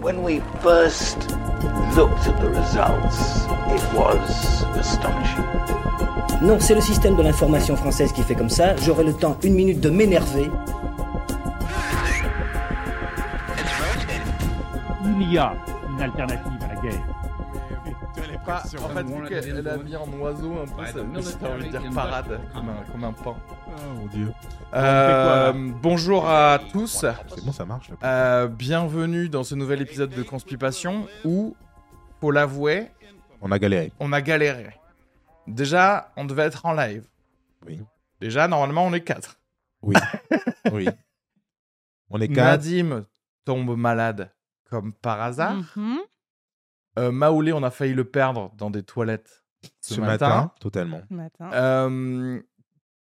When we first looked at the results, it was astonishing. Non, c'est le système de l'information française qui fait comme ça. J'aurai le temps, une minute, de m'énerver. Il y a une alternative à la guerre. Pas- en fait, vu qu'elle a mis en oiseau un peu, ça me fait envie de dire parade, comme un, comme un pan. Oh mon dieu. Euh, bonjour à tous, C'est bon, ça marche. Euh, bienvenue dans ce nouvel épisode de Conspipation où, faut l'avouer, On a galéré. on a galéré. Déjà, on devait être en live. Oui. Déjà, normalement, on est quatre. Oui. oui. On est quatre. Nadim tombe malade comme par hasard. Mhm. Euh, Maoulé, on a failli le perdre dans des toilettes ce, Ce matin. matin, totalement. Matin. Euh,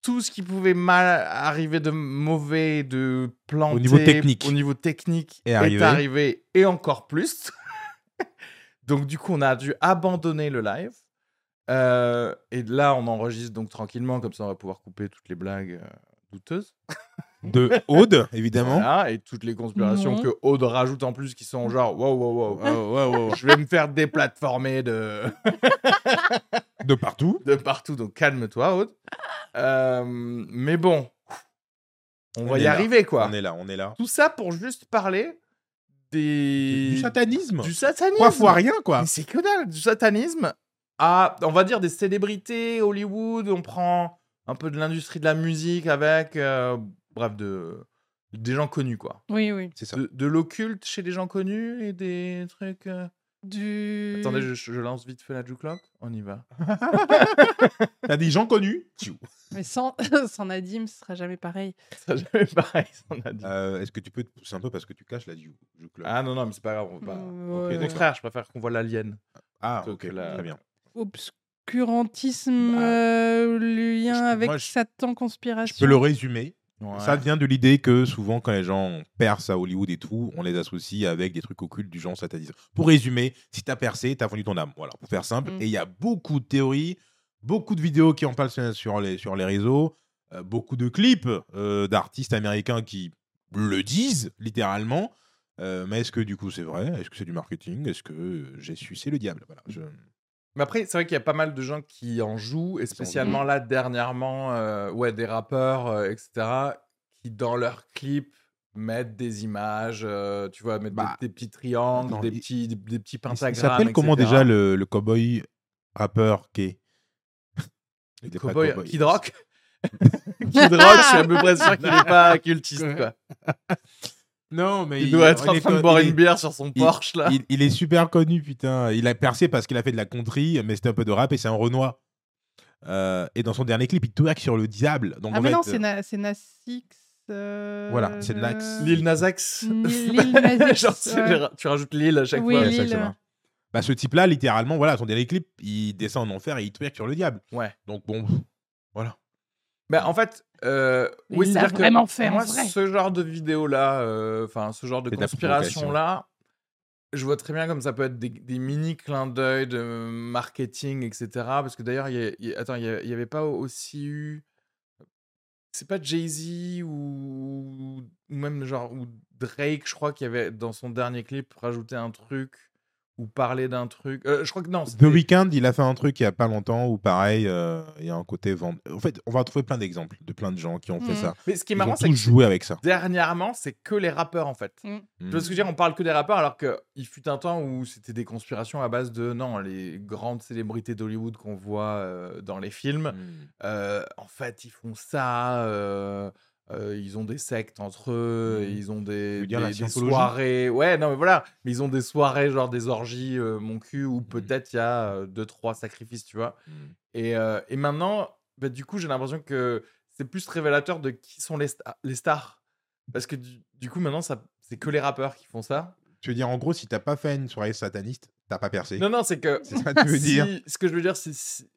tout ce qui pouvait mal arriver de mauvais, de planter Au niveau technique. au niveau technique Est est, arrivé. arrivé. et encore plus. donc du coup, on a dû abandonner le live. Euh, et là, on enregistre donc tranquillement, comme ça, on va pouvoir couper toutes les blagues euh, douteuses. De Aude, évidemment. Voilà, et toutes les conspirations Non. que Aude rajoute en plus, qui sont genre, wow, wow, wow, wow, wow, wow, je vais me faire déplatformer de De partout. de partout, donc calme-toi, Aude. Euh, mais bon, on, On va y là. arriver, quoi. On est là, on est là. Tout ça pour juste parler des... Du satanisme. du satanisme. Trois fois rien, quoi. Mais C'est que dalle, du satanisme à, on va dire, des célébrités, Hollywood, on prend un peu de l'industrie de la musique avec, euh, bref, de, des gens connus, quoi. Oui, oui. C'est ça. De, de l'occulte chez des gens connus et des trucs... euh, Du. Attendez, je, je lance vite fait la jukebox. On y va. T'as des gens connus? Tchou. Mais sans, sans Nadim, ce sera jamais pareil. Ça jamais pareil, a dit. Euh, Est-ce que tu peux te pousser un peu parce que tu caches la club Ah non, non, mais c'est pas grave. On va pas... Euh, ouais. Contraire, je préfère qu'on voit l'alien. Ah, ok, la- très bien. Obscurantisme, Bah, euh, lien je- avec moi, je- Satan, conspiration. Je peux le résumer. Ouais. Ça vient de l'idée que souvent, quand les gens percent à Hollywood et tout, on les associe avec des trucs occultes du genre satanisme. Pour résumer, si t'as percé, t'as vendu ton âme. Voilà, pour faire simple. Mm. Et il y a beaucoup de théories, beaucoup de vidéos qui en parlent sur- les, sur les réseaux, euh, beaucoup de clips euh, d'artistes américains qui le disent, littéralement. Euh, mais est-ce que du coup c'est vrai? Est-ce que c'est du marketing? Est-ce que j'ai sucé le diable? Voilà, je- Mais après, c'est vrai qu'il y a pas mal de gens qui en jouent, et spécialement là, dernièrement, euh, ouais, des rappeurs, euh, etc., qui dans leurs clips mettent des images, euh, tu vois, mettent des- Bah, des, petits triangles, attends, des, il- petits, des, des petits Il, pentagrammes. il s'appelle comment etc.. déjà le, le cowboy rappeur qui est? Est pas Cowboy- cowboy. Kid Rock? Kid Rock, je suis à peu près sûr qu'il n'est pas cultiste, quoi. Non, mais Il doit être en train de boire une est- bière sur son il- Porsche, là. Il, il est super connu, putain. Il a percé parce qu'il a fait de la country, mais c'était un peu de rap et c'est un Renoir. Euh, et dans son dernier clip, il twerk sur le diable. Donc Ah, en mais fait, non, euh, c'est Na- c'est Nasix. euh, Voilà, c'est Nax. le- Lil Nas X. Lil- Lil Nas X, Genre, tu- ouais. tu rajoutes Lil à chaque Oui, fois. ouais, Lil, exactement. bah, ce type-là, littéralement, voilà, son dernier clip, il descend en enfer et il twerk sur le diable. Ouais. Donc bon, voilà. Ben, en fait, euh, Mais oui, c'est-à-dire que en Moi, vrai. ce genre de vidéo-là, euh, enfin, ce genre de C'est conspiration-là, je vois très bien comme ça peut être des, des mini clins d'œil de marketing, etc. Parce que d'ailleurs, il y il y a- attends, il y, avait pas aussi eu. C'est pas Jay-Z ou... ou même genre ou Drake, je crois, qui avait dans son dernier clip rajouté un truc ou parlé d'un truc. Euh, je crois que non. The Weeknd, il a fait un truc il y a pas longtemps où pareil, euh, il y a un côté vente. En fait, on va trouver plein d'exemples de plein de gens qui ont fait Mm. ça. Mais ce qui est Ils marrant, c'est que joué avec ça. dernièrement, c'est que les rappeurs en fait. Mm. Tu vois ce que je veux dire? On parle que des rappeurs alors qu'il fut un temps où c'était des conspirations à base de non, les grandes célébrités d'Hollywood qu'on voit euh, dans les films, Mm. euh, en fait, ils font ça. Euh, ils ont des sectes entre eux, Mhm. ils ont des, soirées. Ouais, non, mais voilà. Mais ils ont des soirées, genre des orgies, euh, mon cul, où peut-être il y a euh, deux, trois sacrifices, tu vois. Mm. Et, et maintenant, bah, du coup, j'ai l'impression que c'est plus révélateur de qui sont les, sta- les stars. Parce que du, du coup, maintenant, c'est que les rappeurs qui font ça. Tu veux dire, en gros, si t'as pas fait une soirée sataniste, t'as pas percé. Non, non, c'est que. C'est ça que tu veux si- dire Ce que je veux dire, c'est si,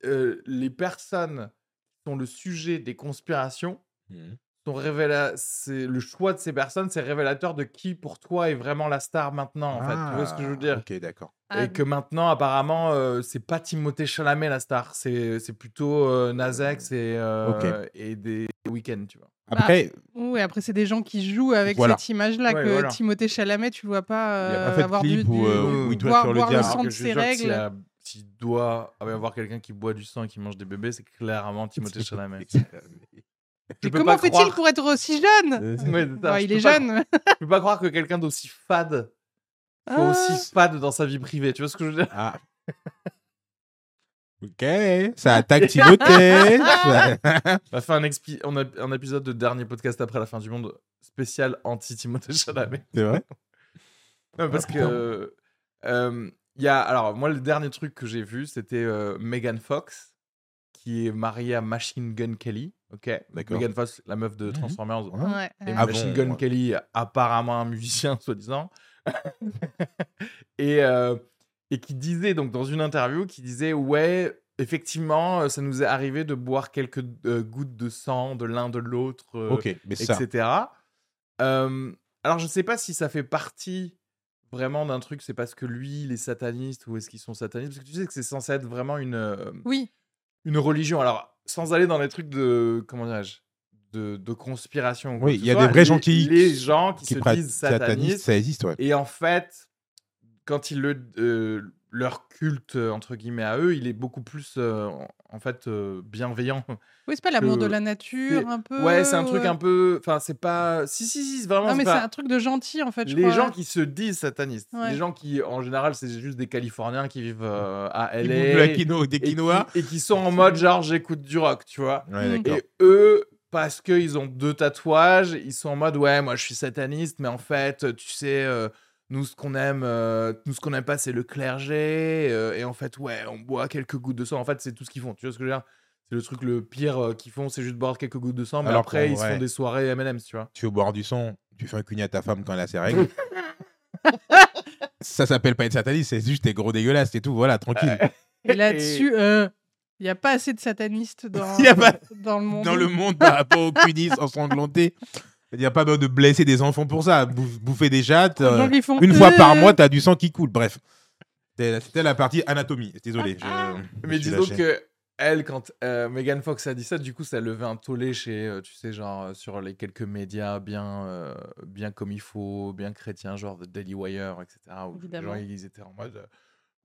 les personnes qui sont le sujet des conspirations Sont révéla- c'est le choix de ces personnes, c'est révélateur de qui pour toi est vraiment la star maintenant. En fait, tu vois ce que je veux dire? Ah, Ok, d'accord. Ah, Et que maintenant, apparemment, euh, c'est pas Timothée Chalamet la star, c'est c'est plutôt euh, Nas X et, euh, Ok. et des week-ends, tu vois. Après, Oui, après, c'est des gens qui jouent avec Voilà. cette image-là Ouais, que voilà. Timothée Chalamet, tu vois pas Il y a euh, pas fait de avoir clip du, où, euh, du- où il doit voir, sur le sang de ses règles. s'il doit y avoir quelqu'un qui boit du sang et qui mange des bébés, c'est clairement Timothée Chalamet. Je Mais comment pas fait-il croire- pour être aussi jeune Ouais, c'est ça, je Il est pas- jeune. Je peux pas croire que quelqu'un d'aussi fade soit Ah. aussi fade dans sa vie privée. Tu vois ce que je veux dire? Ah. Ok, ça attaque Timothée. ça- On a fait un, expi- on a un épisode de dernier podcast après la fin du monde spécial anti-Timothée Chalamet. C'est vrai? Non, parce que. euh, il y a, alors, moi, le dernier truc que j'ai vu, c'était euh, Megan Fox, qui est mariée à Machine Gun Kelly. Ok. D'accord. Megan Fox, la meuf de Mhm. Transformers. Ouais. Et Ah Machine bon, Gun ouais. Kelly, apparemment un musicien, soi-disant. et, euh, et qui disait, donc dans une interview, qui disait Ouais, effectivement, euh, ça nous est arrivé de boire quelques euh, gouttes de sang de l'un de l'autre, euh, Ok, mais ça. etc. Euh, alors, je sais pas si ça fait partie vraiment d'un truc, c'est parce que lui, il est sataniste ou est-ce qu'ils sont satanistes Parce que tu sais que c'est censé être vraiment une, euh, Oui. une religion. Alors, sans aller dans les trucs de. Comment dirais-je de, de conspiration. Oui, il y a soit, des vrais les- gens qui- Les gens qui, Qui se disent satanistes. ça existe, ouais. Et en fait, quand ils le. euh, leur culte, entre guillemets, à eux, il est beaucoup plus, euh, en- fait, euh, bienveillant. Oui, c'est pas l'amour de la nature, un peu. Ouais, c'est un truc un peu. Enfin, c'est pas. Si, si, si, c'est vraiment. Non, mais c'est pas- un truc de gentil, en fait. je les crois. gens qui se disent satanistes, Ouais. les gens qui, en général, c'est juste des Californiens qui vivent euh, à Ils LA bouffent de la quinoa, des et qui- quinoa. et qui sont en mode genre j'écoute du rock, tu vois. Ouais, Mm. Et eux, parce qu'ils ont deux tatouages, ils sont en mode ouais, moi je suis sataniste, mais en fait, tu sais, euh, nous ce qu'on aime, euh, nous ce qu'on aime pas, c'est le clergé. euh, et en fait, ouais, on boit quelques gouttes de sang. En fait, c'est tout ce qu'ils font. Tu vois ce que je veux dire? C'est le truc le pire euh, qu'ils font, c'est juste boire quelques gouttes de sang. Mais Alors après, ils se font des soirées M&M's, tu vois. Tu veux boire du sang, tu fais un cugnet à ta femme quand elle a ses règles. ça s'appelle pas être sataniste, c'est juste t'es gros dégueulasse, c'est tout, voilà, tranquille. Et là-dessus, il n'y a pas assez de satanistes dans, Y a pas- dans le monde. Dans le monde par rapport au cunis ensanglanté, il n'y a pas besoin de blesser des enfants pour ça. Bouf- bouffer des Les gens euh, une fois par mois, t'as du sang qui coule. Bref, C'était la partie anatomie. Désolé. je- je Mais suis disons lâché. que elle, quand euh, Megan Fox a dit ça, du coup, ça levait un tollé chez, euh, tu sais, genre sur les quelques médias bien, euh, bien comme il faut, bien chrétiens, genre The Daily Wire, etc. Où les Évidemment. gens ils étaient en mode, euh,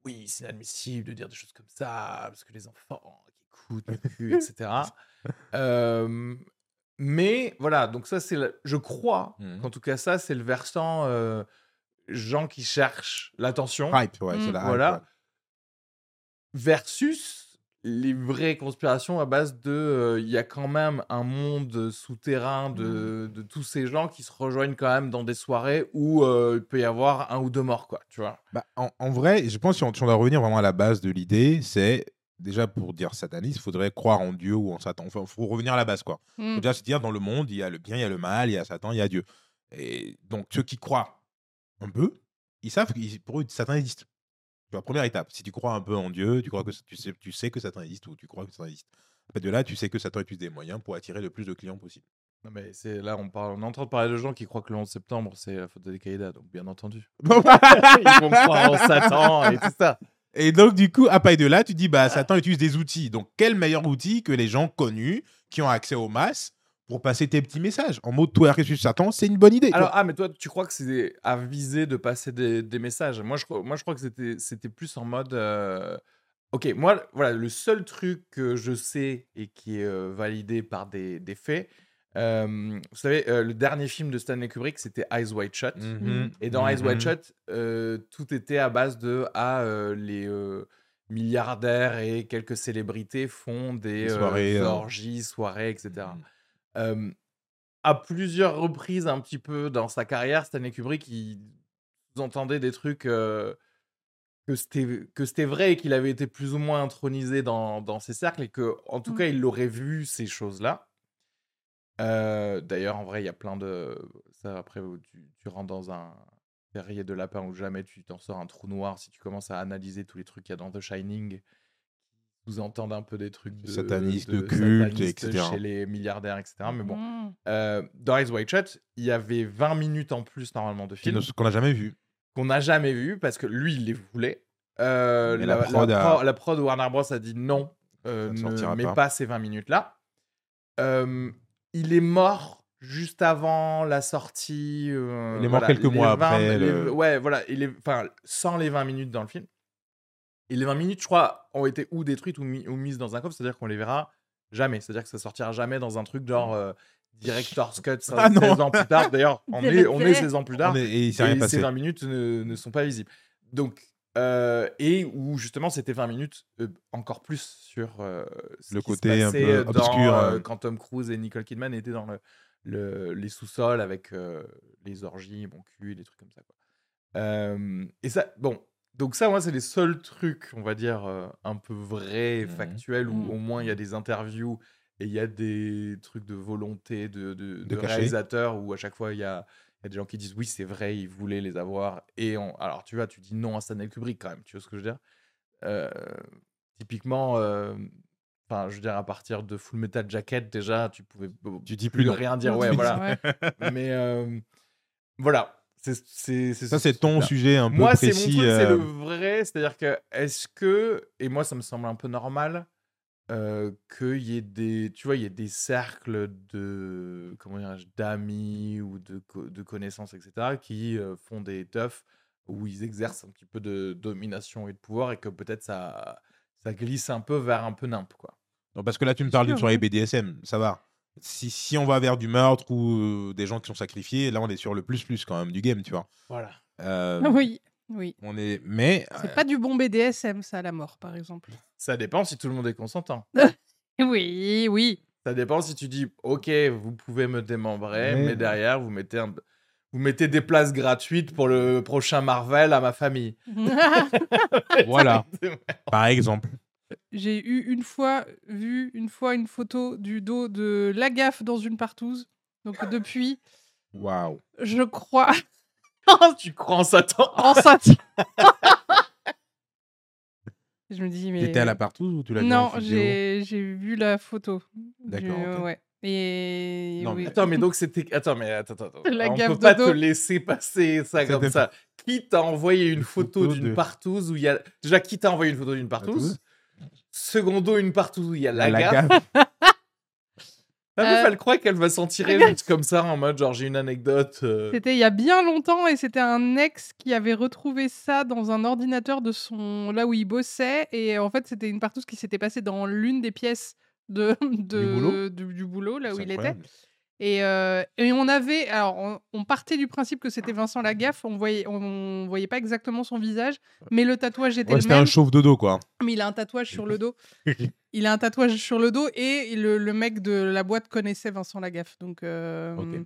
oui, c'est inadmissible de dire des choses comme ça parce que les enfants qui écoutent, le cul, etc. Mais voilà, donc ça c'est, je crois Mhm. qu'en tout cas ça c'est le versant euh, gens qui cherchent l'attention Hype, ouais, c'est Mm. la hype, Voilà. ouais. versus les vraies conspirations à base de euh, il y a quand même un monde souterrain de, de tous ces gens qui se rejoignent quand même dans des soirées où euh, il peut y avoir un ou deux morts quoi tu vois Bah, en, en vrai, je pense que si on, si on doit revenir vraiment à la base de l'idée, c'est déjà pour dire sataniste, il faudrait croire en Dieu ou en Satan. Enfin, il faut revenir à la base, quoi. Mm. faut déjà se dire dans le monde, il y a le bien, il y a le mal, il y a Satan, il y a Dieu. Et donc, ceux qui croient un peu, ils savent que pour eux, Satan existe. Tu vois, première étape. Si tu crois un peu en Dieu, tu, crois que, tu, sais, tu sais que Satan existe ou tu crois que Satan existe. Après, de là, tu sais que Satan utilise des moyens pour attirer le plus de clients possible. non mais c'est là on parle on est en train de parler de gens qui croient que le 11 septembre c'est la faute de Al-Qaïda donc bien entendu ils vont croire en Satan et tout ça Et donc, du coup, à part de là, tu dis, bah, Satan utilise des outils. Donc, quel meilleur outil que les gens connus qui ont accès aux masses pour passer tes petits messages? En mode, toi, sur Satan, c'est une bonne idée. Alors, ah, mais toi, tu crois que c'est à viser de passer des, des messages? Moi, je, crois- moi, je crois que c'était, c'était plus en mode. euh, Ok, moi, voilà, le seul truc que je sais et qui est euh, validé par des, des faits, euh, vous savez, euh, le dernier film de Stanley Kubrick, c'était Eyes Wide Shut. Mhm. Et dans Eyes Wide Mhm. Shut, euh, tout était à base de ah, euh, les euh, milliardaires et quelques célébrités font des soirées, euh. orgies, soirées, etc. Mhm. Euh, à plusieurs reprises, un petit peu dans sa carrière, Stanley Kubrick, il entendait des trucs euh, que c'était que c'était vrai et qu'il avait été plus ou moins intronisé dans, dans ses cercles et que, en tout Mm. cas, il aurait vu ces choses-là. Euh, D'ailleurs, en vrai, il y a plein de ça. Après, tu, tu rentres dans un terrier de lapin où jamais tu t'en sors un trou noir si tu commences à analyser tous les trucs qu'il y a dans The Shining. Vous entendent un peu des trucs de, Satanistes, de culte, satanistes etc. chez les milliardaires, etc. Mais bon, Mm. euh, dans Eyes Wide Shut, il y avait 20 minutes en plus normalement de Qui film Qu'on n'a jamais vu. qu'on n'a jamais vu parce que lui, il les voulait. Euh, Mais la, prod a- pro- la prod Warner Bros a dit non, euh, ne mets pas. pas. ces 20 minutes-là. Euh, il est mort juste avant la sortie. euh, Il est mort voilà, quelques mois 20 après, les- le- Ouais, voilà. Il est, enfin, sans les 20 minutes dans le film. Et les 20 minutes, je crois, ont été ou détruites ou, mis- ou mises dans un coffre, c'est-à-dire qu'on les verra jamais. C'est-à-dire que ça sortira jamais dans un truc genre euh, Director's Cut ça, Ah non. 16 ans plus tard. D'ailleurs, on est, on est fait. 16 ans plus tard. On est- et il s'est rien et passé. ces 20 minutes ne, ne sont pas visibles. Donc, euh, et où justement c'était 20 minutes euh, encore plus sur euh, ce Le qui se côté un peu dans, obscur, quand Tom Cruise et Nicole Kidman étaient dans le, le- les sous-sols avec euh, les orgies, mon cul, et des trucs comme ça. Quoi. Euh, et ça, bon, donc ça, moi, c'est les seuls trucs, on va dire, euh, un peu vrais, Mhm. factuels, où Mhm. au moins il y a des interviews et il y a des trucs de volonté de, de, de cacher. réalisateurs où à chaque fois il y a, y a des gens qui disent oui, c'est vrai, ils voulaient les avoir. Et on... alors, tu vois, tu dis non à Stanley Kubrick quand même, tu vois ce que je veux dire? Euh, Typiquement, euh, enfin, je veux dire, à partir de Full Metal Jacket, déjà, tu pouvais Tu dis plus non. rien dire. Ouais, voilà. ouais. Mais euh, voilà. C'est, Ça, c'est ton là. sujet un peu Moi, c'est mon précis. truc, c'est le vrai. C'est-à-dire que, est-ce que, et moi, ça me semble un peu normal, euh, qu'il y ait des, tu vois, il y ait des cercles de, comment dirais-je, d'amis ou de, co- de connaissances, etc., qui euh, font des teufs où ils exercent un petit peu de domination et de pouvoir et que peut-être ça, ça glisse un peu vers un peu nimp, quoi. Non, parce que là, tu me parles d'une sûr, soirée ouais. BDSM, ça va. Si, si on va vers du meurtre ou des gens qui sont sacrifiés, là, on est sur le plus-plus quand même du game, tu vois. Voilà. Euh, Oui, oui. On est... Mais C'est pas du bon BDSM, ça, la mort, par exemple. Ça dépend si tout le monde est consentant. Oui, oui. Ça dépend si tu dis, ok, vous pouvez me démembrer, Mais- mais derrière, vous mettez, un- vous mettez des places gratuites pour le prochain Marvel à ma famille. voilà, par exemple. J'ai eu une fois vu une fois une photo du dos de Lagaffe dans une partouze. Donc depuis, Waouh. je crois tu crois en Satan en ça. je me dis mais T'étais à la partouze ou tu l'as vu non, j'ai j'ai vu la photo. D'accord. Ouais. Et Non, oui. mais Attends, mais donc c'était. Attends, mais attends, attends. attends. La On gaffe peut pas te laisser passer ça comme ça. Qui t'a envoyé une, photo d'une de- partouze où il y a. Déjà, qui t'a envoyé une photo d'une partouze? Secondo, une partouze où il y a la, La gaffe. gaffe. La meuf, Euh, elle croit qu'elle va s'en tirer juste comme ça, en mode genre j'ai une anecdote. euh, C'était il y a bien longtemps et c'était un ex qui avait retrouvé ça dans un ordinateur de son là où il bossait et en fait c'était une partouze qui s'était passée dans l'une des pièces de, de- boulot du, du boulot là où il était. Et, euh, et on avait alors on, on partait du principe que c'était Vincent Lagaffe on voyait on, voyait pas exactement son visage mais le tatouage était Ouais, le c'était même un chauve de dos, quoi. mais il a un tatouage sur le dos il a un tatouage sur le dos et le, le mec de la boîte connaissait Vincent Lagaffe donc euh, Ok.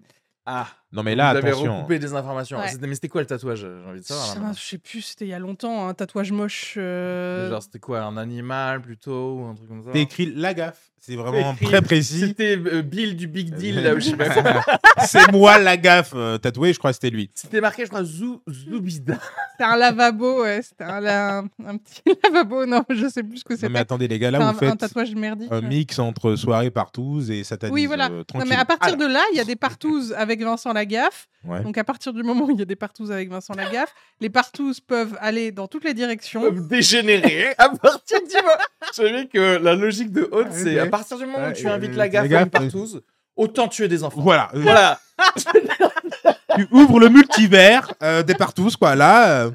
Ah, Non, mais là, vous avez attention. recoupé des informations. Ouais. C'était- Mais c'était quoi le tatouage J'ai envie de savoir. Ça, je sais plus, c'était il y a longtemps, un tatouage moche. euh, Genre, c'était quoi Un animal plutôt Ou un truc comme ça T'as écrit la gaffe. C'est vraiment écrit- très précis. C'était euh, Bill du Big Deal, là, où je sais pas. C'est moi la gaffe euh, tatouée, je crois que c'était lui. C'était marqué, je crois, Zou- Zoubida. C'était un lavabo, ouais. C'était un, la- un petit lavabo, non, je sais plus ce que c'était. mais attendez, les gars, là, un, vous faites un tatouage merdique. un mix entre soirée partouze et satanisme. Oui, voilà. euh, Non, mais à partir de là, il y a des partouzes avec Vincent Lagaffe. ouais. Donc à partir du moment où il y a des partouzes avec Vincent Lagaffe, les partouzes peuvent aller dans toutes les directions. Peuvent dégénérer à partir du moment. Je savais que la logique de Haute, Ah, c'est à partir du moment où tu euh, invites la la gaffe à une partouze, autant tuer des enfants. Voilà. euh, Voilà. tu ouvres le multivers euh, des partous, quoi. Là, euh,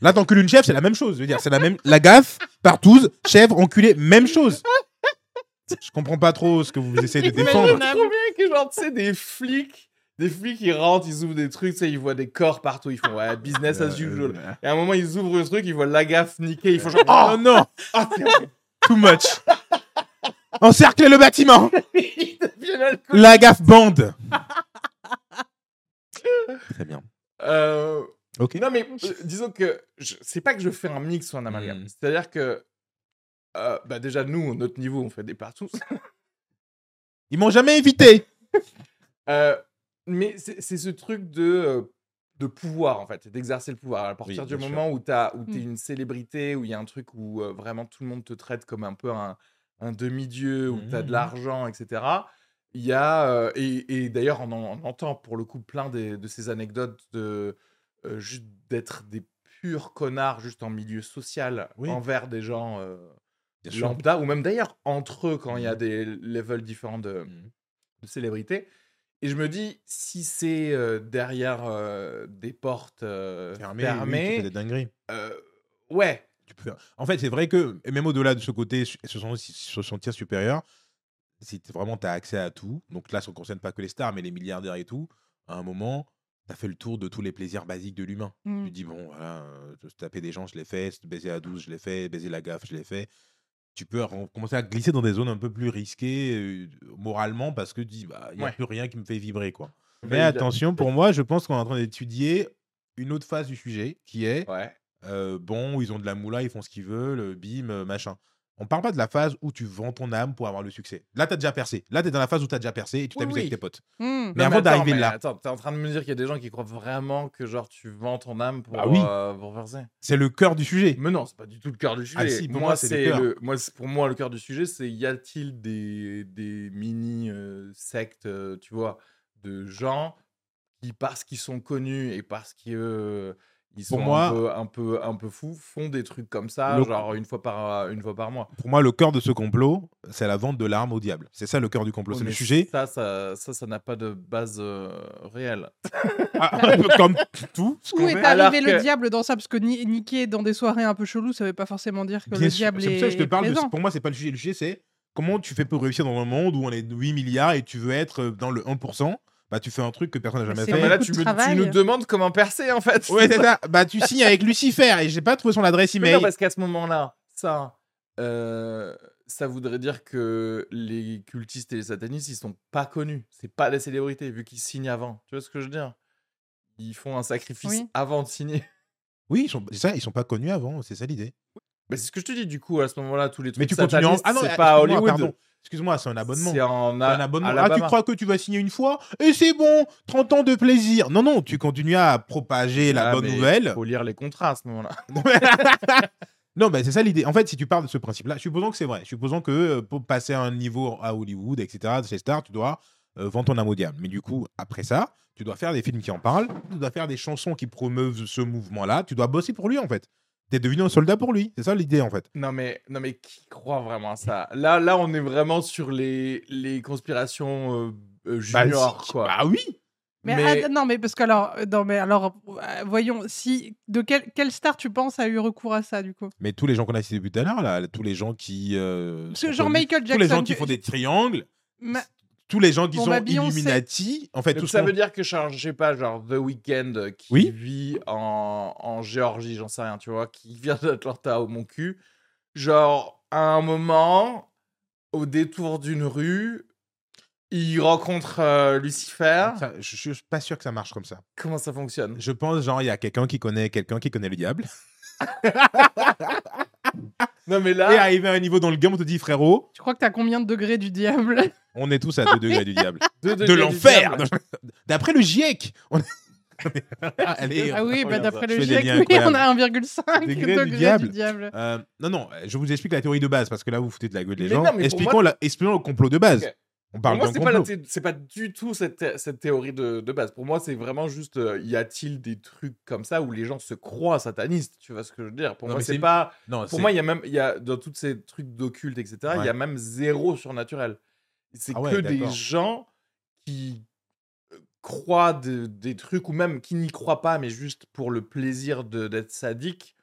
là, t'encules une chèvre, c'est la même chose. Je veux dire, c'est la même. La gaffe, partouze, chèvre, enculé, même chose. Je comprends pas trop ce que vous essayez de Mais défendre. trop bien que genre, tu sais, des flics, des flics, ils rentrent, ils ouvrent des trucs, tu sais, ils voient des corps partout, ils font ouais, business as usual. Et à un moment, ils ouvrent le truc, ils voient la gaffe niquée, ils font genre, Oh oh, non, oh, too much. Encerclez le bâtiment. La gaffe bande. Très bien. Euh, Ok. Non, mais euh, disons que c'est pas que je fais un mix ou un amalgame. Mm. C'est-à-dire que, euh, bah déjà, nous, notre niveau, on fait des partous. Ils m'ont jamais invité. Euh, mais c'est ce truc de, de pouvoir, en fait, d'exercer le pouvoir. À partir Oui, du moment où tu es Mm. une célébrité, où il y a un truc où euh, vraiment tout le monde te traite comme un peu un, un demi-dieu, où tu as de Mhm. l'argent, etc. Il y a, euh, et, et d'ailleurs, on, en- on entend pour le coup plein des- de ces anecdotes de euh, juste d'être des purs connards, juste en milieu social, Oui. envers des gens euh, lambda, ou même d'ailleurs entre eux quand il y a Mhm. des levels différents de, Mhm. de célébrité. Et je me dis, si c'est euh, derrière euh, des portes euh, Fermé, fermées, oui, tu fais des dingueries. euh, ouais, Tu peux faire- En fait, c'est vrai que, et même au-delà de ce côté se sentir, se sentir supérieur, si vraiment tu as accès à tout, donc là, ça ne concerne pas que les stars, mais les milliardaires et tout, à un moment, tu as fait le tour de tous les plaisirs basiques de l'humain. Mm. Tu dis, bon, voilà, euh, se taper des gens, je l'ai fait, se baiser à 12, je l'ai fait, baiser la gaffe, je l'ai fait. Tu peux commencer à glisser dans des zones un peu plus risquées euh, moralement parce que tu dis, bah, il n'y a Ouais. plus rien qui me fait vibrer. quoi. Mais Valide. attention, pour moi, je pense qu'on est en train d'étudier une autre phase du sujet qui est ouais. euh, bon, ils ont de la moula, ils font ce qu'ils veulent, bim, machin. On parle pas de la phase où tu vends ton âme pour avoir le succès. Là, tu as déjà percé. Là, tu es dans la phase où tu as déjà percé et tu Oui, t'amuses avec oui. tes potes. Hmm. Mais Non, avant d'arriver mais là- Attends, t'es en train de me dire qu'il y a des gens qui croient vraiment que genre tu vends ton âme pour, Bah oui. euh, pour C'est le cœur du sujet. Mais non, c'est pas du tout le cœur du sujet. Ah si, pour moi, moi, c'est le moi, pour moi, le cœur du sujet, c'est y a-t-il des, des mini euh, sectes, euh, tu vois, de gens qui, parce qu'ils sont connus et parce qu'ils euh, ils Pour moi- un, peu, un, peu, un peu fous, font des trucs comme ça, Le- genre une fois par, une fois par mois. Pour moi, le cœur de ce complot, c'est la vente de l'arme au diable. C'est ça le cœur du complot. C'est le sujet. Ça, ça, ça, ça n'a pas de base euh, réelle. Ah, comme tout ce Où est met. Arrivé le diable dans ça? Parce que ni- niquer dans des soirées un peu cheloues, ça veut pas forcément dire que Bien le sûr, diable C'est pour est, ça que je te est parle. De, pour moi, c'est pas le sujet. Le sujet, c'est comment tu fais pour réussir dans un monde où on est 8 milliards et tu veux être euh, dans le 1%. Bah, tu fais un truc que personne n'a Mais jamais fait. Mais là, beaucoup tu, de me- tu nous demandes comment percer, en fait. Ouais, c'est ça. Bah, tu signes avec Lucifer et j'ai pas trouvé son adresse Mais email. non, parce qu'à ce moment-là, ça, euh, ça voudrait dire que les cultistes et les satanistes, ils sont pas connus. C'est pas des célébrités, vu qu'ils signent avant. Tu vois ce que je veux dire? Ils font un sacrifice Oui. avant de signer. Oui, ils sont, ça, ils sont pas connus avant, c'est ça l'idée. Mais c'est ce que je te dis, du coup, à ce moment-là, tous les trucs Mais tu continues en... satanistes, Ah non, c'est pas à excuse-moi, Hollywood. pardon. Excuse-moi, c'est un abonnement. C'est a- un abonnement. Ah, tu crois que tu vas signer une fois et c'est bon, 30 ans de plaisir. Non, non, tu continues à propager la Ah, bonne mais nouvelle. Faut lire les contrats à ce moment-là. non, bah, c'est ça l'idée. En fait, si tu parles de ce principe-là, supposons que c'est vrai. Supposons que euh, pour passer à un niveau à Hollywood, etc., de ces stars, tu dois euh, vendre ton âme au diable. Mais du coup, après ça, tu dois faire des films qui en parlent, tu dois faire des chansons qui promeuvent ce mouvement-là, tu dois bosser pour lui, en fait. T'es devenu un soldat pour lui. C'est ça l'idée, en fait. Non mais, non mais qui croit vraiment à ça? Là, là, on est vraiment sur les, les conspirations euh, euh, Bah, junior, si. quoi. Bah oui Mais, Mais- ah, non, mais parce que alors, euh, non, mais alors, euh, voyons, si de quel, quelle star tu penses a eu recours à ça du coup? Mais tous les gens qu'on a cités depuis tout à l'heure, là, tous les gens qui. euh, genre connus, Michael tous les Jackson, gens qui font des triangles, Ma- tous les gens qui Bon, sont bah. Illuminati, en fait, tout ça veut dire que, genre, je sais pas, genre The Weeknd euh, qui Oui. vit en, en Géorgie, j'en sais rien, tu vois, qui vient d'Atlanta au mon cul, genre, à un moment, au détour d'une rue, il rencontre euh, Lucifer. Ça, je, je suis pas sûr que ça marche comme ça. Comment ça fonctionne? Je pense, genre, il y a quelqu'un qui connaît quelqu'un qui connaît le diable. Non mais Et là, arrivé à un niveau dans le game, on te dit, frérot, Tu crois que t'as combien de degrés du diable? on est tous à 2 degrés du diable. deux De degrés du l'enfer diable. D'après le GIEC on est- Allez, Ah oui, bah, d'après le GIEC, liens oui, on a 1,5 Degrés degrés du du diable. diable. Euh, non, non, je vous explique la théorie de base, parce que là, vous vous foutez de la gueule des Mais gens. non, expliquons, moi- la- expliquons le complot de base. On Pour parle moi, d'un c'est pas, la complot. thé- c'est pas du tout cette, cette théorie de, de base. Pour moi, c'est vraiment juste, euh, y a-t-il des trucs comme ça où les gens se croient satanistes Tu vois ce que je veux dire? Pour Non, moi, c'est c'est- pas. Non, Pour c'est- moi, il y a même, il y a dans tous ces trucs d'occulte, etc. Il y Ouais. a même zéro surnaturel. C'est Ah ouais, que des gens qui euh, croient de- des trucs ou même qui n'y croient pas, mais juste pour le plaisir de- d'être sadique,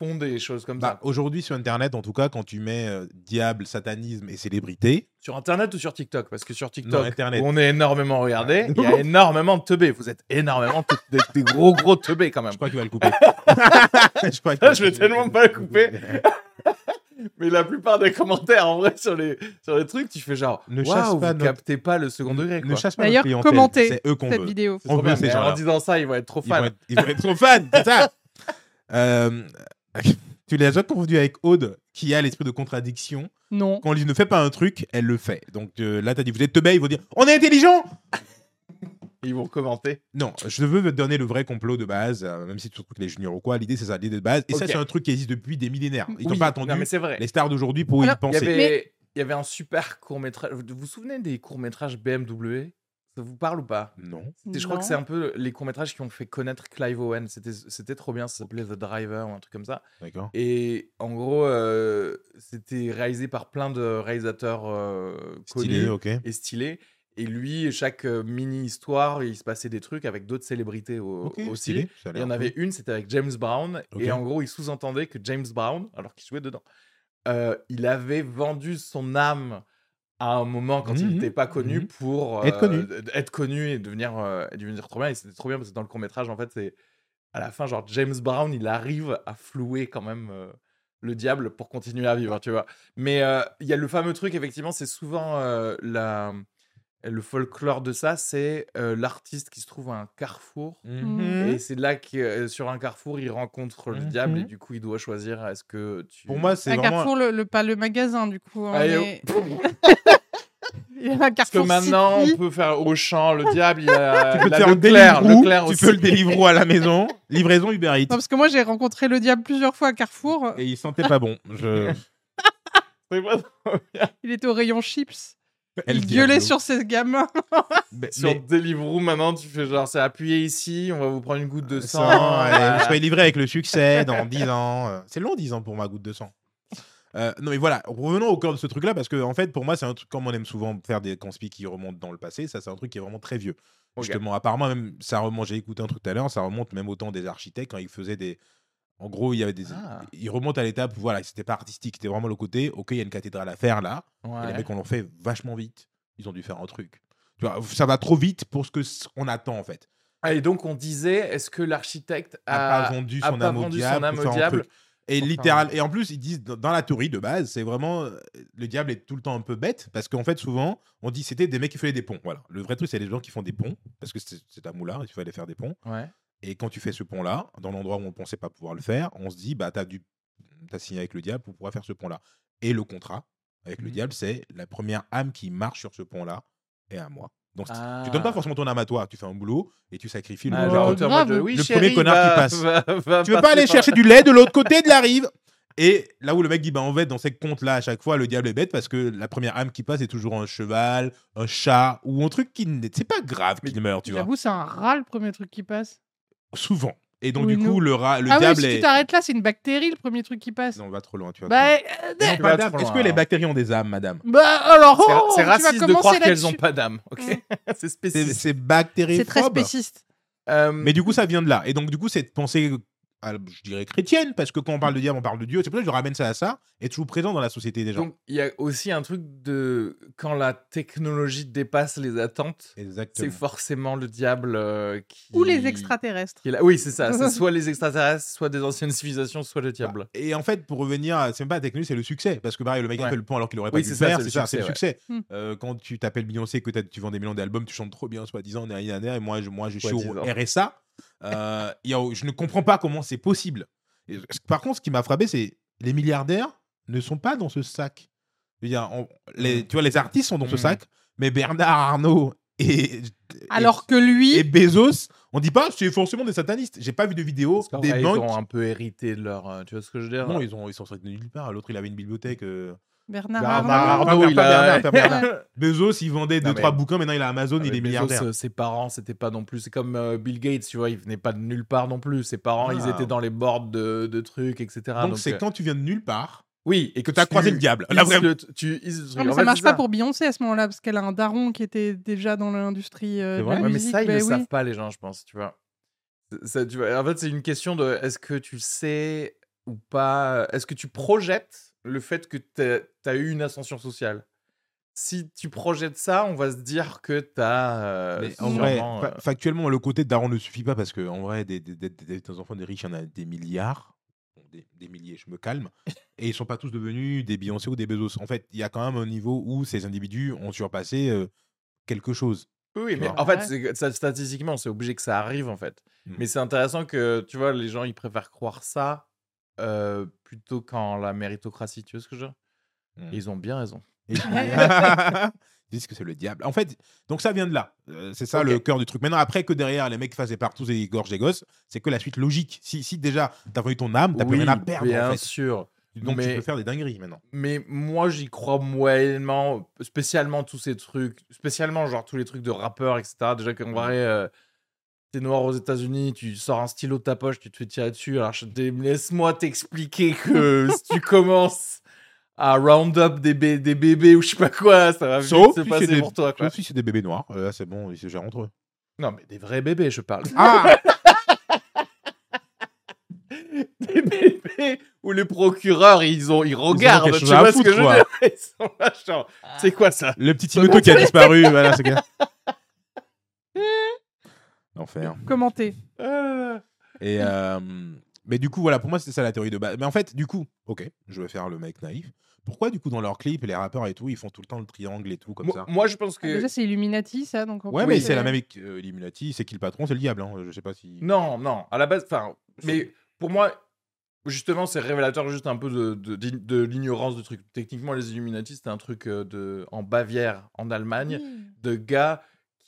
font des choses comme Bah, ça. Aujourd'hui, sur Internet, en tout cas, quand tu mets euh, diable, satanisme et célébrité, Sur Internet ou sur TikTok? Parce que sur TikTok, Internet. où on est énormément regardé, il y a énormément de teubés. Vous êtes énormément des, des gros gros teubés quand même. je crois qu'il va le couper. je, crois qu'il Ah, va je vais le tellement pas le couper. Mais la plupart des commentaires, en vrai, sur les, sur les trucs, tu fais genre, Ne chasse waouh, pas vous notre- captez pas le second degré. Ne Quoi. chasse pas D'ailleurs, commentez C'est eux qu'on cette veut. vidéo. On veut ces gens-là. en disant ça, ils vont être trop Ils vont fans. être, ils vont être trop fans, c'est ça. Euh, tu l'as déjà confondu avec Aude, qui a l'esprit de contradiction. Non. Quand on lui dit ne fais pas un truc, elle le fait. Donc euh, là, tu as dit, vous êtes teubés, ils vont dire, on est intelligent Ils vont commenter. Non, je veux te donner le vrai complot de base, euh, même si tu trouves que les juniors ou quoi, l'idée c'est ça, l'idée de base. Et ça, Ok. c'est un truc qui existe depuis des millénaires. Ils n'ont Oui, pas attendu Non, mais c'est vrai. les stars d'aujourd'hui pour y Il y penser. avait, il y avait un super court-métrage. Vous vous souvenez des courts-métrages BMW Ça vous parle ou pas? Non. Je crois que c'est un peu les courts-métrages qui ont fait connaître Clive Owen. C'était c'était trop bien, ça s'appelait The Driver ou un truc comme ça. D'accord. Et en gros, euh, c'était réalisé par plein de réalisateurs euh, Stylé, connus ok. et stylés. et lui, chaque euh, mini-histoire, il se passait des trucs avec d'autres célébrités au- Ok, aussi. stylé, ça a Il y l'air en avait une, c'était avec James Brown. Ok. Et en gros, il sous-entendait que James Brown, alors qu'il jouait dedans, euh, il avait vendu son âme à un moment quand il Mhm, n'était pas connu mhm. pour Être connu. être connu et devenir, euh, devenir trop bien. Et c'était trop bien parce que dans le court-métrage, en fait, c'est à la fin, genre James Brown, il arrive à flouer quand même euh, le diable pour continuer à vivre, tu vois. Mais euh, il y a le fameux truc, effectivement, c'est souvent euh, la, le folklore de ça, c'est euh, l'artiste qui se trouve à un carrefour. Mhm. Et c'est là que sur un carrefour, il rencontre le diable et Mhm. du coup, il doit choisir est-ce que tu. Pour moi, c'est Un vraiment. Carrefour, le, le- pas le magasin, du coup. Ah, est- Il y a un Parce que Carrefour maintenant, City. on peut faire Auchan, le diable, il a, Tu peux il a faire le Leclerc tu aussi. peux le Deliveroo à la maison, livraison Uber Eats. Non, parce que moi, j'ai rencontré le diable plusieurs fois à Carrefour. Et il sentait pas bon. Je... C'est pas trop bien. Il était au rayon chips. El il gueulait sur ses gamins. Mais- Sur mais- Deliveroo, maintenant, tu fais genre, c'est appuyé ici, on va vous prendre une goutte de sang. sang, allez, voilà. vous soyez livré avec le succès dans 10 ans. Euh, C'est long 10 ans pour ma goutte de sang. Euh, non mais voilà, revenons au cœur de ce truc-là parce que en fait pour moi c'est un truc comme on aime souvent faire des conspis qui remontent dans le passé, ça c'est un truc qui est vraiment très vieux. Ok. Justement, apparemment même ça remonte, j'ai écouté un truc tout à l'heure, ça remonte même au temps des architectes quand ils faisaient des en gros, il y avait des Ah. ils remontent à l'étape voilà, c'était pas artistique, c'était vraiment le côté OK, il y a une cathédrale à faire là, et Ouais. les mecs on l'ont fait vachement vite. Ils ont dû faire un truc. Tu vois, ça va trop vite pour ce que s- on attend en fait. Ah, et donc, on disait, est-ce que l'architecte a a, pas vendu son âme au diable. Et Enfin, littéral, et en plus, ils disent dans- la théorie de base, c'est vraiment le diable est tout le temps un peu bête parce qu'en fait, souvent, on dit c'était des mecs qui faisaient des ponts. Voilà, le vrai truc, c'est les gens qui font des ponts parce que c'est c'est un moulin, il fallait faire des ponts. Ouais. Et quand tu fais ce pont-là, dans l'endroit où on pensait pas pouvoir le faire, on se dit bah t'as dû t'as signé avec le diable pour pouvoir faire ce pont-là. Et le contrat avec le Mhm. diable, c'est la première âme qui marche sur ce pont-là est à moi. Donc Ah. tu donnes pas forcément ton âme à toi, tu fais un boulot et tu sacrifies le Ah, boulot. genre, oui, Le chérie, premier connard qui passe. va- va Tu veux pas aller chercher du lait de l'autre côté de la rive? Et là où le mec dit, bah en fait, dans ces contes-là, à chaque fois, le diable est bête parce que la première âme qui passe est toujours un cheval, un chat ou un truc qui n'est. C'est pas grave qu'il meurt, tu vois. J'avoue, c'est un rat le premier truc qui passe. Souvent. Et donc, Oui, du coup, le, rat, le ah oui, diable si est. tu t'arrêtes là, c'est une bactérie le premier truc qui passe. Non, on va trop loin, tu vois. bah, euh, trop Est-ce que les bactéries ont des âmes, madame? Bah alors, C'est- oh, C'est raciste de croire qu'elles là-dessus. ont pas d'âme. Ok, c'est C'est spécifique. c'est bactéries C'est très spéciste. Euh, Mais du coup, ça vient de là. Et donc, du coup, cette pensée, je dirais chrétienne, parce que quand on parle de diable, on parle de Dieu. C'est pour ça que je ramène ça à ça, est toujours présent dans la société des gens. donc il y a aussi un truc de quand la technologie dépasse les attentes, Exactement. c'est forcément le diable euh, qui Ou les extraterrestres. qui est là. Oui, c'est ça. C'est soit les extraterrestres, soit des anciennes civilisations, soit le diable. Et en fait, pour revenir, à- c'est même pas la technologie, c'est le succès. Parce que pareil, le mec a Ouais. fait le pont alors qu'il aurait Oui, pas dû c'est le ça, faire. c'est ça, c'est le succès. Euh, quand tu t'appelles Beyoncé, que tu vends des millions d'albums, tu chantes trop bien, soi-disant, et moi, je, moi, je suis au. RSA. Euh, il y a- je ne comprends pas comment c'est possible. Par contre, ce qui m'a frappé, c'est les milliardaires ne sont pas dans ce sac. Dire, on- les, tu vois, les artistes sont dans ce Mm. sac, mais Bernard Arnault et, Alors que lui, et Bezos, on dit pas c'est forcément des satanistes. J'ai pas vu de vidéo des vrai, banques. ils ont un peu hérité de leur. euh, tu vois ce que je veux dire? Non, ils, ont, ils sont sortis de nulle part. L'autre, il avait une bibliothèque. euh, Bernard Bernard Arnault, Arnault, Arnault, pas il a- Bernard, pas Bernard. Bezos, il vendait Non, 2-3 mais- bouquins, maintenant il a Amazon, il Avec est Bezos, milliardaire. euh, ses parents, c'était pas non plus. C'est comme euh, Bill Gates, tu vois, il venait pas de nulle part non plus. Ses parents, ils Ah. étaient dans les boards de, de trucs, etc. Donc c'est euh, quand tu viens de nulle part Oui, et que tu as croisé le diable. Là, vraiment. tu. Non, mais ça marche pas pour Beyoncé à ce moment-là, parce qu'elle a un daron qui était déjà dans l'industrie euh, Ouais, mais ça, ils ben le oui. savent pas, les gens, je pense, tu vois. C'est- Ça, tu vois. En fait, c'est une question de est-ce que tu sais ou pas. Est-ce que tu projettes le fait que tu as eu une ascension sociale Si tu projettes ça, on va se dire que tu as. Mais en vrai, fa- factuellement, le côté de daron ne suffit pas parce que en vrai, des, des, des- des- des enfants des riches, il y en a des milliards. Des, des milliers, je me calme. Et ils sont pas tous devenus des Beyoncé ou des Bezos. En fait, il y a quand même un niveau où ces individus ont surpassé euh, quelque chose. Oui, mais vois. en fait, ça- statistiquement, c'est obligé que ça arrive, en fait. Mm. Mais c'est intéressant que, tu vois, les gens, ils préfèrent croire ça euh, plutôt qu'en la méritocratie, tu vois ce que je veux dire? Mm. Et Ils ont bien raison. Ils disent que c'est le diable. En fait, donc ça vient de là. Euh, c'est ça le cœur du truc. Maintenant, après que derrière, les mecs fassent des partout et gorgent des gosses, c'est que la suite logique. Si, si déjà, t'as vendu ton âme, t'as plus oui, rien à perdre, bien en fait. sûr. Donc mais- tu peux faire des dingueries maintenant. Mais moi, j'y crois moyennement, spécialement tous ces trucs, spécialement genre tous les trucs de rappeurs, etc. Déjà qu'en vrai, euh, t'es noir aux États-Unis, tu sors un stylo de ta poche, tu te fais tirer dessus. Alors laisse-moi t'expliquer que si tu commences à round-up des, bé- des bébés ou je sais pas quoi, ça va vite Sauf se si passer c'est des, pour toi. Quoi. sauf si c'est des bébés noirs. Euh, Là, c'est bon, ils se gèrent entre eux. Non, mais des vrais bébés, je parle. Ah des bébés où les procureurs, ils, ont, ils regardent, tu chose à vois ce que je veux quoi. dire? Ils sont là, genre, c'est quoi ça? Le petit Timothée qui a disparu, voilà, c'est Commenter. Euh, Et euh, mais du coup, voilà, pour moi, c'était ça la théorie de base. Mais en fait, du coup, ok, je vais faire le mec naïf. Pourquoi, du coup, dans leurs clips, les rappeurs et tout, ils font tout le temps le triangle et tout, comme Moi, ça moi, je pense Ah, que... Déjà, c'est Illuminati, ça. Donc Ouais, mais c'est euh, la même euh, Illuminati, c'est qui le patron C'est le diable, hein. Je sais pas si. Non, non, à la base, enfin, mais pour moi, justement, c'est révélateur juste un peu de, de, de l'ignorance du truc. Techniquement, les Illuminati, c'était un truc euh, de, en Bavière, en Allemagne, de gars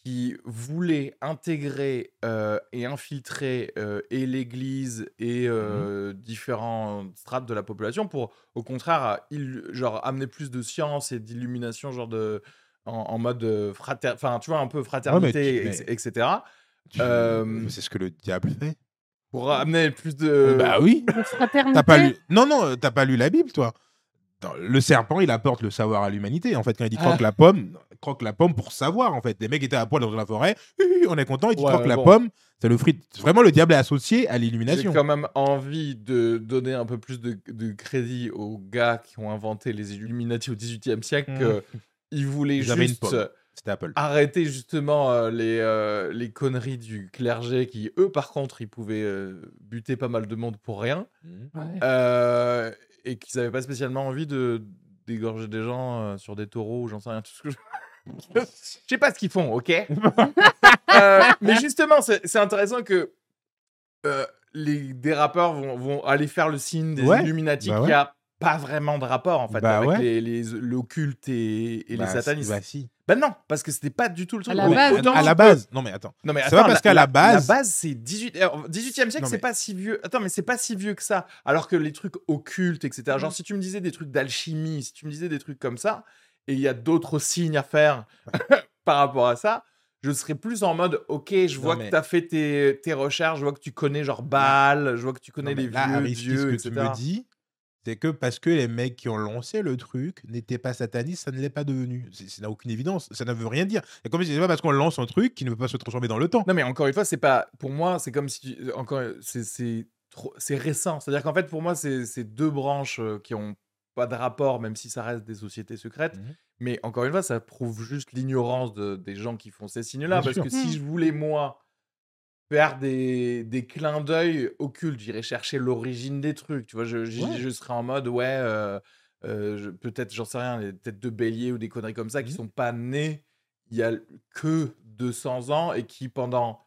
qui voulaient intégrer euh, et infiltrer euh, et l'Église et euh, différents strates de la population pour, au contraire, à il- genre amener plus de science et d'illumination, genre de en, en mode euh, frater, enfin, tu vois, un peu fraternité, tu- ex- mais- etc. Tu- Euh, C'est ce que le diable fait. Pour amener plus de. bah oui. T'as pas lu... Non, non, t'as pas lu la Bible, toi. Le serpent, il apporte le savoir à l'humanité. En fait, quand il dit croque Ah. la pomme, croque la pomme pour savoir. En fait, les mecs étaient à poil dans la forêt. On est content. Il dit Ouais, croque la bon. pomme. C'est le fruit. Vraiment, le diable est associé à J'ai l'illumination. quand même envie de donner un peu plus de, de crédit aux gars qui ont inventé les Illuminati au XVIIIe siècle. Mm. que Ils voulaient Ils avaient une juste pomme. C'était Apple. arrêter justement euh, les, euh, les conneries du clergé qui, eux, par contre, ils pouvaient euh, buter pas mal de monde pour rien. Ouais. Et qu'ils n'avaient pas spécialement envie de d'égorger des gens euh, sur des taureaux ou j'en sais rien. Tout ce que je... je sais pas ce qu'ils font, ok? Euh, Mais justement, c'est intéressant que euh, les, des rappeurs vont, vont aller faire le signe des Ouais, Illuminati bah qui a pas vraiment de rapport en fait Bah avec ouais. les, les- l'occulte et, et Bah, les satanistes. Bah si. Bah non, parce que c'était pas du tout le truc. À la base. autant à tu la base. Non, mais attends. non mais C'est pas attends, parce qu'à la base- la base c'est 18 alors, 18e siècle, c'est mais- pas si vieux. Attends, mais c'est pas si vieux que ça. Alors que les trucs occultes, etc. Genre si tu me disais des trucs d'alchimie, si tu me disais des trucs comme ça, et il y a d'autres signes à faire par rapport à ça, je serais plus en mode, ok, je vois mais- que tu as fait tes, tes recherches, je vois que tu connais genre Baal, je vois que tu connais Non, les là, vieux dieux, ce que etc. tu me dis, c'est que parce que les mecs qui ont lancé le truc n'étaient pas satanistes, ça ne l'est pas devenu. C'est- Ça n'a aucune évidence. Ça ne veut rien dire. Et comme disais, c'est pas parce qu'on lance un truc qui ne peut pas se transformer dans le temps. Non, mais encore une fois, c'est pas. Pour moi, c'est comme si. tu- Encore, c'est c'est trop- c'est récent. C'est-à-dire qu'en fait, pour moi, c'est c'est deux branches euh, qui ont pas de rapport, même si ça reste des sociétés secrètes. Mhm. Mais encore une fois, ça prouve juste l'ignorance de- des gens qui font ces signes-là. Parce sûr. que si je voulais, moi, faire des, des clins d'œil occultes, j'irais chercher l'origine des trucs. Tu vois, je, je- Ouais. je serais en mode, ouais, euh, euh, je- peut-être, j'en sais rien, les têtes de bélier ou des conneries comme ça qui Mhm. sont pas nées il y a que 200 ans et qui, pendant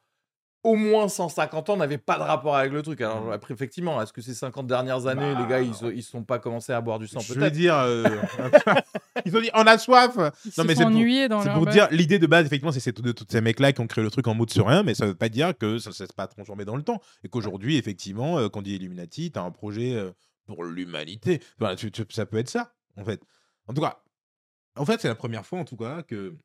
au moins 150 ans, n'avaient pas de rapport avec le truc. Alors, Mhm. après, effectivement, est-ce que ces 50 dernières années, les gars, ils ne sont pas commencés à boire du sang Je veux Peut-être. dire, euh, ils ont dit on a soif. Ils Non, se mais sont c'est pour- ennuyés dans C'est leur pour base. dire l'idée de base, effectivement, c'est ces- de tous ces mecs-là qui ont créé le truc en mode sur rien, mais ça veut pas dire que ça ne s'est pas transformé dans le temps. Et qu'aujourd'hui, effectivement, euh, quand on dit Illuminati, tu as un projet euh, pour l'humanité. Voilà, tu- tu- ça peut être ça, en fait. En tout cas, en fait, c'est la première fois, en tout cas, que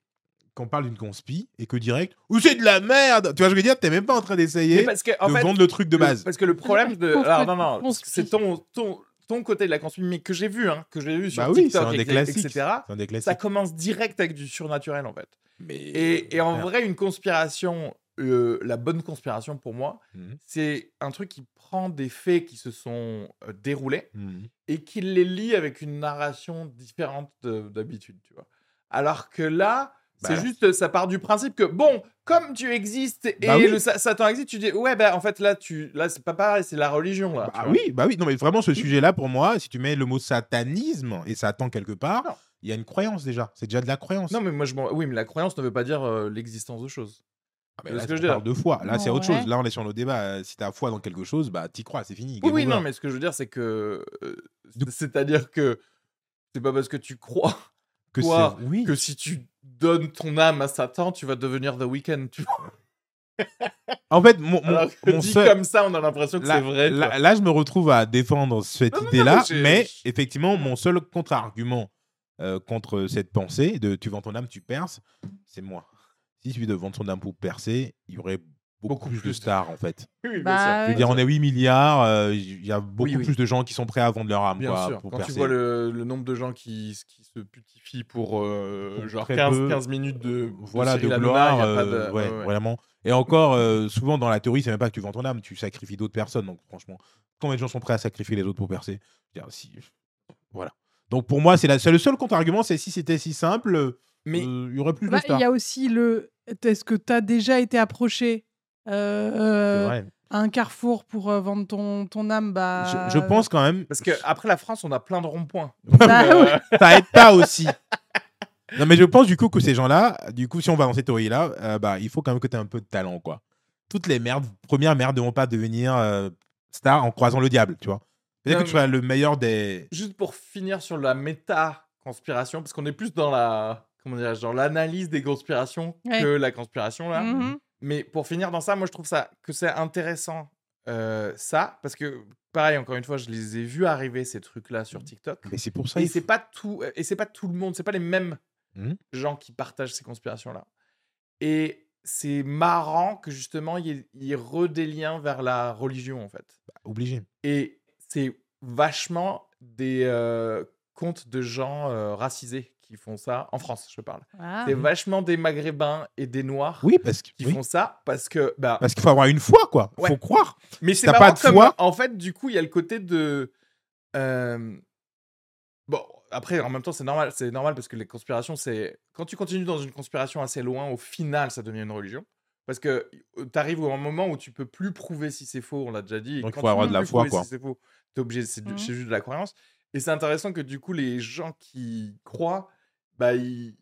qu'on parle d'une conspi et que direct, ou c'est de la merde Tu vois, je veux dire, t'es même pas en train d'essayer parce que, en de fait, vendre le truc de le- base. parce que le problème de. Alors, non, non, c'est ton, ton, ton côté de la conspiration, mais que j'ai vu, hein, que j'ai vu sur Bah oui, c'est TikTok, un des et- classiques. etc. C'est un des classiques. Ça commence direct avec du surnaturel, en fait. Mais... Et, et en vrai, une conspiration, euh, la bonne conspiration pour moi, Mhm. c'est un truc qui prend des faits qui se sont euh, déroulés Mhm. et qui les lie avec une narration différente de- d'habitude, tu vois. Alors que là, c'est Bah. juste, ça part du principe que, bon, comme tu existes et Bah oui. le sa- Satan existe, tu dis, ouais, bah en fait, là, tu, là c'est pas pareil, c'est la religion, là. Bah oui, bah oui, non mais vraiment ce sujet-là pour moi, si tu mets le mot satanisme et Satan quelque part, il y a une croyance déjà. C'est déjà de la croyance. Non, mais moi, je oui, mais la croyance ne veut pas dire euh, l'existence de choses. Ah, mais c'est là, ce que on je veux dire? parle de foi. Là, c'est autre Ouais. chose. Là, on est sur nos débats. Euh, Si t'as foi dans quelque chose, bah t'y crois, c'est fini. Oui, oui, non, mais ce que je veux dire, c'est que. euh, C'est-à-dire que c'est pas parce que tu crois que toi, oui. que si tu donnes ton âme à Satan, tu vas devenir The Weeknd. Tu vois En fait, mon, Alors dit seul- comme ça, on a l'impression que c'est vrai. là, je me retrouve à défendre cette idée-là, mais effectivement, mon seul contre-argument euh, contre cette pensée de tu vends ton âme, tu perces, c'est moi. Si celui de vendre son âme pour percer, il y aurait beaucoup, Beaucoup plus, de stars, en fait. Oui, bien Bah, sûr. Je veux dire, on est 8 milliards, euh, il y a beaucoup Oui, oui. plus de gens qui sont prêts à vendre leur âme Bien quoi, sûr. pour Quand percer. tu vois le, le nombre de gens qui, qui se putifient pour, euh, Pour genre très 15, peu. 15 minutes de, voilà, de gloire, y a pas euh, de- ouais, ouais, ouais. vraiment. Et encore, euh, souvent dans la théorie, c'est même pas que tu vends ton âme, tu sacrifies d'autres personnes. Donc franchement, combien de gens sont prêts à sacrifier les autres pour percer? Si- Voilà. Donc pour moi, c'est le seul contre-argument, c'est si c'était si simple, euh, Mais il y aurait plus Bah, de stars. Il y a aussi le. Est-ce que tu as déjà été approché euh, euh, vrai. un carrefour pour euh, vendre ton, ton âme bah, Je, je pense quand même, parce qu'après la France, on a plein de ronds-points. Bah, Euh, ouais. ça aide pas aussi. Non, mais je pense du coup que ces gens-là, du coup, si on va dans cette théorie-là, euh, bah, il faut quand même que tu aies un peu de talent, quoi. Toutes les merdes, premières merdes ne vont pas devenir euh, stars en croisant le diable, tu vois. C'est-à-dire que tu sois le meilleur des. Juste pour finir sur la méta-conspiration, parce qu'on est plus dans la comment dirais-je, dans l'analyse des conspirations Ouais. que la conspiration là. Mhm. Mais pour finir dans ça, moi je trouve ça que c'est intéressant euh, ça, parce que pareil encore une fois, je les ai vus arriver ces trucs-là sur TikTok. Mais c'est pour ça. Et c'est pas tout, et c'est pas tout le monde, c'est pas les mêmes Mhm. gens qui partagent ces conspirations-là. Et c'est marrant que justement il y, ait- des liens vers la religion en fait. faut- obligé. Et c'est vachement des euh, comptes de gens euh, racisés qui font ça en France, je parle. Ah. C'est vachement des Maghrébins et des Noirs Oui, parce que- qui oui. font ça parce que bah, Parce qu'il faut avoir une foi, quoi. Ouais. Faut croire. Mais c'est pas de comme, foi- en fait, du coup, il y a le côté de. euh, Bon, après, en même temps, c'est normal, c'est normal parce que les conspirations, c'est. Quand tu continues dans une conspiration assez loin, au final, ça devient une religion. Parce que tu arrives à un moment où tu peux plus prouver si c'est faux, on l'a déjà dit. et Donc, il faut avoir de la foi, quoi. Si c'est faux, t'es obligé, c'est Mhm. c'est juste de la croyance. Et c'est intéressant que du coup, les gens qui croient, bah, ils.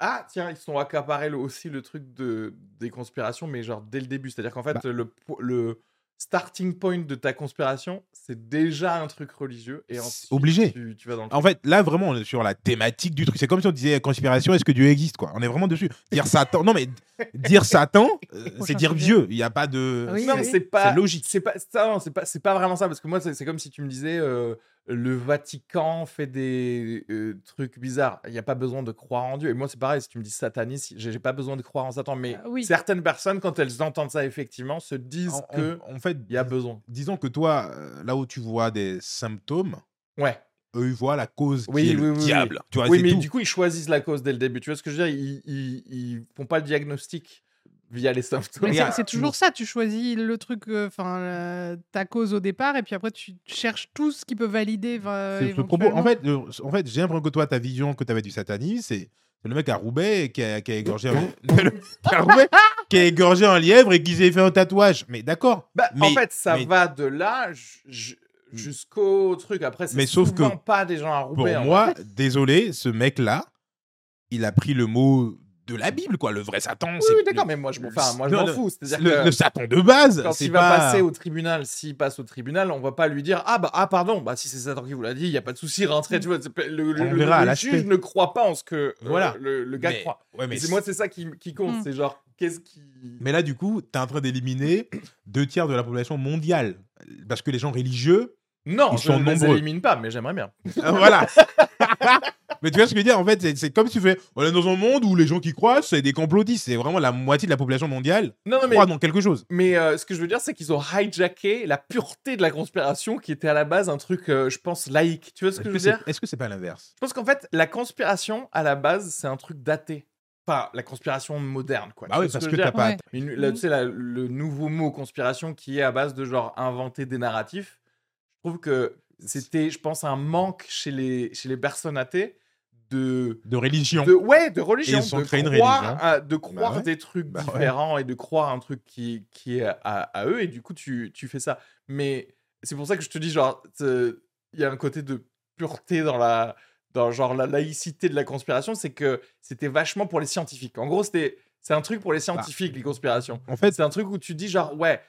Ah, tiens, ils sont accaparés aussi le truc de, des conspirations, mais genre dès le début. C'est-à-dire qu'en fait, Bah. le, po- le starting point de ta conspiration, c'est déjà un truc religieux. Et ensuite, obligé. Tu, tu vas dans le En fait, là, vraiment, on est sur la thématique du truc. C'est comme si on disait conspiration, est-ce que Dieu existe, quoi? On est vraiment dessus. Dire Satan. Non, mais dire Satan, euh, c'est dire. Dieu. Il n'y a pas de. Oui, non, oui. c'est pas c'est logique. C'est pas ça, non, c'est pas c'est pas vraiment ça parce que moi c'est c'est comme si tu me disais euh, le Vatican fait des euh, trucs bizarres. Il n'y a pas besoin de croire en Dieu. Et moi c'est pareil. Si tu me dis satanisme, j'ai pas besoin de croire en Satan. Mais Ah, oui. certaines personnes quand elles entendent ça effectivement se disent En, que en fait, il y a besoin. disons que toi, euh, là où tu vois des symptômes, Ouais. eux, ils voient la cause qui Oui, est oui, le oui, oui. diable. Tu vois, oui, mais tout. du coup ils choisissent la cause dès le début. Tu vois ce que je veux dire? Ils, ils font pas le diagnostic via les symptômes. Mais Regarde, c'est- toujours ça, tu choisis le truc, euh, enfin euh, ta cause au départ, et puis après tu cherches tout ce qui peut valider. euh, propos. En fait, le- en fait j'ai l'impression que toi, ta vision que tu avais du satanisme, c'est le mec à Roubaix qui a, qui a égorgé un... le- à Roubaix, qui a égorgé un lièvre et qui s'est fait un tatouage. Mais d'accord. Bah, en fait, ça mais- va de là ju- jusqu'au truc. Après, c'est Mais sauf souvent que pas des gens à Pour Roubaix. en moi, désolé, ce mec-là, il a pris le mot de la Bible, quoi. Le vrai Satan, Oui, c'est oui, d'accord, le- mais moi, je m'en le- enfin, moi, je non, m'en le- fous. C'est-à-dire le, que le Satan de base. quand il va pas... passer au tribunal, s'il passe au tribunal, on va pas lui dire Ah, bah, ah pardon, bah, si c'est Satan qui vous l'a dit, il y a pas de souci, rentrez. Tu vois, le, juge ne croit pas en ce que euh, Voilà. le, le gars mais, croit. ouais, mais, c'est- moi, c'est ça qui, qui compte. Mm. C'est genre, qu'est-ce qui. mais là, du coup, tu es en train d'éliminer deux tiers de la population mondiale. Parce que les gens religieux. Non, Ils je sont ne les élimine pas, mais j'aimerais bien. Ah, voilà. mais tu vois ce que je veux dire En fait, c'est- comme si tu fais. On est dans un monde où les gens qui croient, c'est des complotistes. C'est vraiment la moitié de la population mondiale Non, non, mais croit dans quelque chose. Mais euh, ce que je veux dire, c'est qu'ils ont hijacké la pureté de la conspiration qui était à la base un truc, euh, je pense, laïque. Tu vois ce que je que veux dire? est-ce que c'est pas l'inverse? Je pense qu'en fait, la conspiration, à la base, c'est un truc daté. Enfin, la conspiration moderne, quoi. Bah Tu oui, parce que veux t'as pas. Ouais. Une- là, tu sais, la- le nouveau mot conspiration qui est à base de genre inventer des narratifs. Je trouve que c'était, je pense, un manque chez les, chez les personnes athées de, De religion. de ouais de religion Et ils ont de créé une croire, religion. à- de croire ouais. des trucs Bah ouais. différents et de croire un truc qui, qui est à, à eux et du coup tu, tu fais ça mais c'est pour ça que je te dis genre te- il y a un côté de pureté dans la dans genre la laïcité de la conspiration c'est que c'était vachement pour les scientifiques en gros c'était c'est un truc pour les scientifiques les conspirations En fait, c'est un truc où tu dis genre ouais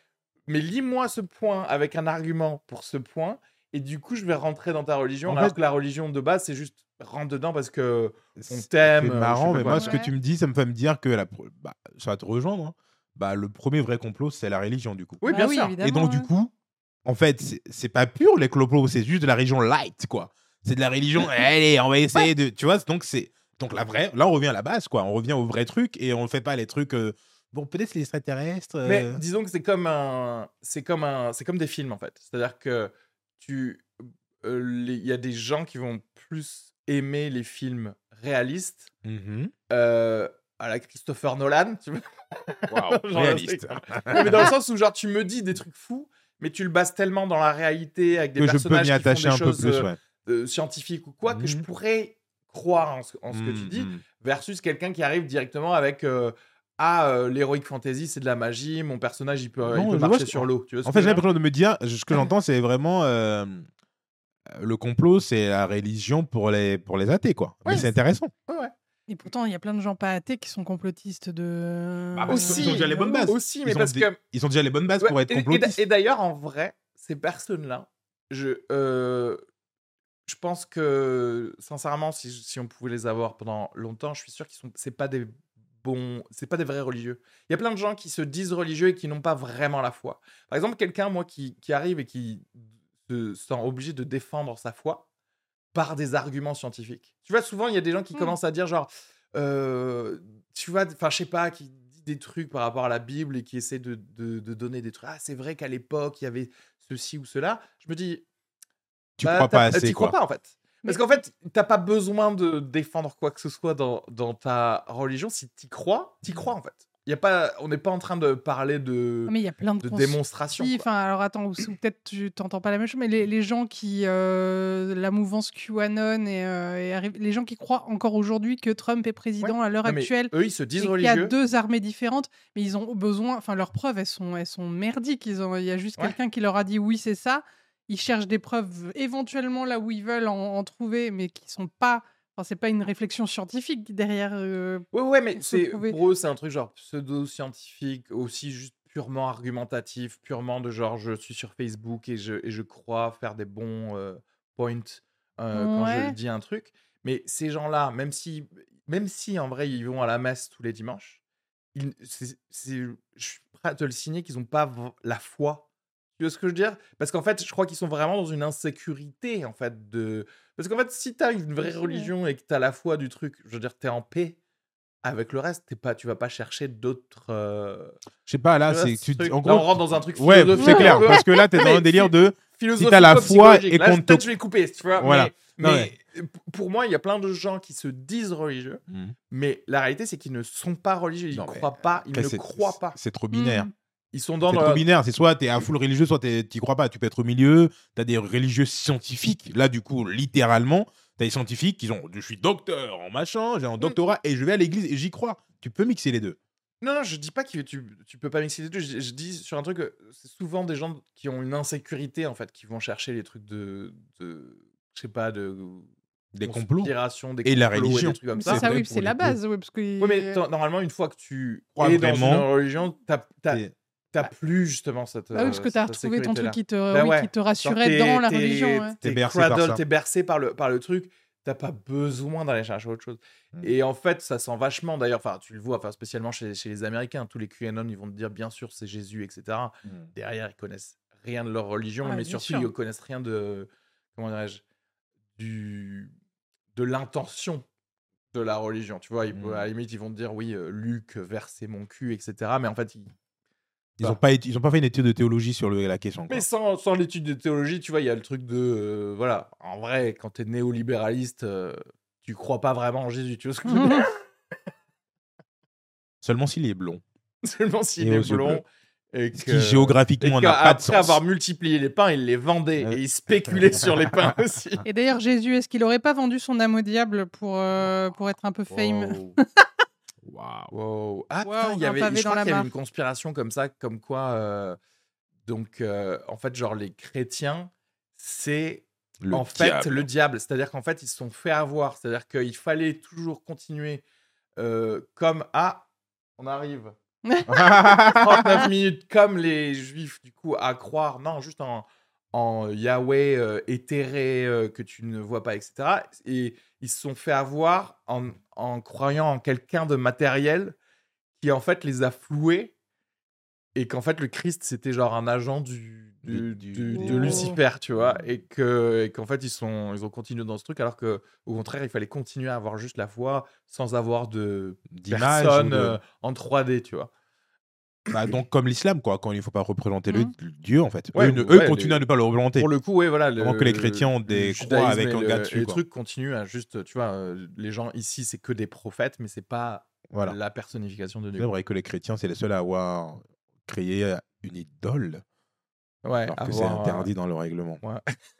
mais lis-moi ce point avec un argument pour ce point et du coup je vais rentrer dans ta religion En alors fait- que la religion de base c'est juste rentre dedans parce que c'est t'aime, c'est euh, marrant, mais quoi. moi, ce que Ouais. tu me dis, ça me fait me dire que la, bah, ça va te rejoindre. hein. Bah, le premier vrai complot, c'est la religion, du coup. oui Bah bien oui, sûr évidemment, Et donc, du coup, en fait, c'est- pas pur les complots, c'est juste de la religion light, quoi. C'est de la religion, allez, on va essayer de. Tu vois, donc c'est. Donc la vraie, là on revient à la base, quoi. On revient au vrai truc et on ne fait pas les trucs euh, bon, peut-être les extraterrestres. Mais euh, disons que c'est comme un, c'est comme un, c'est comme des films en fait. C'est-à-dire que tu, euh, les- il y a des gens qui vont plus aimer les films réalistes euh, à la Christopher Nolan, tu vois. Réaliste. Non, mais dans le sens où genre tu me dis des trucs fous, mais tu le bases tellement dans la réalité avec des Que je peux personnages qui font des un peu choses plus, euh, ouais. euh, scientifiques ou quoi que je Mhm. pourrais croire en ce, en ce que tu dis Mhm. versus quelqu'un qui arrive directement avec euh, ah euh, l'heroic fantasy c'est de la magie mon personnage il peut, il Non, peut marcher sur l'eau En fait, j'ai l'impression de me dire, ce que j'entends, c'est vraiment euh, le complot, c'est la religion pour les, pour les athées, quoi. Ouais, Mais c'est intéressant. Ouais, ouais. Et pourtant, il y a plein de gens pas athées qui sont complotistes de. Bah, aussi ont déjà les bonnes bases. aussi mais Ils ont parce des- que Ils ont déjà les bonnes bases Ouais, pour être et, complotistes. et d'ailleurs, en vrai, ces personnes-là, je, euh, je pense que, sincèrement, si, si on pouvait les avoir pendant longtemps, je suis sûr qu'ils sont, c'est pas des bons, c'est pas des vrais religieux. Il y a plein de gens qui se disent religieux et qui n'ont pas vraiment la foi. Par exemple, quelqu'un, moi, qui, qui arrive et qui se sent obligé de défendre sa foi par des arguments scientifiques. Tu vois, souvent, il y a des gens qui Hmm. commencent à dire genre, euh, tu vois, enfin, je sais pas, qui dit des trucs par rapport à la Bible et qui essaie de, de- de donner des trucs. Ah, c'est vrai qu'à l'époque, il y avait ceci ou cela. Je me dis, Tu bah, crois pas assez, t'y crois pas, en fait. Parce qu'en fait, t'as pas besoin de défendre quoi que ce soit dans, dans ta religion. Si t'y crois, t'y crois, en fait. Y a pas, on n'est pas en train de parler de, Ah, Mais il y a plein de, de démonstration. Enfin, alors attends, ou, peut-être tu t'entends pas la même chose, mais les, les gens qui. euh, la mouvance QAnon et, euh, et les gens qui croient encore aujourd'hui que Trump est président à l'heure Non, actuelle. eux, ils se Et disent qu'il y a religieux. deux armées différentes, mais ils ont besoin. Enfin, leurs preuves, elles sont, elles sont merdiques. Ils ont, il y a juste Ouais. quelqu'un qui leur a dit oui, c'est ça. Ils cherchent des preuves éventuellement là où ils veulent en, en trouver, mais qui sont pas. Enfin, c'est pas une réflexion scientifique derrière. euh, Ouais, ouais, mais c'est prouver. pour eux, c'est un truc genre pseudo-scientifique, aussi juste purement argumentatif, purement de genre je suis sur Facebook et je, et je crois faire des bons euh, points euh, quand je dis un truc. Mais ces gens-là, même si, même si en vrai ils vont à la messe tous les dimanches, ils- je suis prêt à te le signer qu'ils n'ont pas la foi. Tu vois ce que je veux dire? Parce qu'en fait, je crois qu'ils sont vraiment dans une insécurité, en fait. de Parce qu'en fait, si tu as une vraie religion et que tu as la foi du truc, je veux dire, tu es en paix avec le reste. T'es pas, tu vas pas chercher d'autres. euh, Je sais pas, là, c'est. ce. En Là, gros, on rentre dans un truc Ouais, c'est clair, parce que là, t'es dans un délire de. philosophique t'as la foi et qu'on te- peut-être je vais couper, tu vois. Voilà. Mais, Non, mais p- pour moi, il y a plein de gens qui se disent religieux, Mhm. mais la réalité, c'est qu'ils ne sont pas religieux. Ils ne croient pas. Ils ne c'est- croient pas. C'est trop binaire. hmm. Ils sont dans C'est trop binaire. C'est soit t'es à full religieux, soit t'y crois pas. Tu peux être au milieu. T'as des religieux scientifiques. Là, du coup, littéralement, t'as des scientifiques qui ont. Je suis docteur en machin, j'ai un doctorat et je vais à l'église et j'y crois. Tu peux mixer les deux. Non, non, je dis pas que tu, tu peux pas mixer les deux. Je, je dis sur un truc, que c'est souvent des gens qui ont une insécurité, en fait, qui vont chercher les trucs de. de je sais pas, de. Des complots. des Et la complots religion. des trucs comme ça. oui, c'est la base. Ouais, parce que Oui, mais normalement, une fois que tu Crois es dans vraiment. une religion, t'as t'as- t'as plus justement cette. Ah oui, parce que euh, tu as cette retrouvé ton truc qui te, Bah oui, ouais. qui te rassurait dans la religion. T'es bercé par cradle, ça. t'es bercé par le, par le truc. T'as pas besoin d'aller chercher autre chose. Mm. Et en fait, ça sent vachement. D'ailleurs, enfin, tu le vois, enfin, spécialement chez, chez les Américains, tous les QAnon, ils vont te dire, bien sûr, c'est Jésus, etc. Derrière, ils connaissent rien de leur religion, Ah, mais surtout, sûr. ils connaissent rien de. Comment dirais-je du, De l'intention de la religion. Tu vois, ils, peuvent- à la limite, ils vont te dire, oui, euh, Luc, verser mon cul, etc. Mais en fait, ils, Ils ont pas, été- ils ont pas fait une étude de théologie sur le- la question. quoi. Mais sans, sans l'étude de théologie, tu vois, il y a le truc de. euh, voilà, en vrai, quand t'es néolibéraliste, euh, tu crois pas vraiment en Jésus, tu vois ce que je veux dire? Seulement s'il est blond. Seulement s'il est blond. Et Ce qui géographiquement n'a pas de sens. avoir multiplié les pains, il les vendait et il spéculait sur les pains aussi. Et d'ailleurs, Jésus, est-ce qu'il aurait pas vendu son âme au diable pour, euh, pour être un peu fame? Wow. Waouh. Wow. Ah Wow, putain, il y avait, pavé je dans crois la qu'il y avait mare. une conspiration comme ça, comme quoi, euh, donc, euh, en fait, genre les chrétiens, c'est Le en fait diable. le diable. C'est-à-dire qu'en fait, ils se sont fait avoir. C'est-à-dire qu'il fallait toujours continuer euh, comme ah, on arrive 39 minutes comme les juifs du coup à croire non juste en en Yahweh euh, éthéré euh, que tu ne vois pas etc et ils se sont fait avoir en, en croyant en quelqu'un de matériel qui en fait les a floués et qu'en fait le Christ c'était genre un agent du, du- Du- du- du- de. Lucifer tu vois et que et qu'en fait ils sont ils ont continué dans ce truc alors que au contraire il fallait continuer à avoir juste la foi sans avoir de personne de- euh, en 3D, tu vois. Bah, donc, comme l'islam, quoi, quand il ne faut pas représenter le, le Dieu, en fait. Ouais, eux, ne- ouais, eux continuent les- à ne pas le représenter. Pour le coup, oui, voilà. Pendant que les chrétiens ont des le croix avec un le- gars dessus, Les quoi. trucs continuent à juste, tu vois, euh, les gens ici, c'est que des prophètes, mais c'est pas Voilà. la personnification de C'est Dieu. vrai que les chrétiens, c'est les seuls à avoir créé une idole, Ouais, alors que c'est euh, interdit dans le règlement. ouais.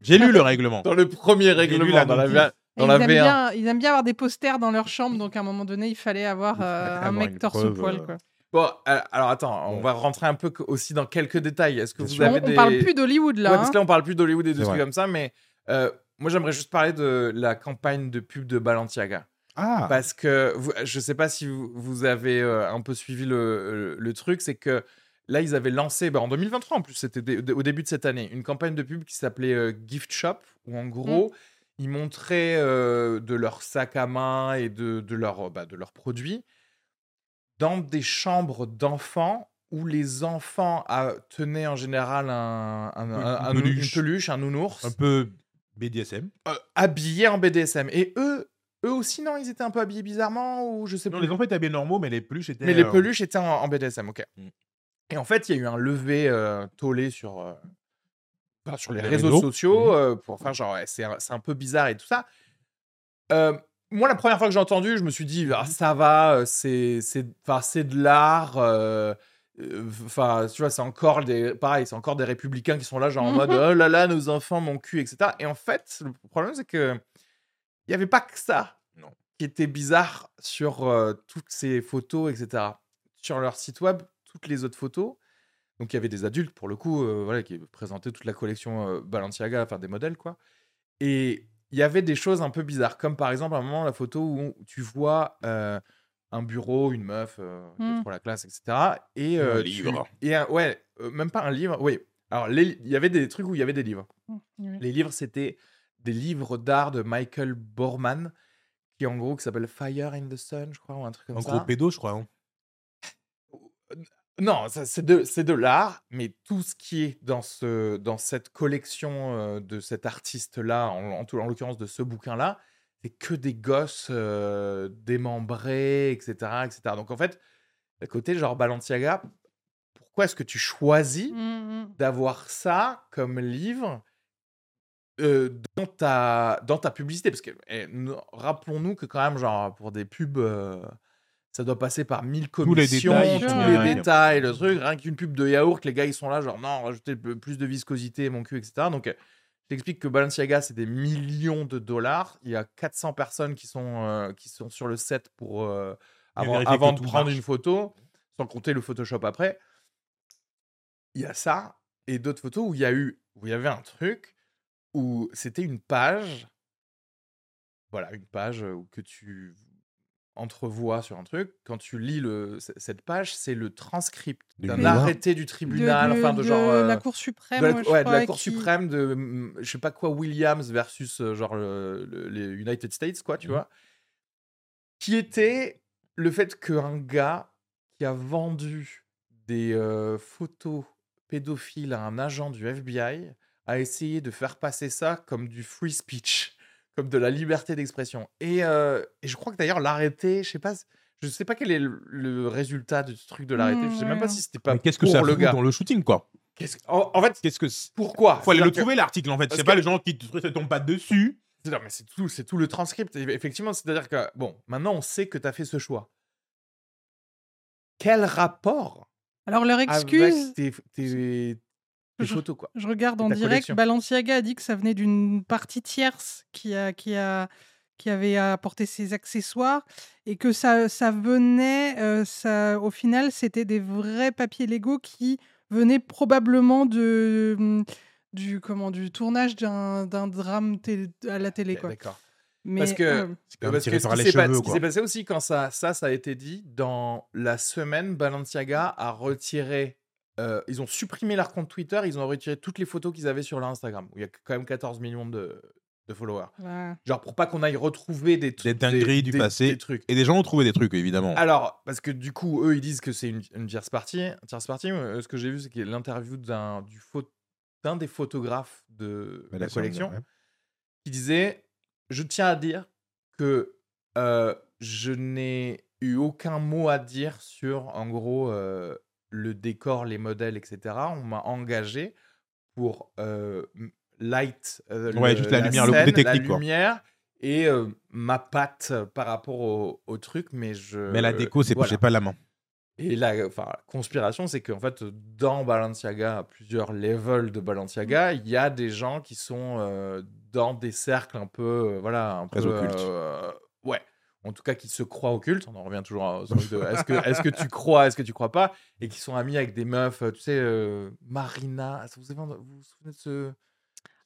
J'ai lu le règlement. Dans le premier lu règlement, la dans la, ils, aiment V1. bien, ils aiment bien avoir des posters dans leur chambre, donc à un moment donné, il fallait avoir Il euh, fallait un avoir mec torse poil. euh, Quoi. Bon, euh, alors attends, on va rentrer un peu aussi dans quelques détails. Est-ce que Bien vous sûr. On, avez on des... parle plus d'Hollywood là. Ouais, parce hein. que là, on parle plus d'Hollywood et de trucs comme ça, mais euh, moi, j'aimerais juste parler de la campagne de pub de Balenciaga. Ah, Parce que vous- je sais pas si vous, vous avez euh, un peu suivi le, le- le truc, c'est que là, ils avaient lancé, bah, en 2023 en plus, c'était au début de cette année, une campagne de pub qui s'appelait euh, Gift Shop, où en gros, ils montraient euh, de leurs sacs à main et de, de, leur, bah, de leurs produits dans des chambres d'enfants où les enfants ah, tenaient en général un, un- un- un- peluche. une peluche, un nounours un peu BDSM. euh, habillés en BDSM. Et eux, eux aussi, non, ils étaient un peu habillés bizarrement ou je sais Non, plus. les enfants étaient habillés normaux, mais les peluches étaient. Mais les peluches étaient en, en BDSM, ok. Mm. Et en fait, il y a eu un levé euh, tollé sur, euh, bah, sur les, Les réseaux, réseaux. sociaux Mhm. euh, pour faire genre, ouais, c'est un, c'est un peu bizarre et tout ça. Moi, la première fois que j'ai entendu, je me suis dit, ah, ça va, euh, c'est c'est- enfin, c'est de l'art. euh, euh, Enfin, tu vois, c'est encore des. Pareil, c'est encore des républicains qui sont là, genre en mode, Mhm. oh là là, nos enfants, mon cul, etc. Et en fait, le problème, c'est que il n'y avait pas que ça Non. qui était bizarre sur euh, toutes ces photos, etc. Sur leur site web, toutes les autres photos. Donc il y avait des adultes pour le coup, euh, voilà, qui présentaient toute la collection Balenciaga, enfin des modèles quoi. Et il y avait des choses un peu bizarres, comme par exemple à un moment la photo où tu vois euh, un bureau, une meuf euh, qui est Mm. trop la classe, etc. Et Un euh, tu- livre. Et un- ouais, euh, même pas un livre. Oui. Alors les- il y avait des trucs où il y avait des livres. Ouais. Les livres, c'était des livres d'art de Michael Borman, qui en gros qui s'appelle Fire in the Sun, je crois, ou un truc comme Un ça. gros pédo, je crois. hein. Non, c'est de, l'art, mais tout ce qui est dans, ce, dans cette collection de cet artiste-là, en, en, tout- en l'occurrence de ce bouquin-là, c'est que des gosses euh, démembrés, etc., etc. Donc en fait, à côté, genre Balenciaga, pourquoi est-ce que tu choisis Mm, mm. d'avoir ça comme livre euh, dans, ta, dans ta publicité? Parce que eh, nous- rappelons-nous que quand même, genre, pour des pubs, euh, ça doit passer par mille les commissions, détails, tous les ouais. détails, le truc. Rien qu'une pub de yaourt, les gars, ils sont là, genre, non, rajouter plus de viscosité, mon cul, etc. Donc, euh, je t'explique que Balenciaga, c'est des millions de dollars. Il y a 400 personnes qui sont, euh, qui sont sur le set pour, euh, avant, de prendre marche. une photo, sans compter le Photoshop après il y a ça et d'autres photos où il y a eu où il y avait un truc où c'était une page voilà une page que tu entrevois sur un truc quand tu lis le cette page c'est le transcript Du d'un tribunal. arrêté du tribunal de- enfin de, de genre euh, la Cour suprême. de la, moi, je ouais, de la cour qui- suprême de mm, je sais pas quoi Williams versus euh, genre le- le- les United States quoi tu Mhm. vois qui était le fait qu'un gars qui a vendu des euh, photos pédophiles à un agent du FBI a essayé de faire passer ça comme du free speech, comme de la liberté d'expression. Et, euh, et je crois que d'ailleurs l'arrêté, je sais pas, je sais pas quel est le, le résultat du truc de l'arrêté. Hmm, je sais même pas ouais. si c'était pas Mais qu'est-ce que pour ça le gars. dans le shooting, quoi Qu'est-ce que- en, en fait, Qu'est-ce que pourquoi? Faut aller le que- trouver l'article en fait. C'est pas que- les gens qui te se tombent pas dessus. C'est- Non, mais c'est tout, c'est tout le transcript. Effectivement, c'est-à-dire que, bon, maintenant on sait que tu as fait ce choix. Quel rapport Alors, leur excuse, avec tes, tes- Je- photos, quoi je regarde en direct, collection. Balenciaga a dit que ça venait d'une partie tierce qui, a, qui, a, qui avait apporté ses accessoires et que ça, ça venait, euh, ça, au final, c'était des vrais papiers légaux qui venaient probablement de, hum, du, comment, du tournage d'un d'un drame télé- à la télé. Quoi. D'accord. Mais, Parce que, euh, parce que ce qui pas- s'est passé aussi quand ça, ça, ça a été dit, dans la semaine, Balenciaga a retiré. Euh, ils ont supprimé leur compte Twitter, ils ont retiré toutes les photos qu'ils avaient sur leur Instagram, où il y a quand même 14 millions de, de followers. Genre pour pas qu'on aille retrouver des trucs. Des dingueries du passé. des trucs. Et des gens ont trouvé des trucs, évidemment. Alors, parce que du coup, eux, ils disent que c'est une, une tierce partie. Une tierce partie, euh, ce que j'ai vu, c'est a l'interview d'un du pho- d'un des photographes de Mais la collection ouais. qui disait Je tiens à dire que euh, je n'ai eu aucun mot à dire sur, en gros, euh, le décor, les modèles, etc. On m'a engagé pour euh, light, euh, Ouais, le- juste la lumière, le côté technique, la quoi. lumière et euh, ma patte par rapport au, au truc, mais je. Mais la déco, c'est voilà. j'ai pas la main. Et la, enfin, conspiration, c'est qu'en fait, dans Balenciaga, à plusieurs levels de Balenciaga, il y a des gens qui sont euh, dans des cercles un peu, euh, voilà, un Très peu, occultes. En tout cas, qui se croient occultes. On en revient toujours à ce truc de est-ce que, est-ce que tu crois, est-ce que tu crois pas, et qui sont amis avec des meufs, euh, tu sais, euh, Marina. Vous vous, vous vous souvenez de ce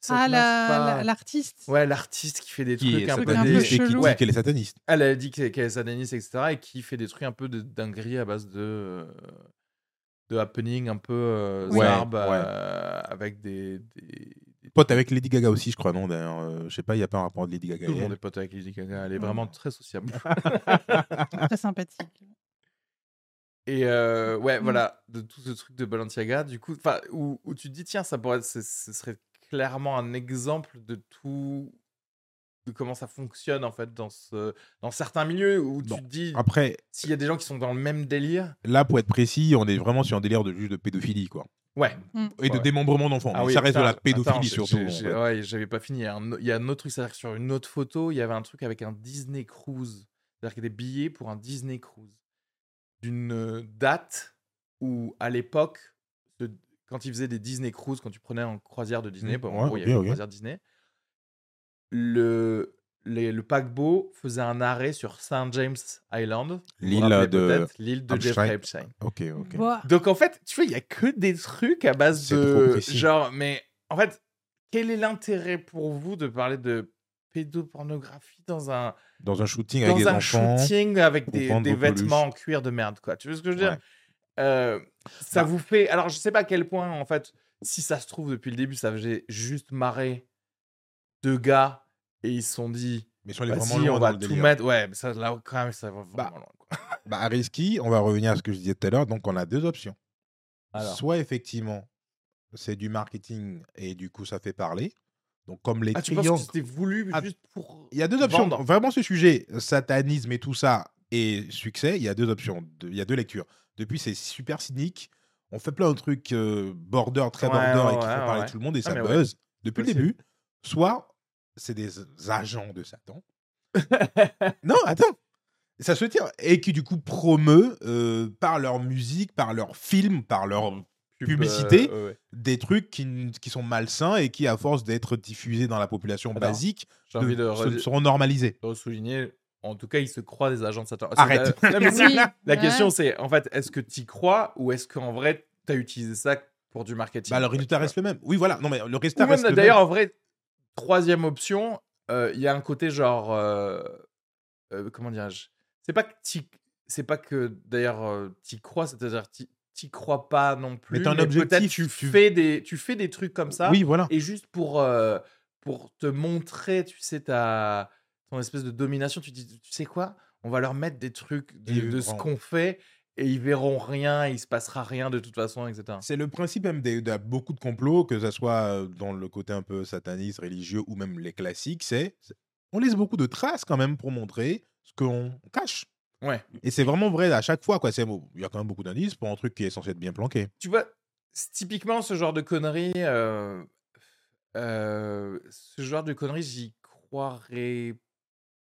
Ah, la- la- l'artiste. Ouais, l'artiste qui fait des Qui trucs est un peu, un peu des- sataniste et qui chelou. dit Ouais. qu'elle est sataniste. elle a dit qu'elle est sataniste, etc. Et qui fait des trucs un peu de dinguerie à base de, euh, de happening un peu euh, Ouais, euh, avec des- Pote avec Lady Gaga aussi, je crois, non D'ailleurs, euh, je sais pas, il y a pas un rapport de Lady Gaga. Tout le monde est pote avec Lady Gaga. Elle est Ouais. vraiment très sociable. Très sympathique. Et euh, ouais, Mm. voilà, de tout ce truc de Balenciaga, du coup, enfin, où, où tu te dis, tiens, ça pourrait, ce, ce serait clairement un exemple de tout, de comment ça fonctionne en fait dans ce, dans certains milieux où Bon. tu te dis, Après, s'il y a des gens qui sont dans le même délire, là, pour être précis, on est vraiment sur un délire de juste de pédophilie, quoi. Ouais, Et de Ouais. démembrement d'enfants. Ah oui, ça reste de la pédophilie surtout. Ouais, j'avais pas fini. Il y, a un, au- il y a un autre truc, c'est-à-dire que sur une autre photo, il y avait un truc avec un Disney Cruise. C'est-à-dire qu'il y a des billets pour un Disney Cruise. D'une euh, date où, à l'époque, quand ils faisaient des Disney Cruise, quand tu prenais en croisière de Disney, Mm, bon, ouais, en gros, il y avait une ok. croisière Disney, le, les- le paquebot faisait un arrêt sur St. James Island. Vous L'île de L'île de Jeffrey Epstein. Ok, ok. Bah, Donc en fait, tu vois, il y a que des trucs à base de genre mais en fait, quel est l'intérêt pour vous de parler de pédopornographie dans un Dans un shooting avec dans des un enfants. shooting avec des, vêtements en cuir de merde quoi. Tu vois ce que je veux dire? Ouais. Euh, ça Bah. vous fait alors je sais pas à quel point en fait si ça se trouve depuis le début ça faisait juste marrer deux gars et ils se sont dit Mais si on est vas-y, vraiment loin on va le tout délire. mettre ouais mais ça là quand même ça va vraiment Bah, loin quoi. Bah, à Risky, on va revenir à ce que je disais tout à l'heure. Donc, on a deux options. Alors. Soit, effectivement, c'est du marketing et du coup, ça fait parler. Donc, comme les Ah tu penses clients. que c'était voulu Ah, juste pour Il y a deux options. vendre? Vraiment, ce sujet, satanisme et tout ça, et succès, il y a deux options. Il y a deux lectures. Depuis, c'est super cynique. On fait plein de trucs euh, border, très Ouais, border, et ouais, qui font ouais, parler ouais. tout le monde, et Ah, ça buzz depuis le début. Soit, c'est des agents de Satan. non, attends. Ça se tient. Et qui, du coup, promeut euh, par leur musique, par leurs films, par leur publicité, euh, ouais, ouais. des trucs qui, sont malsains et qui, à force d'être diffusés dans la population Attends, basique, envie de, se- seront normalisés. de souligner. En tout cas, ils se croient des agents de Satan. Arrête. La, Oui, ouais. question, c'est en fait, est-ce que tu y crois ou est-ce qu'en vrai, tu as utilisé ça pour du marketing? Bah, le résultat reste le même. Oui, voilà. Non, mais le résultat même, reste le D'ailleurs, même. en vrai, troisième option, euh, il y a un côté genre. euh, euh, comment dirais-je? C'est pas que t'y- C'est pas que d'ailleurs t'y crois, c'est-à-dire t'y- crois pas non plus. t'as un objectif, tu, tu- fais des, tu fais des trucs comme ça. Oui, voilà. Et juste pour, pour te montrer, tu sais, ta, ton espèce de domination, tu dis, tu sais quoi? On va leur mettre des trucs de, ce qu'on fait et ils verront rien, il se passera rien de toute façon, etc. C'est le principe même de beaucoup de complots, que ce soit euh, dans le côté un peu sataniste, religieux ou même les classiques, c'est on laisse beaucoup de traces quand même pour montrer ce qu'on cache. Ouais. Et c'est vraiment vrai à chaque fois. quoi. Il y a quand même beaucoup d'indices pour un truc qui est censé être bien planqué. Tu vois, typiquement ce genre de conneries, euh, euh, ce genre de conneries, j'y croirais,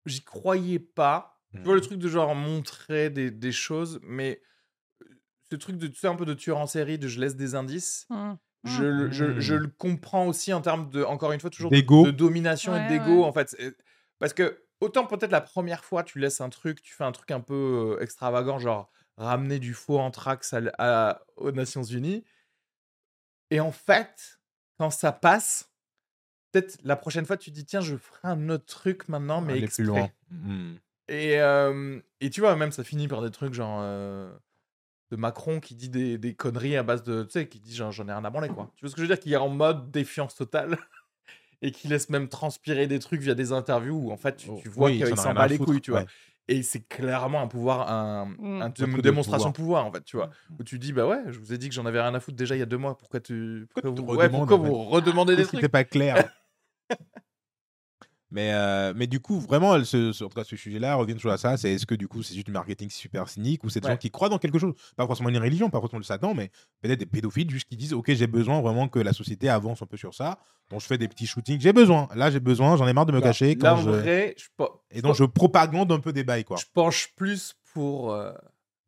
j'y croyais pas. Tu vois le Mhm. truc de genre montrer des, des choses, mais ce truc de, tu sais, un peu de tueur en série, de je laisse des indices. Mmh. Je, le- je, je Mmh. le comprends aussi en termes de, encore une fois, toujours de, domination et d'ego, ouais. en fait. Parce que, autant peut-être la première fois, tu laisses un truc, tu fais un truc un peu extravagant, genre ramener du faux anthrax à aux Nations Unies. Et en fait, quand ça passe, peut-être la prochaine fois, tu te dis, tiens, je ferai un autre truc maintenant, mais Aller exprès. plus loin. Et, euh, et tu vois, même ça finit par des trucs genre euh, de Macron qui dit des, des conneries à base de. Tu sais, qui dit j'en ai rien à branler, quoi. Tu vois ce que je veux dire? Qui est en mode défiance totale et qui laisse même transpirer des trucs via des interviews où en fait tu, tu vois Oh, Oui, qu'il s'en bat les foutre, couilles, tu vois. Et c'est clairement un pouvoir, un, Mm. un- Un une démonstration de pouvoir. pouvoir, en fait, tu vois. Où tu dis, bah ouais, je vous ai dit que j'en avais rien à foutre déjà il y a deux mois. Pourquoi tu. Pourquoi vous, ouais, en fait? redemandez des trucs? n'était pas clair? Mais, euh, mais du coup, vraiment, elle se, en tout cas, ce sujet-là revient toujours à ça. C'est est-ce que du coup, c'est juste du marketing super cynique ou c'est des Ouais. gens qui croient dans quelque chose? Pas forcément une religion, pas forcément le Satan, mais peut-être des pédophiles juste qui disent Ok, j'ai besoin vraiment que la société avance un peu sur ça. Donc je fais des petits shootings. J'ai besoin. Là, j'ai besoin. J'en ai marre de me cacher. Là, Quand en je... vrai, je, pe- Et donc, je propagande un peu des bails, quoi. je penche plus pour. euh,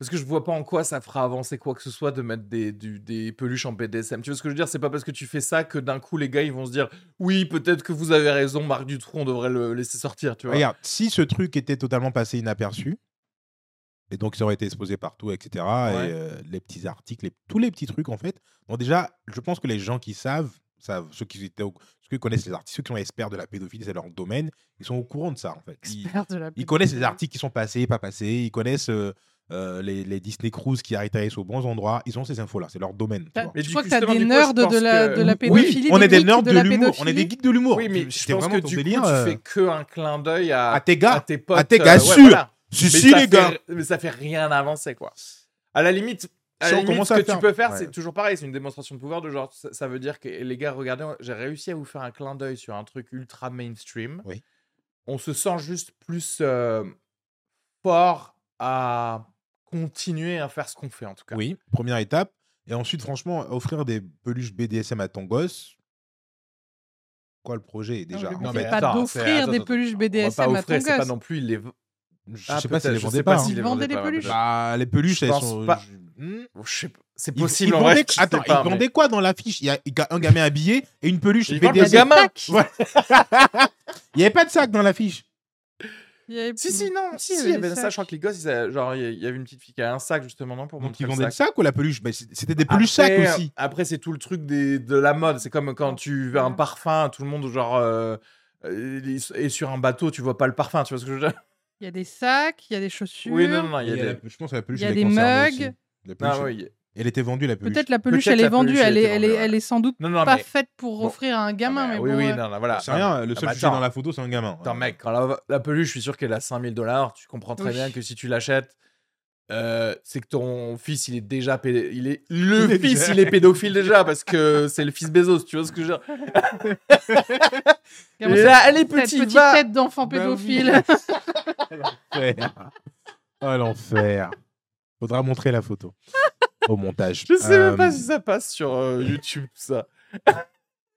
Parce que je vois pas en quoi ça fera avancer quoi que ce soit de mettre des, du- des peluches en BDSM. Tu vois ce que je veux dire? C'est pas parce que tu fais ça que d'un coup les gars ils vont se dire oui peut-être que vous avez raison Marc Dutroux on devrait le laisser sortir tu vois? Regarde, si ce truc était totalement passé inaperçu, et donc ça aurait été exposé partout, etc., Ouais. et euh, les petits articles, les- tous les petits trucs, en fait. Donc déjà, je pense que les gens qui savent, savent ceux, qui étaient au- ceux qui connaissent les articles, ceux qui sont experts de la pédophilie, c'est leur domaine, ils sont au courant de ça, en fait. Ils, Expert de la ils connaissent les articles qui sont passés, pas passés, ils connaissent euh, euh, les, les Disney Cruise qui atterrissent aux bons endroits, ils ont ces infos-là, c'est leur domaine. tu vois. Mais Je crois que t'as justement, des coup, nerds de la, que- de la Oui, pédophilie. on est des nerds de l'humour, on est des geeks de l'humour. Oui mais je pense que du délire, coup euh, tu fais que un clin d'œil à, à tes gars, à tes potes. à tes euh, gars ouais, sûrs. voilà. Si, Mais si, ça les gars. fait- mais ça fait rien avancer quoi. À la limite, à Si la on limite, commence ce que faire- tu peux faire, Ouais. c'est toujours pareil, c'est une démonstration de pouvoir de genre, ça, ça veut dire que les gars, regardez, j'ai réussi à vous faire un clin d'œil sur un truc ultra mainstream. Oui. On se sent juste plus euh, fort à continuer à faire ce qu'on fait en tout cas. Oui, première étape. Et ensuite, franchement, offrir des peluches BDSM à ton gosse. Quoi le projet déjà Non, mais pas attends, d'offrir des peluches On va pas BDSM à ton offrir, c'est pas gosse. non plus les. je Ah, sais pas si les vendaient sais pas. hein. s'ils les Ils vendaient des pas, peluches. Bah, les peluches, elles sont. pas. je- Hmm? Pas. C'est Ils- possible ils en vrai. vendaient- Attends, pas, ils mais- vendaient quoi dans l'affiche? Il y a un gamin habillé et une peluche Ils BDSM. gamin. Ouais. Il n'y avait pas de sac dans l'affiche. Il y avait- Si, si, non, si, si, avait il y avait ça. sacs. Je crois que les gosses, ils genre, il y- avait une petite fille qui avait un sac justement, non, pour Donc montrer ils le vendaient le sac. sac ou la peluche? Mais C'était des peluches sacs aussi. Après, c'est tout le truc des, de la mode. C'est comme quand tu veux un parfum, tout le monde, genre, euh, euh, est sur un bateau, tu vois pas le parfum, tu vois ce que je veux dire? Il y a des sacs, il y a des chaussures. Oui, non, non, non, il y a des. la- Je pense que la peluche, il y a des mugs. aussi. La peluche, Non, elle- oui. Elle était vendue, la peluche. Peut-être la peluche, Peut-être elle est la vendue. peluche, elle Elle est, elle, est, elle est sans doute Non, non, pas mais. faite pour Bon. offrir à un gamin. Ah, mais oui, bon, oui, euh, non, voilà. C'est rien, le Ah, seul bah, sujet dans la photo, c'est un gamin. Attends, Ouais. mec, quand la, la peluche, je suis sûr qu'elle a 5000 dollars. Tu comprends très Oui. bien que si tu l'achètes, euh, c'est que ton fils, il est déjà pédé- il est Le Il est fils, déjà- il est pédophile déjà parce que c'est le fils Bezos. Tu vois ce que je veux dire gamin, Et là, elle est cette petite, petite va tête d'enfant Bah pédophile. L'enfer. Oh l'enfer. Faudra montrer la photo au montage. Je sais même pas Euh, si ça passe sur euh, YouTube, ça.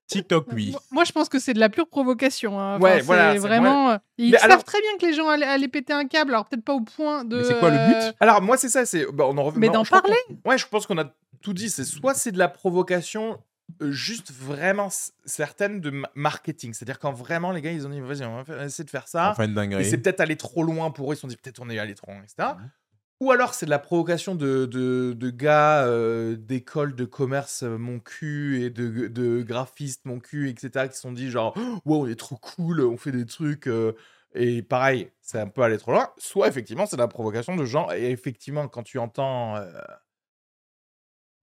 TikTok, oui. Moi- je pense que c'est de la pure provocation. hein. Enfin, Ouais, voilà, Vraiment. euh, Ils Mais savent alors- très bien que les gens allaient, allaient péter un câble. Alors peut-être pas au point de. Mais c'est quoi le but? Alors, moi, c'est ça. c'est bah, on en revient. Mais d'en parler? Ouais, je pense qu'on a tout dit. C'est soit c'est de la provocation. juste vraiment certaine de ma- marketing. C'est-à-dire quand vraiment les gars ils ont dit vas-y on va essayer de faire ça. Enfin, une Et dinguerie. c'est peut-être allé trop loin pour eux, ils se sont dit peut-être on est allé trop loin, etc. Mhm. Ou alors c'est de la provocation de, de, de gars euh, d'école de commerce, euh, mon cul, et de, de graphistes, mon cul, etc., qui se sont dit genre, wow, on est trop cool, on fait des trucs. euh, et pareil, c'est un peu allé trop loin. Soit effectivement c'est de la provocation de gens, et effectivement quand tu entends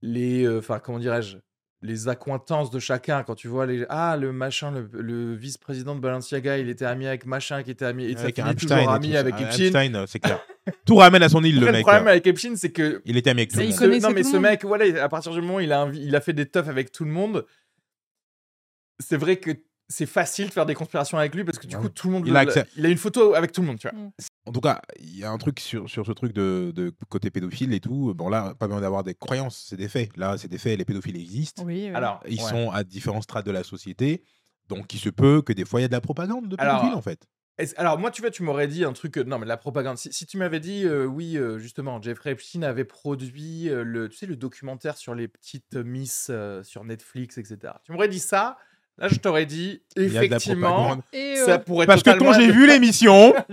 les, enfin comment dirais-je, les accointances de chacun, quand tu vois les ah le machin, le, le vice-président de Balenciaga, il était ami avec machin, qui était ami, toujours et ami avec Ah, Epstein. Epstein, c'est clair. Tout ramène à son île, le le mec. problème euh. avec Epstein, c'est que Il était ami avec tout le il monde. ce- non mais ce le mec, voilà, à partir du moment où il a, invi- il a fait des teufs avec tout le monde, c'est vrai que c'est facile de faire des conspirations avec lui parce que du Ouais. coup tout le monde Il le- a accès. il a une photo avec tout le monde, tu vois. En tout cas, il y a un truc sur, sur ce truc de, de côté pédophile et tout. Bon, là, pas besoin d'avoir des croyances, c'est des faits. Là, c'est des faits, les pédophiles existent. Oui, oui. Alors, Ils ouais. sont à différents strates de la société. Donc, il se peut que des fois, il y a de la propagande de Alors, pédophiles, en fait. Alors moi, tu vois, tu m'aurais dit un truc. euh, non, mais la propagande. Si, si tu m'avais dit, euh, oui, euh, justement, Jeffrey Epstein avait produit euh, le, tu sais, le documentaire sur les petites Miss euh, sur Netflix, etc. Tu m'aurais dit ça. Là, je t'aurais dit, effectivement. Et, ça pourrait Parce que quand j'ai vu l'émission,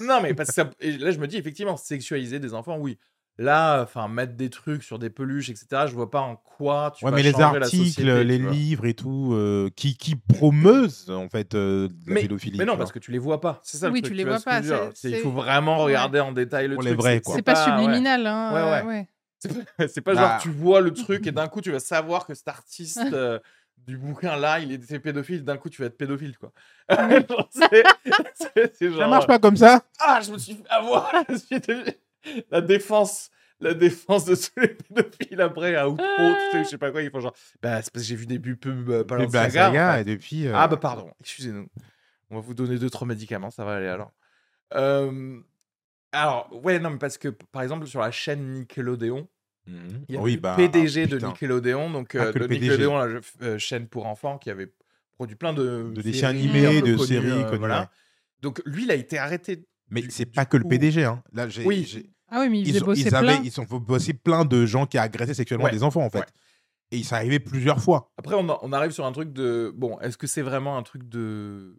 non, mais parce que ça- là, je me dis, effectivement, sexualiser des enfants, oui. Là, enfin, mettre des trucs sur des peluches, etc., je vois pas en quoi tu ouais, vas mais les changer la articles, société, les livres et tout, euh, qui, qui promeusent, en fait, euh, la Mais, pédophilie. mais non, parce que tu les vois pas. C'est ça le Oui, truc. tu les vois pas, Il faut vraiment Ouais. regarder en détail le Pour truc. les vrais, quoi. c'est pas, ouais. subliminal. Hein, Ouais, euh, ouais. ouais. C'est pas Bah. genre tu vois le truc et d'un coup tu vas savoir que cet artiste euh, du bouquin là il était pédophile, d'un coup tu vas être pédophile quoi. Genre, Ça genre, marche pas comme ça Ah, je me suis fait avoir je suis devenu- La défense, la défense de tous les pédophiles après à outro, tu sais, je sais pas quoi, ils font genre bah c'est parce que j'ai vu des pubs euh, Bah, Balenciaga. En fait. et depuis. euh, Ah bah pardon, excusez-nous. On va vous donner deux, trois médicaments, ça va aller alors. Euh, alors, ouais, non, mais parce que par exemple, sur la chaîne Nickelodeon, Mhm. il y a Oui, le bah, PDG de putain. Nickelodeon, donc Ah, euh, de. Nickelodeon, la euh, chaîne pour enfants qui avait produit plein de, De dessins animés, de connues, séries euh, voilà. Donc lui, il a été arrêté. Mais c'est pas que le PDG. Hein. Là, j'ai, Oui. j'ai- Ah oui, mais il faisait ils, ont, bosser ils, avaient, plein. ils ont bosser plein de gens qui agressaient sexuellement Ouais, des enfants, en fait. ouais. Et il s'est arrivé plusieurs fois. Après, on, arrive sur un truc de. Bon, est-ce que c'est vraiment un truc de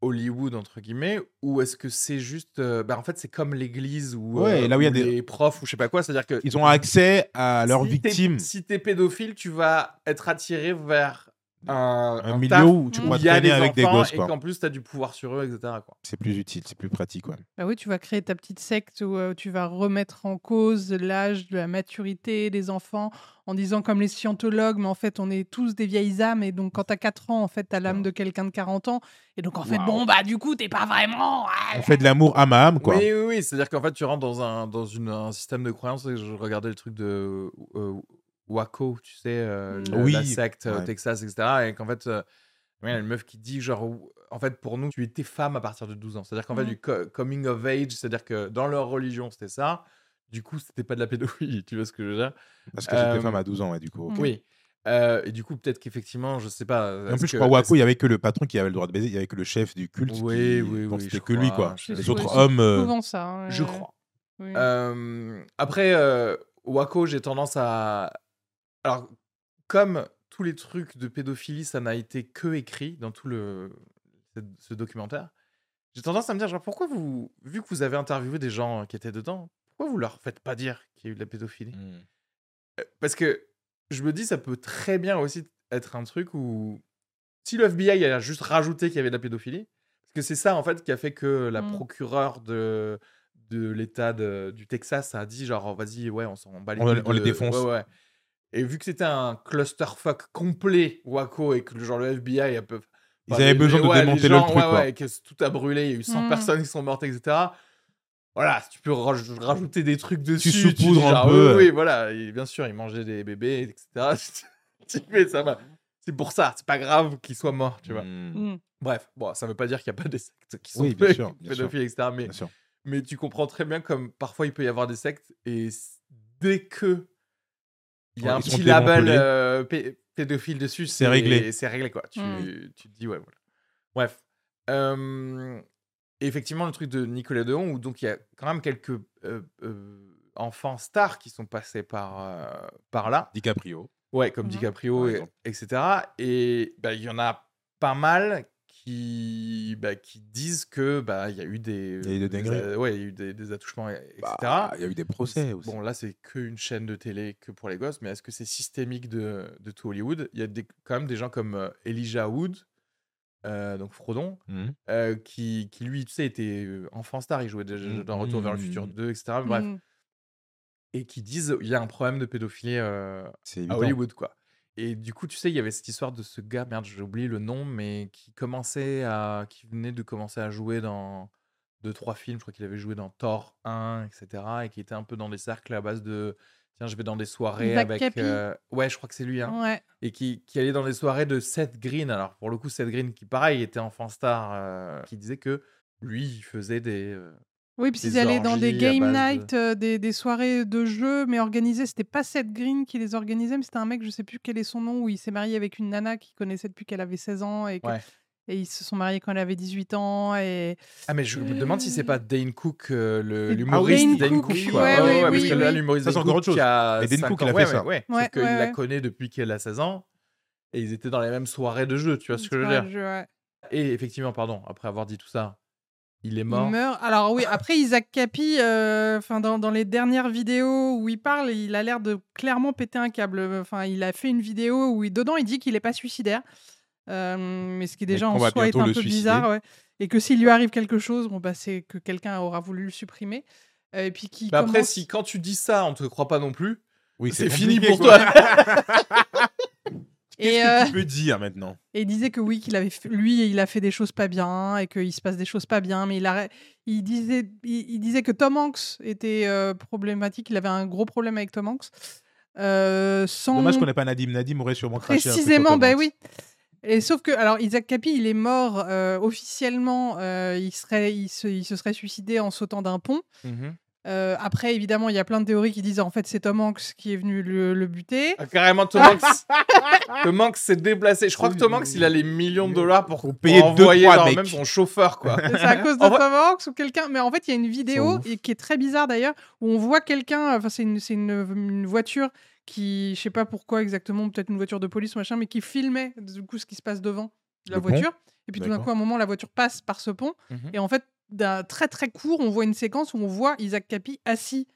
Hollywood, entre guillemets, ou est-ce que c'est juste. euh, bah, en fait, c'est comme l'église ou, Ouais, euh, là où il y a des- les profs ou je sais pas quoi. C'est-à-dire que. Ils ont accès à leurs si t'es- victimes. Si t'es pédophile, tu vas être attiré vers un, Un un milieu où tu pourras traîner avec des enfants gosses. et Quoi. qu'en plus, t'as du pouvoir sur eux, etc. Quoi. C'est plus utile, c'est plus pratique. Ouais. Bah oui, tu vas créer ta petite secte où euh, tu vas remettre en cause l'âge de la maturité des enfants en disant comme les scientologues, mais en fait, on est tous des vieilles âmes. Et donc, quand tu as 4 ans, en fait, tu as l'âme de quelqu'un de 40 ans. Et donc, en fait, bon, bah, du coup, t'es pas vraiment. On fait de l'amour âme à âme, quoi. Oui, oui, oui. C'est-à-dire qu'en fait, tu rentres dans un, dans une, un système de croyance. et Je regardais le truc de euh, Waco, tu sais, euh, le- Oui, la secte euh, au ouais. Texas, etc. Et qu'en fait, euh, ouais, il y a une meuf qui dit, genre, en fait, pour nous, tu étais femme à partir de 12 ans. C'est-à-dire qu'en fait, Mhm. du co- coming of age, c'est-à-dire que dans leur religion, c'était ça. Du coup, c'était pas de la pédophilie, tu vois ce que je veux dire? Parce que j'étais Euh, femme à 12 ans, ouais, du coup. Oui. Euh, et du coup, peut-être qu'effectivement, je sais pas. En plus, je que- crois Waco, il y avait que le patron qui avait le droit de baiser, il y avait que le chef du culte. Oui, qui... oui, donc oui, C'était je que lui, quoi. je- Les autres c'est hommes. euh, souvent ça. hein, Je euh, crois. oui. Euh, après, euh, Waco, j'ai tendance à. Alors, comme tous les trucs de pédophilie, ça n'a été que écrit dans tout le ce, ce documentaire, j'ai tendance à me dire, genre, pourquoi vous, vu que vous avez interviewé des gens qui étaient dedans, pourquoi vous leur faites pas dire qu'il y a eu de la pédophilie? Mm. Euh, Parce que je me dis, ça peut très bien aussi être un truc où si le FBI a juste rajouté qu'il y avait de la pédophilie, parce que c'est ça en fait qui a fait que la Mm. procureure de, de l'État de- du Texas a dit genre vas-y ouais on s'en bat les On- on les défonce. ouais, ouais. Et vu que c'était un clusterfuck complet Waco et que le genre le FBI a peu Ils Enfin, avaient les- besoin de démonter gens, le truc, ouais, quoi. ouais, que tout a brûlé, il y a eu 100 Mm. personnes qui sont mortes, etc. Voilà, tu peux raj- rajouter des trucs dessus, tu saupoudres un genre, peu, oui, voilà, et bien sûr, ils mangeaient des bébés, etc. Tu fais, ça va. C'est pour ça, c'est pas grave qu'ils soient morts, tu vois. Mm. Mm. Bref, bon, ça veut pas dire qu'il n'y a pas des sectes qui sont Oui, bien sûr, bien sûr. pédophiles, etc. Mais, Bien sûr. mais tu comprends très bien comme parfois il peut y avoir des sectes et dès que il y a Ouais, un petit label euh, pé- pédophile dessus, C'est réglé. C'est réglé quoi. Tu, Mm. tu te dis ouais voilà. Bref. Euh, effectivement le truc de Nicolas Deon où donc il y a quand même quelques euh, euh, enfants stars qui sont passés par euh, par là. DiCaprio. Ouais, comme Mhm. DiCaprio, et- etc. Et bah, il y en a pas mal qui, bah, qui disent que bah il y a eu des, Il y a eu des des dingueries. a- ouais, il y a eu des, des attouchements, et- etc. Bah, Il y a eu des procès aussi. Bon, là, c'est qu'une chaîne de télé que pour les gosses, mais est-ce que c'est systémique de, de tout Hollywood? Il y a des- quand même des gens comme euh, Elijah Wood, euh, donc Frodon, Mhm. euh, qui, qui lui, tu sais, était enfant star, il jouait déjà Mhm. dans Retour vers le futur Mhm. 2, etc. Bref, Mm. et qui disent il y a un problème de pédophilie euh, à évident. Hollywood, quoi. Et du coup, tu sais, il y avait cette histoire de ce gars, merde, j'ai oublié le nom, mais qui commençait à, qui venait de commencer à jouer dans deux, trois films. Je crois qu'il avait joué dans Thor 1, etc. Et qui était un peu dans des cercles à base de, tiens, je vais dans des soirées Zach avec. Euh, Ouais, je crois que c'est lui, hein. Ouais. Et qui, qui allait dans des soirées de Seth Green. Alors, pour le coup, Seth Green, qui pareil, était enfant star, euh, qui disait que lui, il faisait des. euh, Oui, puis ils allaient dans des game base de- night, euh, des, des soirées de jeux, mais organisées. C'était pas Seth Green qui les organisait, mais c'était un mec, je sais plus quel est son nom, où il s'est marié avec une nana qu'il connaissait depuis qu'elle avait 16 ans et, que- Ouais. et ils se sont mariés quand elle avait 18 ans. Et Ah, mais je me demande si c'est pas Dane Cook, euh, l'humoriste Dane Dane Cook, Cook, quoi. ouais, Ouais, ouais, ouais, parce oui, que là, oui. l'humoriste Ça, c'est Dane Cook chose. qui a Mais Dane 5 Cook, ans. il a fait Ouais, ça. ouais, ouais. Ouais, Sauf qu'il ouais, la connaît depuis qu'elle a 16 ans. Et ils étaient dans les mêmes soirées de jeu, tu vois ce que je veux dire. Et effectivement, pardon, après avoir dit tout ça, il est Il mort. meurt. Alors oui, après Isaac Capi, euh, enfin dans, dans les dernières vidéos où il parle, il a l'air de clairement péter un câble. Enfin, il a fait une vidéo où il- dedans il dit qu'il n'est pas suicidaire, Euh, mais ce qui déjà en soi est un peu suicider. bizarre, ouais. Et que s'il lui arrive quelque chose, bon bah c'est que quelqu'un aura voulu le supprimer. Euh, et puis qui Mais après, commence- si quand tu dis ça, on te croit pas non plus, Oui, c'est fini pour quoi. toi. et, Qu'est-ce euh, que tu peux dire maintenant? Et il disait que oui, qu'il avait fait- lui, il a fait des choses pas bien et qu'il se passe des choses pas bien, mais il, a, il, disait, il, il disait que Tom Hanks était euh, problématique, il avait un gros problème avec Tom Hanks. Euh, sans Dommage qu'on n'ait pas Nadim. Nadim aurait sûrement craché. précisément, ben Hanks. oui. Et sauf que, alors, Isaac Capi, il est mort euh, officiellement. il, serait, il, se, il se serait suicidé en sautant d'un pont. Mhm. Euh, après, évidemment, il y a plein de théories qui disent en fait c'est Tom Hanks qui est venu le, le buter. Ah, carrément, Tom Hanks, Tom Hanks s'est déplacé. Je crois que Tom Hanks, il a les millions de dollars pour, Pour payer pour deux, envoyer trois genre, mecs. même son chauffeur, quoi. C'est à cause de En vrai- Tom Hanks ou quelqu'un. Mais en fait, il y a une vidéo et qui est très bizarre d'ailleurs où on voit quelqu'un. Enfin, c'est une, c'est une, une voiture qui, je sais pas pourquoi exactement, peut-être une voiture de police ou machin, mais qui filmait du coup ce qui se passe devant la Le pont voiture. Et puis tout d'un coup, à un moment, la voiture passe par ce pont. Mhm. Et en fait, d'un très très court, on voit une séquence où on voit Isaac Capi assis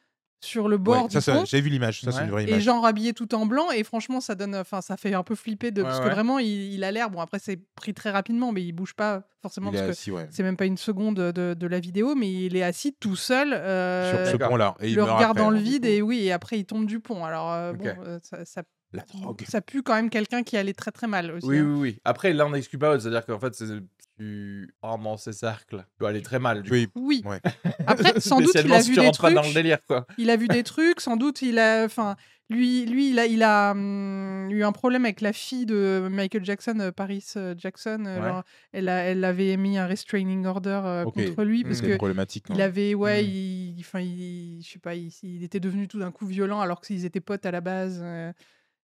sur le bord Ouais, du ça, pont. j'ai vu l'image. Ça, c'est une vraie Et image. genre habillé tout en blanc et franchement ça donne enfin ça fait un peu flipper de Ouais, parce ouais. que vraiment il, il a l'air bon après c'est pris très rapidement mais il bouge pas forcément Il parce que assis, c'est même pas une seconde de, de la vidéo mais il est assis tout seul euh, Sur ce pont-là. Et il le meurt regard après, dans le hein, vide et oui et après il tombe du pont alors euh, bon euh, ça, ça, La drogue. ça pue quand même quelqu'un qui allait très très mal aussi Oui, hein. oui, oui. Après, là, on n'exclut pas, c'est-à-dire qu'en fait, c'est- tu rentres dans ces cercles, tu peux aller très mal. Du Oui, oui Ouais. après sans doute il Spécialement a si vu tu des pas trucs dans le délire, quoi. il a vu des trucs, sans doute il a, enfin, lui, lui, il a, il a hum, eu un problème avec la fille de Michael Jackson, euh, Paris euh, Jackson. euh, Ouais. genre, elle, a, elle avait mis un restraining order euh, Ok. contre lui parce C'est que problématique. il hein. avait, ouais, Mm. il, enfin, il, je sais pas, il, il était devenu tout d'un coup violent alors qu'ils étaient potes à la base. euh,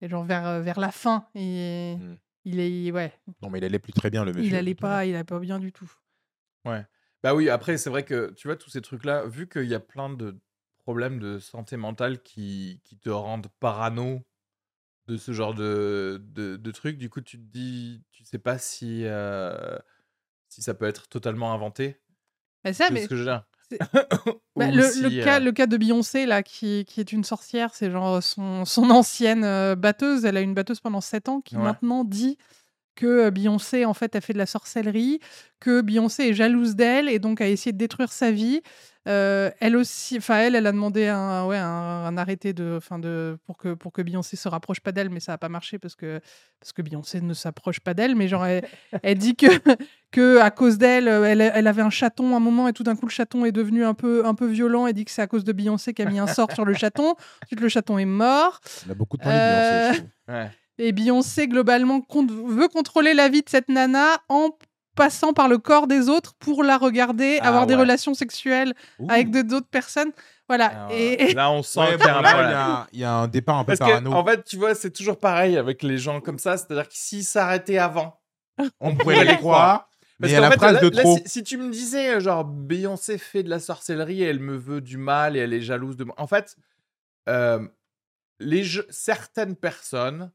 et genre vers, euh, vers la fin, et Mm. Il est, ouais, Non, mais il allait plus très bien, le monsieur. il allait pas, il allait pas bien du tout. Bah oui, après, c'est vrai que, tu vois, tous ces trucs-là, vu qu'il y a plein de problèmes de santé mentale qui, qui te rendent parano de ce genre de, de, de trucs, du coup, tu te dis, tu sais pas si, euh, si ça peut être totalement inventé. Et ça, C'est mais ce que je veux dire? Bah, le, si, le cas, euh, le cas de Beyoncé, là, qui, qui est une sorcière, c'est genre son, son ancienne euh, batteuse. Elle a une batteuse pendant 7 ans qui Ouais. maintenant dit que euh, Beyoncé, en fait, a fait de la sorcellerie, que Beyoncé est jalouse d'elle et donc a essayé de détruire sa vie. Euh, elle aussi, enfin, elle, elle a demandé un, ouais, un, un arrêté de, enfin, de, pour, que, pour que Beyoncé se rapproche pas d'elle, mais ça n'a pas marché parce que, parce que Beyoncé ne s'approche pas d'elle. Mais genre, elle, elle dit que, que à cause d'elle, euh, elle, elle avait un chaton à un moment et tout d'un coup le chaton est devenu un peu, un peu violent et dit que c'est à cause de Beyoncé qui a mis un sort sur le chaton. Ensuite le chaton est mort. Il a beaucoup de temps Euh, Beyoncé, ouais. Et Beyoncé globalement compte- veut contrôler la vie de cette nana en passant par le corps des autres pour la regarder, Ah avoir des relations sexuelles avec Ouh. d'autres personnes. Voilà. Alors, et, Là, on sent Ouais, qu'il y a bon, un là, il y y, a un départ un peu Parce que, parano. en fait, tu vois, c'est toujours pareil avec les gens comme ça. C'est-à-dire que s'ils s'arrêtaient avant, on pourrait les croire. Parce Mais à qu'en la fait, là- de là, trop. si, si tu me disais, euh, genre, Beyoncé fait de la sorcellerie et elle me veut du mal et elle est jalouse de moi. En fait, euh, les je- certaines personnes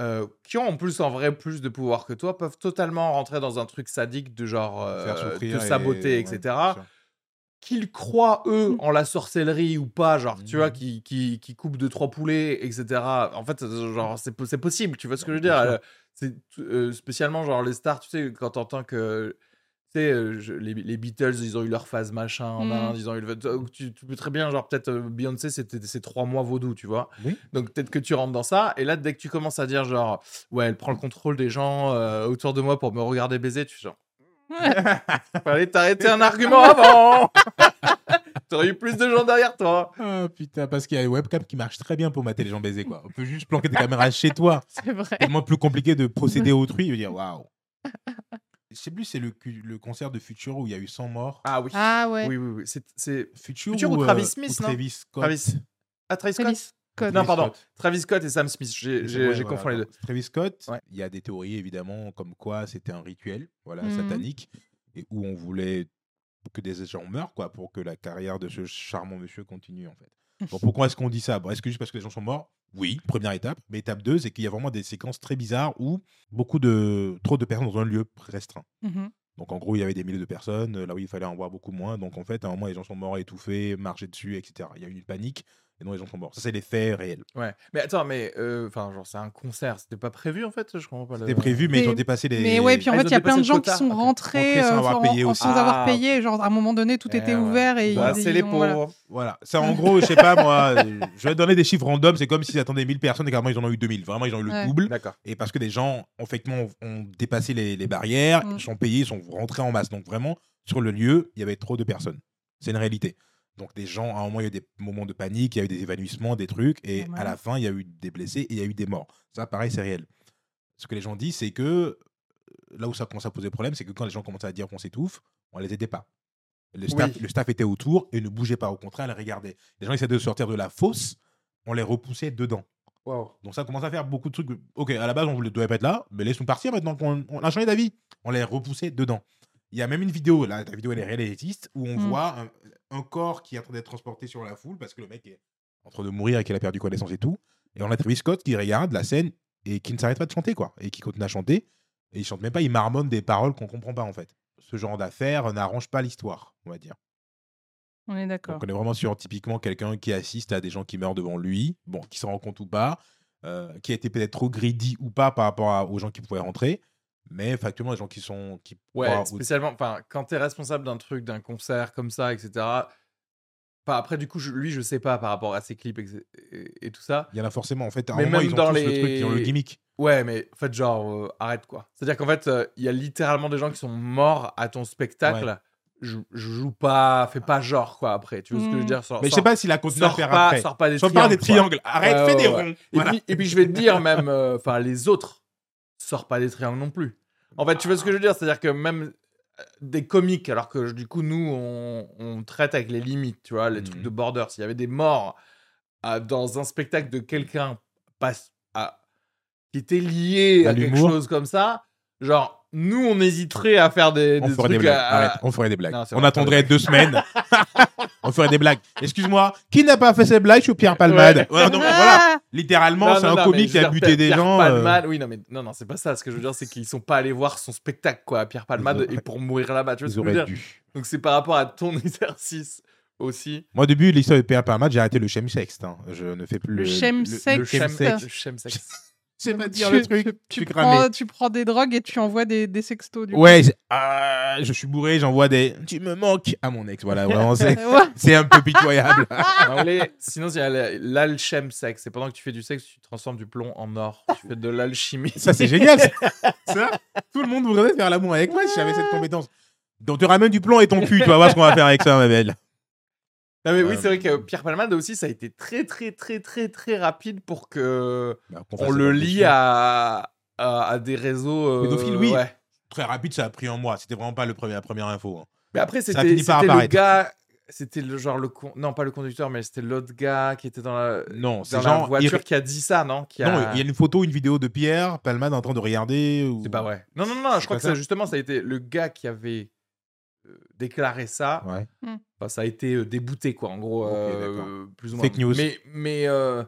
euh, qui ont en plus en vrai plus de pouvoir que toi peuvent totalement rentrer dans un truc sadique de genre euh, te saboter, etc. Qu'ils croient, eux, en la sorcellerie ou pas, genre, tu vois, Mhm. qui, qui, qui coupent deux, trois poulets, etc. En fait, euh, genre, c'est po- c'est possible, tu vois ce que je veux dire euh, C'est euh, spécialement, genre, les stars, tu sais, quand t'entends que. Tu sais, euh, je- les, les Beatles, ils ont eu leur phase machin en Mhm. Inde, ils ont eu le. Tu, tu peux très bien, genre, peut-être euh, Beyoncé, c'était ces trois mois vaudou, tu vois. Oui. Donc, peut-être que tu rentres dans ça, et là, dès que tu commences à dire, genre, ouais, elle prend le contrôle des gens euh, autour de moi pour me regarder baiser, tu fais genre. Fallait t'arrêter un argument avant T'aurais eu plus de gens derrière toi Ah putain, parce qu'il y a une webcam qui marche très bien pour mater les gens baisés, quoi. On peut juste planquer des caméras chez toi. c'est vrai. tellement plus compliqué de procéder à autrui. Je veux dire, waouh. Je sais plus, c'est le, concert de Future où il y a eu 100 morts. Ah oui. Ah ouais. Oui, oui, oui. C'est, c'est Future, Future ou, ou Travis euh, Smith, ou non Travis Scott? Travis. Ah, Travis Scott? Travis Scott. Non, Travis pardon. Scott. Travis Scott et Sam Smith. J'ai, Ouais, j'ai, j'ai voilà, confondu les deux. Travis Scott, Ouais. il y a des théories évidemment comme quoi c'était un rituel voilà, Mhm. satanique et où on voulait que des gens meurent quoi, pour que la carrière de ce charmant monsieur continue en fait. Bon, pourquoi est-ce qu'on dit ça? Bon, Est-ce que juste parce que les gens sont morts? Oui, première étape. Mais étape 2, c'est qu'il y a vraiment des séquences très bizarres où beaucoup de trop de personnes dans un lieu restreint. Mhm. Donc en gros, il y avait des milliers de personnes, là où il fallait en voir beaucoup moins. Donc en fait, à un moment, les gens sont morts étouffés, marchés dessus, etc. Il y a eu une panique et donc les gens sont morts. Ça, c'est les faits réels. Ouais. Mais attends, mais. euh, Enfin, genre, c'est un concert. C'était pas prévu en fait Je comprends pas. le- C'était prévu, mais ils ont dépassé les. Mais ouais, puis en Ah, fait, il y a plein de gens qui sont rentrés Rentrés sans euh, avoir en- payé en- aussi. sans avoir Ah, payé. Genre, à un moment donné, tout Eh était ouais. ouvert et Bah, c'est les ont- voilà. pauvres. Voilà. Ça, en gros, je sais pas, moi, je vais donner des chiffres random. C'est comme s'ils attendaient 1000 personnes et carrément, ils en ont eu 2000. Vraiment, ils ont eu le Ouais. double. D'accord. Et parce que des gens, effectivement, ont- ont dépassé les, les barrières, Mm. ils sont payés, ils sont rentrés en masse. Donc vraiment, sur le lieu, il y avait trop de personnes. C'est une réalité. Donc des gens, à un moment, il y a eu des moments de panique, il y a eu des évanouissements, des trucs, et à la fin, il y a eu des blessés et il y a eu des morts. Ça, pareil, c'est réel. Ce que les gens disent, c'est que là où ça commence à poser problème, c'est que quand les gens commençaient à dire qu'on s'étouffe, on les aidait pas. Le staff, Oui. le staff était autour et ne bougeait pas. Au contraire, elle regardait. Les gens essayaient de sortir de la fosse, on les repoussait dedans. Donc ça commence à faire beaucoup de trucs. Ok, à la base, on ne devait pas être là, mais laisse-nous partir maintenant qu'on on a changé d'avis. On les repoussait dedans. Il y a même une vidéo, là, la vidéo elle est réaliste, où on Mm. voit un, un corps qui est en train d'être transporté sur la foule parce que le mec est en train de mourir et qu'il a perdu connaissance et tout. Et on a Travis Scott qui regarde la scène et qui ne s'arrête pas de chanter, quoi. Et qui continue à chanter. Et il chante même pas, il marmonne des paroles qu'on comprend pas, en fait. Ce genre d'affaires n'arrange pas l'histoire, on va dire. On est d'accord. Donc on est vraiment sur typiquement quelqu'un qui assiste à des gens qui meurent devant lui, bon, qui s'en rend compte ou pas, euh, qui a été peut-être trop greedy ou pas par rapport à- aux gens qui pouvaient rentrer, mais factuellement les gens qui sont qui Ouais, croient spécialement, enfin, quand t'es responsable d'un truc, d'un concert comme ça, etc. Enfin, après, du coup, je- lui, je sais pas par rapport à ses clips et, et- et tout ça. il y en a forcément en fait. À un Mais moment, même ils ont dans tous le truc, ils ont le les- gimmick. Ouais, mais en fait, genre, euh, arrête quoi. C'est-à-dire qu'en fait, euh, il y a littéralement des gens qui sont morts à ton spectacle. Je, je joue pas, fais pas genre quoi après. Tu vois ce que je veux Mm. dire? Sors- Mais je sais pas s'il a continué à sors faire pas, après. sors pas des Sors triangles. pas des triangles. Arrête, fais des ronds. Et, Voilà. puis, et puis, je vais te dire même, euh, enfin, les autres, sors pas des triangles non plus. En fait, tu vois ce que je veux dire? C'est-à-dire que même euh, des comiques, alors que du coup, nous, on, on traite avec les limites, tu vois, les trucs Mhm. de border. S'il y avait des morts à- dans un spectacle de quelqu'un à- qui était lié À à, quelque chose comme ça, genre, nous, on hésiterait à faire des, On des ferait des trucs blagues. à- Arrête, on ferait des blagues. Non, on attendrait deux semaines. on ferait des blagues. Excuse-moi, qui n'a pas fait ces blagues suis Pierre Palmade. Ouais, donc, voilà. Littéralement, c'est un non, comique qui a buté Pierre- des Pierre gens. euh, Palmade, oui, non, mais non, non, c'est pas ça. Ce que je veux dire, c'est qu'ils sont pas allés voir son spectacle, quoi, à Pierre Palmade, et pour mourir là-bas. Tu vois Ils ce que je veux auraient dire dû. Donc c'est par rapport à ton exercice aussi. Moi, au début, l'histoire de Pierre Palmade, j'ai arrêté le chemsex. hein. Je ne fais plus Le le. Le le chemsex. Sais pas Tu, dire le truc. tu- tu prends, tu des drogues et tu envoies des, des sextos. Du. Ouais, c'est- ah, je suis bourré, j'envoie des. Tu me manques à mon ex. Voilà, vraiment, c'est c'est un peu pitoyable. Sinon, il y a la- l'alchemsex. C'est pendant que tu fais du sexe, tu transformes du plomb en or. Tu fais de l'alchimie. Ça, c'est génial. ça. Ça, tout le monde voudrait faire l'amour avec moi si j'avais cette compétence. Donc, tu ramènes du plomb et ton cul, tu vas voir ce qu'on va faire avec ça, ma belle. Non, mais oui, Euh, c'est vrai que Pierre Palmade aussi, ça a été très, très, très, très, très rapide pour que Bah, qu'on on le lie à, à, à des réseaux. euh, Pédophiles, oui. ouais. Très rapide, ça a pris un mois. C'était vraiment pas le premier, la première info. hein. Mais après, c'était le gars. C'était le genre le con... non pas le conducteur mais c'était l'autre gars qui était dans la Non, c'est dans la genre. voiture il- qui a dit ça non? Qui a... Non, il y a une photo, une vidéo de Pierre Palmade en train de regarder. ou- c'est pas vrai non non non je crois que ça, ça? justement ça a été le gars qui avait euh, déclaré ça Ouais. Enfin, ça a été euh, débouté quoi en gros euh, d'accord. plus ou moins Fake news. mais mais euh,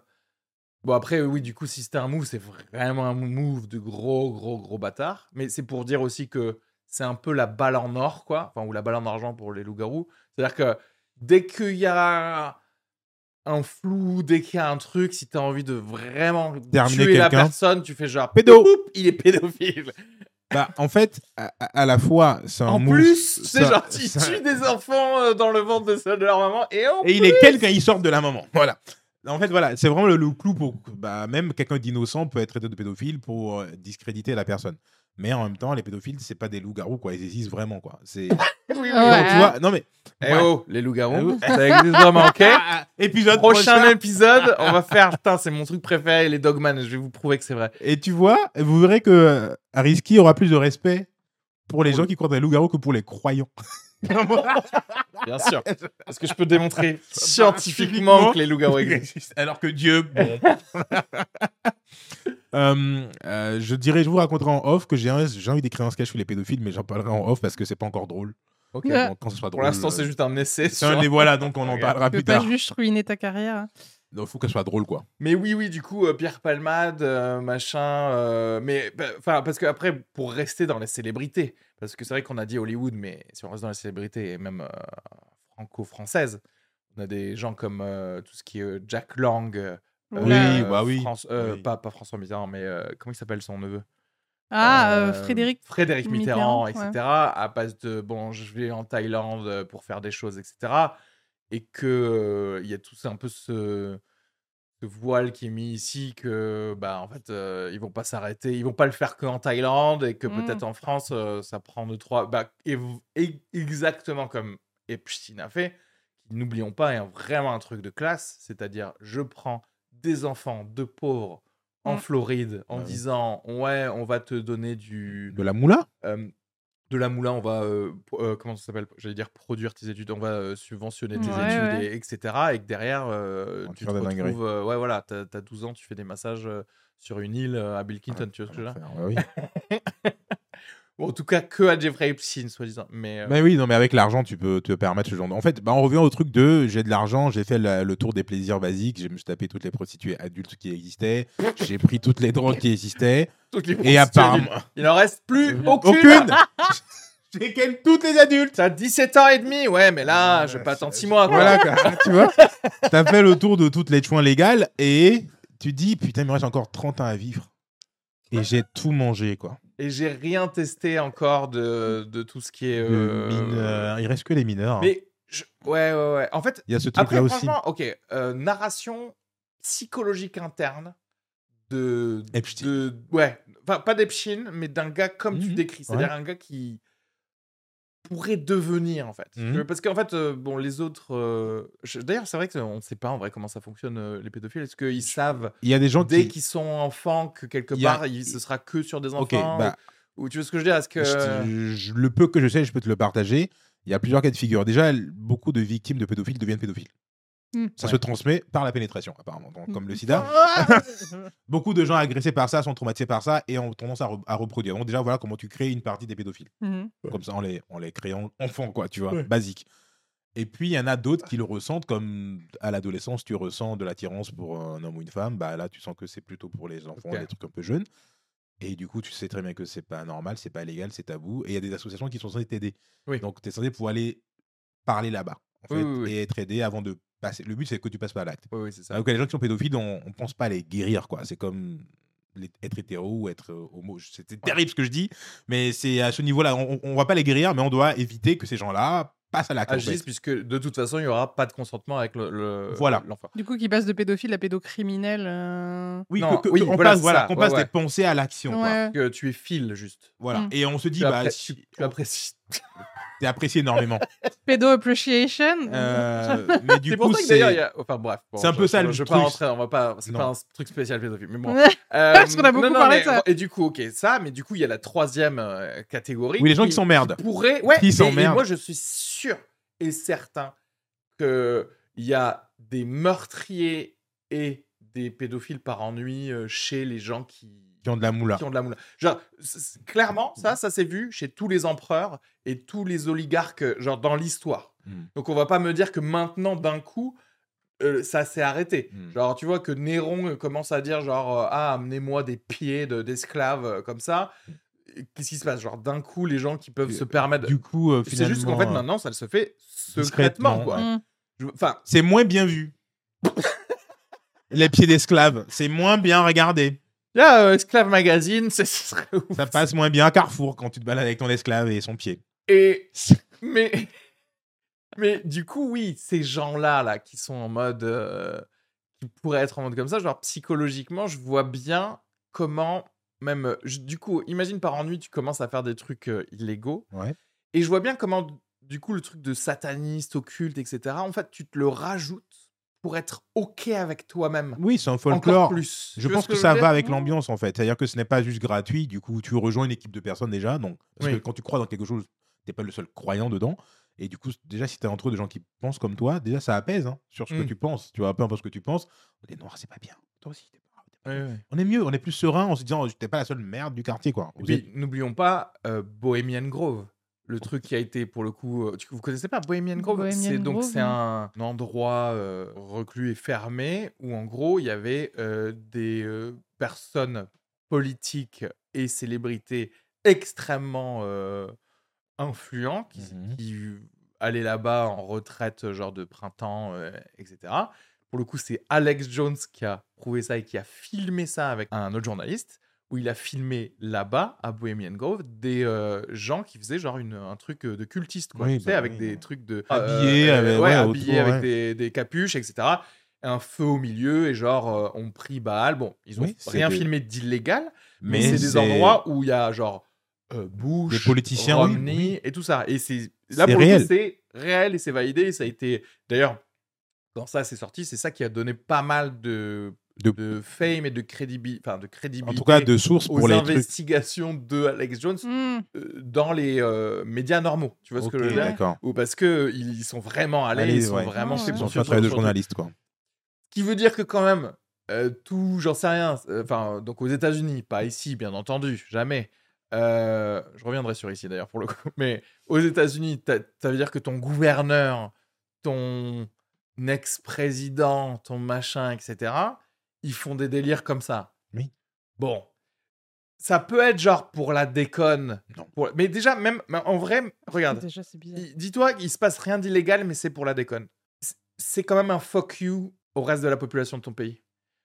bon après oui du coup si c'était un move c'est vraiment un move de gros gros gros bâtard mais c'est pour dire aussi que c'est un peu la balle en or quoi enfin ou la balle en argent pour les loups-garous c'est à dire que dès qu'il y a un flou dès qu'il y a un truc si t'as envie de vraiment Terminer tuer la personne tu fais genre Pédo. il est pédophile Bah, en fait, à, la fois, c'est un en move- plus c'est ça- genre tu ça- tues des enfants euh, dans le ventre de, de leur maman et en Et il est quel quand il sort de la maman. Voilà. En fait, voilà, c'est vraiment le, le clou pour. Bah, même quelqu'un d'innocent peut être traité de pédophile pour euh, discréditer la personne. Mais en même temps, les pédophiles, c'est pas des loups-garous, quoi. Ils existent vraiment, quoi. C'est. oui, oui, Ouais. Donc, tu vois, non mais. Eh Ouais. oh, les loups-garous, Eh ça existe vraiment, ok Ah, épisode Prochain prochain. épisode, on va faire. Putain, c'est mon truc préféré, les Dogman. Je vais vous prouver que c'est vrai. Et tu vois, vous verrez que euh, Ariski aura plus de respect pour les gens qui croient dans les loups-garous que pour les croyants. Bien sûr. Parce que je peux démontrer scientifiquement que les loups-garous existent. Alors que Dieu, bon. Euh, euh, je dirais, je vous raconterai en off que j'ai envie d'écrire un sketch sur les pédophiles, mais j'en parlerai en off parce que c'est pas encore drôle. Ok. Ouais. Donc, quand ce sera Pour l'instant, euh, c'est juste un essai. sur- un et voilà, donc on en parlera Tu peux plus pas juste ruiner ta carrière. Il faut que ce soit drôle, quoi. Mais oui, oui, du coup, euh, Pierre Palmade, euh, machin. euh, mais bah, enfin, parce que après, pour rester dans les célébrités, parce que c'est vrai qu'on a dit Hollywood, mais si on reste dans les célébrités et même euh, franco-françaises, on a des gens comme euh, tout ce qui est euh, Jack Lang. euh, Oui, euh, bah oui. France- euh, Oui. Pas, pas François Mitterrand, mais euh, comment il s'appelle son neveu? Ah, Euh, Frédéric. Frédéric Mitterrand, Mitterrand, etc. À base de bon, je vais en Thaïlande pour faire des choses, etc. Et que il y a tout un peu ce, ce voile qui est mis ici que bah en fait euh, ils vont pas s'arrêter, ils vont pas le faire que en Thaïlande et que peut-être en France euh, ça prend deux trois bah et, et- exactement comme Epstein a fait. N'oublions pas est vraiment un truc de classe, c'est-à-dire je prends des enfants de pauvres en Mm. Floride en Ah oui. disant ouais, on va te donner du De la moula? euh, de la moulin, on va euh, euh, comment ça s'appelle? J'allais dire produire tes études, on va euh, subventionner tes Ouais, études, ouais. et, etc. Et que derrière, euh, tu te tire des dingueries. retrouves, euh, ouais voilà, t'as as 12 ans, tu fais des massages euh, sur une île euh, à Bill Clinton, tu vois ce que je veux dire? En tout cas, que à Jeffrey Epstein, soi-disant. Mais euh, Mais oui, non, mais avec l'argent, tu peux te permettre ce genre de. En fait, bah, on revient au truc de j'ai de l'argent, j'ai fait la- le tour des plaisirs basiques, j'ai tapé toutes les prostituées adultes qui existaient, j'ai pris toutes les drogues qui existaient, toutes les et apparemment. il en reste plus aucune. Aucune J'ai ken toutes les adultes T'as 17 ans et demi, ouais, mais là, je vais pas attendre 6 mois. Quoi. Voilà, quoi. tu vois T'as fait le tour de toutes les chouins légales et tu dis putain, il me reste encore 30 ans à vivre. Et j'ai tout mangé, quoi. Et j'ai rien testé encore de, de tout ce qui est. Euh, mineur- Il reste que les mineurs. hein. Mais je- ouais, ouais, ouais. En fait, Il y a ce après, truc-là aussi. ok, euh, narration psychologique interne de. Epstein. de ouais, enfin, pas d'Epstein, mais d'un gars comme tu Mhm, décris. C'est-à-dire un gars qui pourrait devenir, en fait. Mhm. Parce qu'en fait, euh, bon, les autres. euh, je- D'ailleurs, c'est vrai qu'on ne sait pas en vrai comment ça fonctionne, euh, les pédophiles. Est-ce qu'ils savent Il y a des gens dès qui. qu'ils sont enfants que quelque Il y a- part, il- ce sera que sur des enfants bah, ou, ou tu vois ce que je veux dire? Est-ce que. je- je- le peu que je sais, je peux te le partager. Il y a plusieurs cas de figure. Déjà, beaucoup de victimes de pédophiles deviennent pédophiles. Hmm. Ça Ouais. se transmet par la pénétration, apparemment. Donc, comme le sida, Ah beaucoup de gens agressés par ça sont traumatisés par ça et ont tendance à, re- à reproduire. Donc, déjà, voilà comment tu crées une partie des pédophiles. Mhm. Comme ça, en les, en les créant enfants, quoi, tu vois, Ouais. basique. Et puis, il y en a d'autres qui le ressentent comme à l'adolescence, tu ressens de l'attirance pour un homme ou une femme. Bah, là, tu sens que c'est plutôt pour les enfants, Ok. des trucs un peu jeunes. Et du coup, tu sais très bien que c'est pas normal, c'est pas légal, c'est tabou. Et il y a des associations qui sont censées t'aider. Oui. Donc, tu es censé pouvoir aller parler là-bas, en Oui, fait, oui, oui. et être aidé avant de passer. Le but, c'est que tu passes pas à l'acte. Oui, oui, c'est ça. Alors que les gens qui sont pédophiles, on, on pense pas à les guérir, quoi. C'est comme les- être hétéro ou être euh, homo. C'était terrible ce que je dis, mais c'est à ce niveau-là. On, on va pas les guérir, mais on doit éviter que ces gens-là passent à l'acte. en agissent fait. puisque de toute façon il n'y aura pas de consentement avec le, le- Voilà. l'enfant. Du coup, qui passe de pédophile à pédocriminel. euh, Oui, Non, que- que- oui, qu'on voilà, passe, c'est voilà, qu'on Ouais, passe ouais. des pensées à l'action. Ouais. Que tu es fil juste. Voilà. Mm. Et on se dit, Tu, bah, appré- si- tu- tu apprécies. t'es apprécié énormément. Pédo appreciation. Euh, mais du C'est coup, pour ça que c'est. d'ailleurs il y a. Enfin bref. bon, c'est un je- peu ça, je- le Je vais truc. pas rentrer. On va pas. C'est Non. pas un truc spécial pédophile. Mais bon. Euh, Parce qu'on a beaucoup non, non, parlé mais- de ça. Et du coup, ok, ça. Mais du coup, il y a la troisième euh, catégorie. Oui, les gens qui s'emmerdent. pourraient. Ouais. Qui et- et s'emmerdent. moi, je suis sûr et certain que il y a des meurtriers et des pédophiles par ennui euh, chez les gens qui Qui ont de la moula. qui ont de la moula. Genre, clairement, ça, ça s'est vu chez tous les empereurs et tous les oligarques, genre dans l'histoire. Mm. Donc, on va pas me dire que maintenant, d'un coup, euh, ça s'est arrêté. Mm. Genre, tu vois que Néron euh, commence à dire, genre, euh, ah, amenez-moi des pieds de- d'esclaves euh, comme ça. Et Qu'est-ce qui se passe? Genre, d'un coup, les gens qui peuvent se permettre. Du coup, euh, C'est juste qu'en fait, maintenant, ça se fait secrètement, quoi. Mm. Enfin, c'est moins bien vu. les pieds d'esclaves, c'est moins bien regardé. Là, euh, Esclave Magazine, c'est- ce serait ouf. Ça passe moins bien à Carrefour quand tu te balades avec ton esclave et son pied. Et mais mais du coup oui, ces gens-là là qui sont en mode euh, qui pourraient être en mode comme ça, genre psychologiquement, je vois bien comment même je- du coup, imagine par ennui tu commences à faire des trucs euh, illégaux Ouais. et je vois bien comment du coup le truc de sataniste, occulte, etc. En fait, tu te le rajoutes pour être ok avec toi-même. Oui, c'est un Encore folklore. plus. Je Tu pense que, ça va avec l'ambiance en fait. C'est-à-dire que ce n'est pas juste gratuit. Du coup, tu rejoins une équipe de personnes déjà. Donc, parce Oui. que quand tu crois dans quelque chose, t'es pas le seul croyant dedans. Et du coup, déjà, si tu es entre eux de gens qui pensent comme toi, déjà, ça apaise hein, sur ce que Mm. tu penses. Tu vois, peu importe ce que tu penses. Les noirs, c'est pas bien. Toi aussi, t'es pas- t'es pas Ouais, bien. ouais. On est mieux, on est plus serein en se disant, t'es pas la seule merde du quartier, quoi. Êtes- n'oublions pas euh, Bohemian Grove. Le truc qui a été pour le coup. euh, tu, vous connaissez pas Bohemian Grove? Bohemian C'est donc Grove, c'est un endroit euh, reclus et fermé où en gros il y avait euh, des euh, personnes politiques et célébrités extrêmement euh, influents qui, Mhm. qui allaient là-bas en retraite genre de printemps, euh, etc. Pour le coup, c'est Alex Jones qui a prouvé ça et qui a filmé ça avec un autre journaliste où il a filmé là-bas, à Bohemian Grove, des euh, gens qui faisaient genre une, un truc euh, de cultiste, quoi, Oui, tu sais, bah avec oui, des trucs de... Habillés avec- ouais, ouais, habillés autour, avec ouais. des, des capuches, etc. Un feu au milieu et genre, euh, on prie Baal. Bon, ils ont Oui, c'est rien des- filmé d'illégal, mais, Mais c'est des c'est- endroits où il y a genre euh, Bush, politiciens, Romney et tout ça. Et c'est là C'est pour réel. c'est réel et c'est validé. Et ça a été d'ailleurs quand ça s'est sorti, c'est ça qui a donné pas mal de De- de fame et de, crédibi... enfin, de En crédibilité tout cas, de sources aux pour les trucs. investigations de Alex Jones Hmm. euh, dans les euh, médias normaux. Tu vois ce que je veux dire? d'accord. Ou parce que ils sont vraiment allés, Allez, ils sont ouais. vraiment Ah, fait ouais. Ils ont poursuivre pas travaillé de journaliste, quoi. Ce qui veut dire que quand même, euh, tout, j'en sais rien, euh, enfin, donc aux États-Unis, pas ici, bien entendu, jamais. Euh, je reviendrai sur ici d'ailleurs pour le coup, mais aux États-Unis, ça veut dire que ton gouverneur, ton ex-président, ton machin, etc., ils font des délires comme ça. Oui. Bon. Ça peut être genre pour la déconne. Non. pour- Mais déjà, même en vrai, regarde. Déjà, c'est bizarre. Il- Dis-toi qu'il se passe rien d'illégal, mais c'est pour la déconne. C'est quand même un fuck you au reste de la population de ton pays.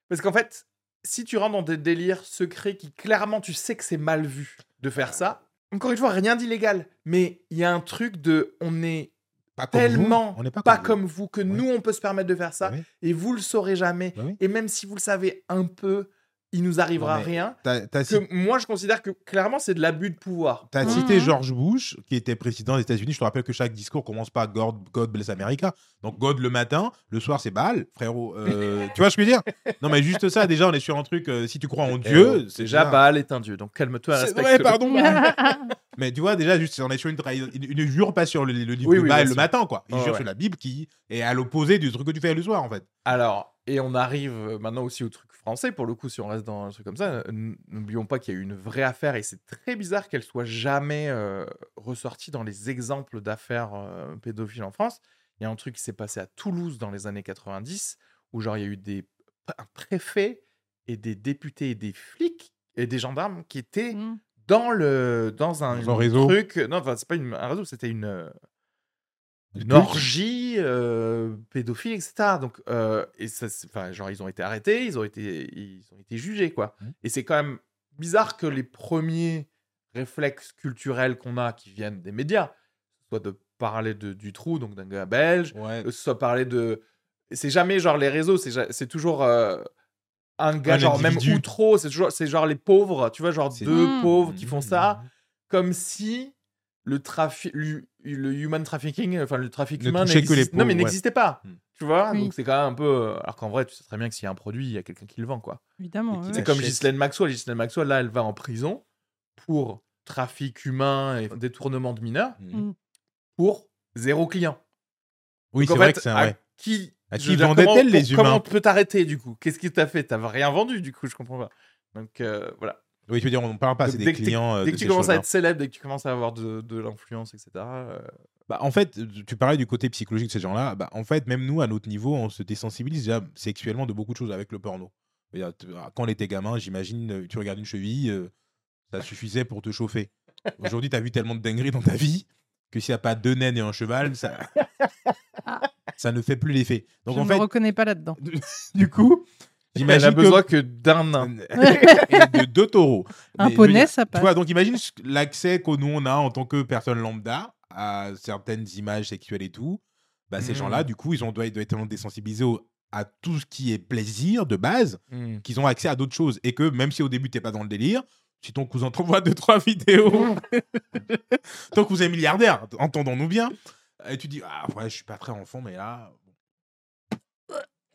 Parce qu'en fait, si tu rentres dans des délires secrets qui clairement tu sais que c'est mal vu de faire ça, encore une fois, rien d'illégal. Mais il y a un truc de on est Pas tellement On pas, pas, vous. comme vous que nous on peut se permettre de faire ça Bah oui. et vous le saurez jamais. Bah oui. Et même si vous le savez un peu, il nous arrivera Non, rien. T'as Que moi je considère que clairement c'est de l'abus de pouvoir. t'as Mhm. cité George Bush, qui était président des États-Unis. Je te rappelle que chaque discours commence par God, God bless America. Donc God le matin, le soir c'est Baal, frérot. Euh, tu vois ce que je veux dire? Non, mais juste ça, déjà, on est sur un truc. euh, si tu crois en Dieu, c'est déjà Baal est un dieu, donc calme-toi, respecte. vrai, pardon. Mais tu vois, déjà, juste, on est sur une, une, une jure pas sur le, le livre Oui, de oui, Baal le matin, quoi. Il Ouais, jure ouais. sur la Bible qui est à l'opposé du truc que tu fais le soir, en fait. Alors, et on arrive euh, maintenant aussi au truc français, pour le coup, si on reste dans un truc comme ça, n- n'oublions pas qu'il y a eu une vraie affaire, et c'est très bizarre qu'elle soit jamais euh, ressortie dans les exemples d'affaires euh, pédophiles en France. Il y a un truc qui s'est passé à Toulouse dans les années 90, où genre il y a eu des, un préfet et des députés et des flics et des gendarmes qui étaient Hmm. dans le dans un, Dans un réseau. truc non enfin c'est pas une- un réseau c'était une euh, une orgie euh, pédophile etc donc euh, et ça c'est- enfin genre ils ont été arrêtés ils ont été ils ont été jugés quoi Mhm. et c'est quand même bizarre que les premiers réflexes culturels qu'on a qui viennent des médias soit de parler de, du trou donc d'un gars belge Ouais. que ce soit parler de c'est jamais genre les réseaux c'est toujours euh, un gars Un genre individu. même ou trop c'est toujours c'est genre les pauvres tu vois genre deux Mm. pauvres qui font ça Mmh. comme si le trafic le, le human trafficking enfin le trafic Ne humain non mais ouais. n'existait pas Mm. tu vois? Oui. donc c'est quand même un peu euh, alors qu'en vrai tu sais très bien que s'il y a un produit il y a quelqu'un qui le vend quoi Évidemment. Et qui ouais. c'est comme. Ghislaine Maxwell Ghislaine Maxwell là elle va en prison pour trafic humain et détournement de mineurs Mhm. Mm. pour zéro client Oui, donc, c'est en vrai que c'est un. ouais. qui À qui vendait-elle, les pour- Comment humains? on peut t'arrêter du coup? Qu'est-ce qui t'a fait? T'avais rien vendu du coup, je comprends pas. Donc euh, voilà. Oui, tu veux dire, on ne parle pas, c'est des dès que t'es- clients. euh, dès que tu ces commences à être célèbre, dès que tu commences à avoir de, de l'influence, etc. euh, Bah, en fait, tu parlais du côté psychologique de ces gens-là. Bah, en fait, même nous, à notre niveau, on se désensibilise déjà sexuellement de beaucoup de choses avec le porno. Dire, tu- Quand on était gamin, j'imagine, euh, tu regardes une cheville, euh, ça suffisait pour te chauffer. Aujourd'hui, tu as vu tellement de dingueries dans ta vie que s'il n'y a pas deux naines et un cheval, ça, ça ne fait plus l'effet. Donc Je en ne fait, me reconnais pas là-dedans. du coup, Elle j'imagine a besoin que... que d'un nain. et de deux taureaux. Un Mais poney, dire, ça Tu passe. vois, donc imagine l'accès que nous on a en tant que personne lambda à certaines images sexuelles et tout. Bah, Ces Mhm. gens-là, du coup, ils ont doivent doivent être tellement désensibilisés au- à tout ce qui est plaisir de base Hmm. qu'ils ont accès à d'autres choses. Et que même si au début, t'es pas dans le délire, si ton cousin t'envoie deux, trois vidéos, ton cousin est milliardaire, entendons-nous bien, et tu dis, ah ouais, je suis pas très enfant, mais là.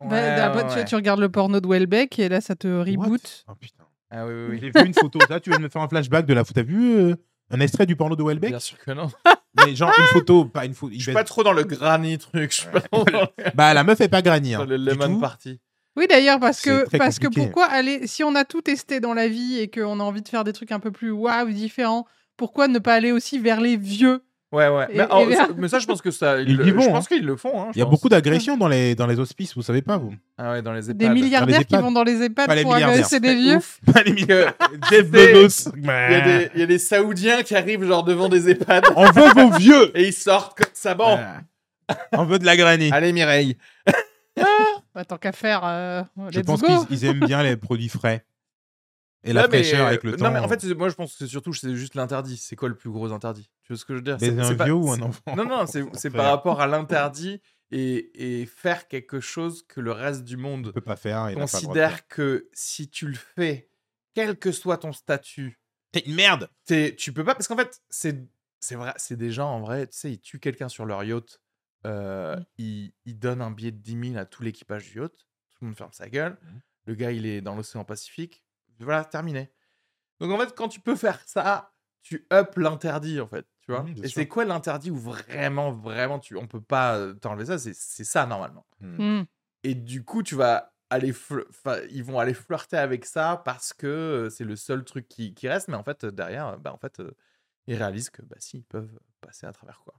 Bah, après, ouais, tu, ouais. tu regardes le porno de Welbeck et là, ça te reboot. Oh putain. Ah oui, oui, oui. J'ai vu une photo. Là, tu viens de me faire un flashback de la photo. T'as vu euh, un extrait du porno de Welbeck? Bien sûr que non. Mais genre une photo, pas une photo. Je suis pas trop dans le granny truc. Je suis pas trop dans, Bah, la meuf est pas granny. Hein, le du lemon tout. party. Oui, d'ailleurs, parce que, parce que pourquoi aller. Si on a tout testé dans la vie et qu'on a envie de faire des trucs un peu plus waouh, différents, pourquoi ne pas aller aussi vers les vieux? Ouais, ouais. Et- mais, alors, ça, mais ça, je pense que ça. Ils le- y vont, je hein. pense qu'ils le font. hein, Il y a pense. beaucoup d'agressions dans les, dans les hospices, vous savez pas, vous Ah ouais, dans les EHPAD. Des milliardaires qui vont dans les EHPAD Pas pour agresser des vieux Ouf. Pas les milliardaires. Jeff C'est- Bezos. Il y, a des, il y a des Saoudiens qui arrivent genre devant des EHPAD On veut vos vieux et ils sortent comme ça. Bon, Voilà. On veut de la granny. allez Mireille. Bah, Tant qu'à faire, euh, Je pense qu'ils ils aiment bien les produits frais. Et la fraîcheur euh, avec le temps. Non, mais en fait, c'est- moi je pense que c'est surtout c'est juste l'interdit. C'est quoi le plus gros interdit? Tu vois ce que je veux dire? C'est- un pas- vieux ou un enfant Non, non, c'est par rapport à l'interdit et, et faire quelque chose que le reste du On monde peut pas faire. il pas considère que si tu le fais, quel que soit ton statut, T'es une merde. t'es- tu peux pas. Parce qu'en fait, c'est c'est vrai, c'est des gens en vrai, tu sais, ils tuent quelqu'un sur leur yacht, euh, Mm. ils, ils donnent un billet de 10 000 à tout l'équipage du yacht, tout le monde ferme sa gueule. Mhm. le gars il est dans l'océan Pacifique. Voilà, terminé. Donc en fait, quand tu peux faire ça, tu up l'interdit en fait, tu vois. Et c'est quoi l'interdit où vraiment, vraiment, tu, on peut pas euh, t'enlever ça? C'est ça normalement. Hmm. Et du coup, tu vas aller, ils vont aller flirter avec ça parce que euh, c'est le seul truc qui, qui reste. Mais en fait, euh, derrière, bah, en fait, ils réalisent que bah, si, ils peuvent passer à travers quoi.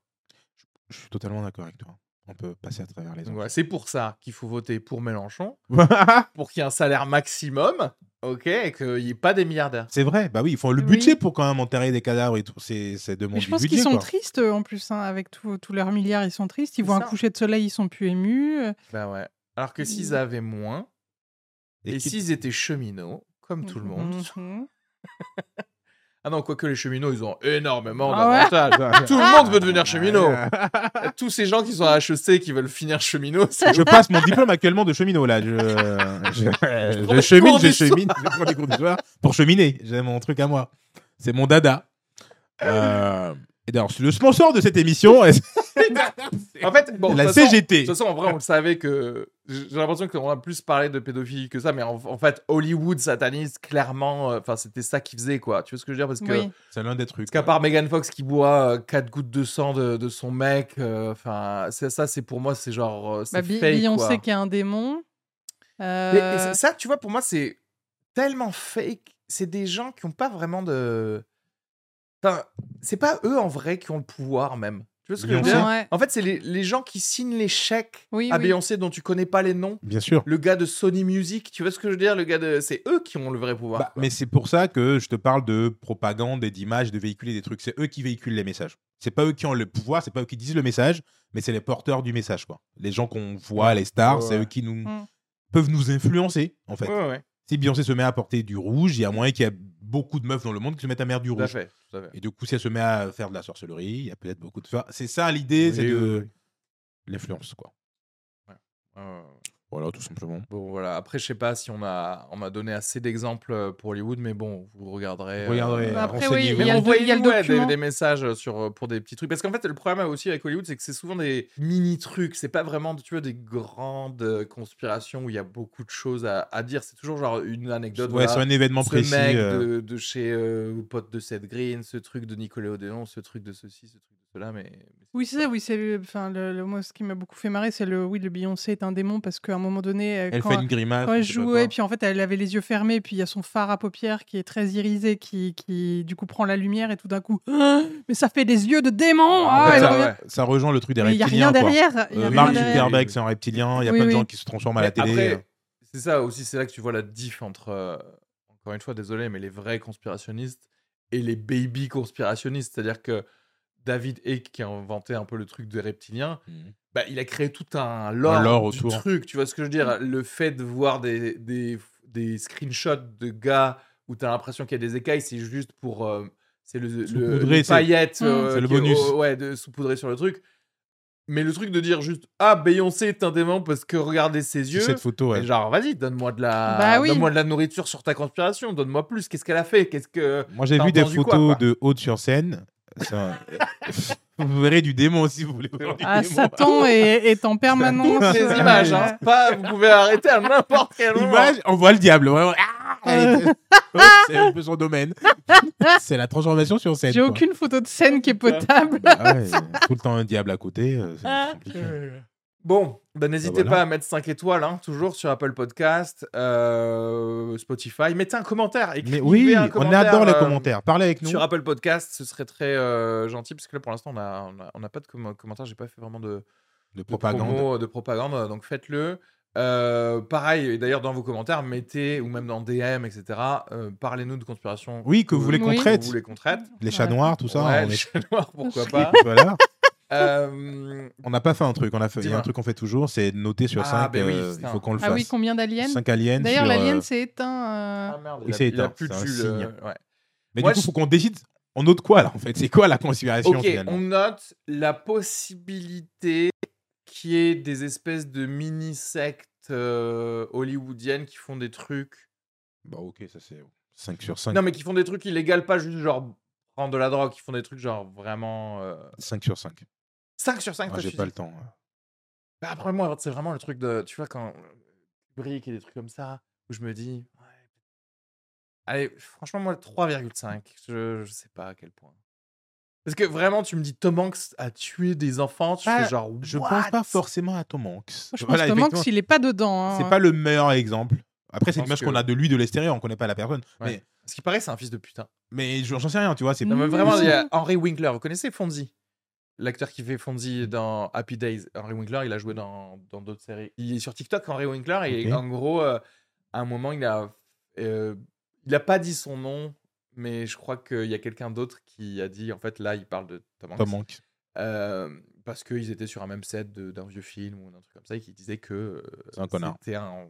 Je suis totalement d'accord avec toi. On peut passer à travers les voilà, c'est pour ça qu'il faut voter pour Mélenchon, pour qu'il y ait un salaire maximum, ok, et qu'il n'y ait pas des milliardaires. c'est vrai, bah oui, ils font le Oui. budget pour quand même enterrer des cadavres et tout. C'est c'est demande Mais je pense qu'ils sont quoi. tristes euh, en plus, hein, avec tous leurs milliards, ils sont tristes. Ils voient un coucher de soleil, ils sont plus émus. euh. Bah ouais. Alors que s'ils Mm. avaient moins, et, s'ils étaient cheminots, comme tout le monde. Mhm. Ah non, quoique les cheminots, ils ont énormément Ah ouais d'avantages. Tout le monde veut devenir cheminot. Tous ces gens qui sont à HEC qui veulent finir cheminot, Je passe mon diplôme actuellement de cheminot là. Je, chemine, je chemine, je prends des cours d'histoire pour cheminer. J'ai mon truc à moi. C'est mon dada. Euh, et d'ailleurs, le sponsor de cette émission, En fait, bon, la façon- CGT. De toute façon, en vrai, on le savait que. J'ai l'impression qu'on a plus parlé de pédophilie que ça, mais en, en fait, Hollywood satanise clairement. euh, Enfin, c'était ça qu'ils faisaient, quoi. Tu vois ce que je veux dire? Parce que. Oui. C'est l'un des trucs. Parce qu'à part Megan Fox qui boit 4 gouttes de sang de, de son mec, euh, enfin, c'est ça, c'est pour moi, c'est genre. euh, Bah, C'est Bi- fake, Beyoncé qui est un démon. Euh, Mais- ça, tu vois, pour moi, c'est tellement fake. C'est des gens qui n'ont pas vraiment de. Enfin, c'est pas eux en vrai qui ont le pouvoir, même. Tu vois ce que je veux dire? Ouais. En fait, c'est les, les gens qui signent les chèques Oui, à oui. Beyoncé dont tu connais pas les noms. Bien sûr. Le gars de Sony Music, tu vois ce que je veux dire? Le gars de. C'est eux qui ont le vrai pouvoir. Bah, quoi. mais c'est pour ça que je te parle de propagande et d'images, de véhiculer des trucs. C'est eux qui véhiculent les messages. C'est pas eux qui ont le pouvoir, c'est pas eux qui disent le message, mais c'est les porteurs du message, quoi. Les gens qu'on voit, les stars, Ouais, c'est eux qui nous Mm. peuvent nous influencer, en fait. Ouais, ouais, Si Beyoncé se met à porter du rouge, il y a moyen qu'il y ait beaucoup de meufs dans le monde qui se mettent à mettre du tout à rouge. fait. Tout à fait. Et du coup, si elle se met à faire de la sorcellerie, il y a peut-être beaucoup de. Enfin, C'est ça l'idée, c'est Oui, de oui, l'influence, quoi. Ouais, ouais. Voilà, tout simplement. Bon, voilà. Après, je sais pas si on a, on a donné assez d'exemples euh, pour Hollywood, mais bon, vous regarderez. Vous regarderez, Bah, après, oui, il y a le- Mais il y a le envoyez-nous, ouais, des, document. des messages sur, euh, pour des petits trucs. Parce qu'en fait, le problème aussi avec Hollywood, c'est que c'est souvent des mini-trucs. C'est pas vraiment, tu vois, des grandes euh, conspirations où il y a beaucoup de choses à, à dire. C'est toujours genre une anecdote. Ouais, voilà. sur un événement ce précis. mec euh, de, de chez euh, le pote de Seth Green, ce truc de Nicolas Odéon, ce truc de ceci, ce truc de cela, mais... Oui, c'est ça, oui, c'est enfin, le, le- moi, ce qui m'a beaucoup fait marrer, c'est le, oui, le Beyoncé est un démon parce qu'à un moment donné, euh, Elle quand, fait une grimace. quand elle jouait, puis en fait, elle avait les yeux fermés, puis il y a son phare à paupières qui est très irisé, qui, qui du coup prend la lumière et tout d'un coup, Ah, mais ça fait des yeux de démon. Ah, Ah, ça, ouais. Ça rejoint le truc des Mais il n'y a reptiliens. rien derrière. il y a Euh, rien Mark derrière. Zuckerberg, c'est un reptilien. Il y a Oui, plein de gens qui se transforment à la télé. Après, c'est ça aussi, c'est là que tu vois la diff entre, euh, encore une fois, désolé, mais les vrais conspirationnistes et les baby conspirationnistes. C'est-à-dire que David Icke, qui a inventé un peu le truc des reptiliens, Mhm. bah, il a créé tout un lore, lore du autour. truc. Tu vois ce que je veux dire? Le fait de voir des, des, des screenshots de gars où tu as l'impression qu'il y a des écailles, c'est juste pour. euh, c'est le, le, c'est- paillettes. Mm. euh, C'est le est bonus. ouais, de saupoudrer sur le truc. Mais le truc de dire juste Ah, Beyoncé est un démon parce que regardez ses yeux. cette photo, ouais. Genre, vas-y, donne-moi de la, Bah oui. donne-moi de la nourriture sur ta conspiration. Donne-moi plus. Qu'est-ce qu'elle a fait? Qu'est-ce que Moi, j'ai vu des quoi, photos quoi de haute sur scène. Ça- vous verrez du démon si vous voulez voir du Ah, démon. Satan est, est en permanence. Toutes les euh, images, hein. Pas, vous pouvez arrêter à n'importe quel moment. Image, on voit le diable. vraiment. Ah, est- Oh, c'est un peu son domaine. c'est la transformation sur scène. J'ai aucune photo de scène qui est potable. Ah ouais, tout le temps un diable à côté. euh, Ah. Bon, bah, n'hésitez voilà. pas à mettre 5 étoiles, hein, toujours sur Apple Podcast, euh, Spotify. Mettez un commentaire. Mais écrivez oui, un on commentaire, adore les euh, commentaires. Parlez avec nous. Sur Apple Podcast, ce serait très euh, gentil parce que là, pour l'instant, on n'a on a, on a pas de com- commentaires. J'ai pas fait vraiment de, De de propagande. promo, de propagande, donc faites-le. Euh, pareil, et d'ailleurs dans vos commentaires, mettez, ou même dans DM, etc., euh, parlez-nous de conspiration. Oui, que vous voulez qu'on traite. Les chats noirs, tout ça. Ouais, on les est- chats noirs, pourquoi pas. voilà. Euh, On n'a pas fait un truc. On a fait. Il y a un truc qu'on fait toujours, c'est noter sur Ah, 5. ben oui, il faut qu'on le Ah fasse. oui, combien d'aliens 5 aliens. D'ailleurs, sur, l'alien euh, s'est éteint. euh, Ah merde, Oui, il, c'est il éteint, plus de c'est un jus. signe. le- ouais. Mais Moi, du coup, je- faut qu'on décide. On note quoi là en fait? C'est quoi la conspiration Ok, finalement? on note la possibilité qu'il y ait des espèces de mini-sectes euh, hollywoodiennes qui font des trucs. Bah ok, ça c'est 5 sur 5. Non, mais qui font des trucs illégaux, pas juste genre prendre de la drogue, qui font des trucs genre vraiment. euh, 5 sur 5. 5 sur 5, Moi, toi, j'ai pas le temps. Bah, après, moi, c'est vraiment le truc de. Tu vois, quand. Brick et des trucs comme ça. où je me dis, ouais. allez, franchement, moi, 3,5. Je, je sais pas à quel point. Parce que vraiment, tu me dis Tom Hanks a tué des enfants, tu fais genre. Je What? pense pas forcément à Tom Hanks. Moi, je Voilà, pense que Tom Hanks, il est pas dedans. hein. C'est pas le meilleur exemple. Après, c'est l'image qu'on a de lui de l'extérieur, on connaît pas la personne. Ouais. Mais, Ce qui paraît, c'est un fils de putain. mais j'en sais rien, tu vois. C'est Non, mais Mmh. vraiment, il y a Henry Winkler. Vous connaissez Fonzie? L'acteur qui fait Fonzie dans Happy Days. Henry Winkler, il a joué dans dans d'autres séries. Il est sur TikTok, Henry Winkler, et en gros, euh, à un moment, il a, euh, il a pas dit son nom, mais je crois qu'il y a quelqu'un d'autre qui a dit, en fait, là, il parle de Tom Hanks. Tom Hanks. Euh, parce qu'ils étaient sur un même set d'un vieux film ou d'un truc comme ça, et qui disait que euh, C'est un connard. c'était un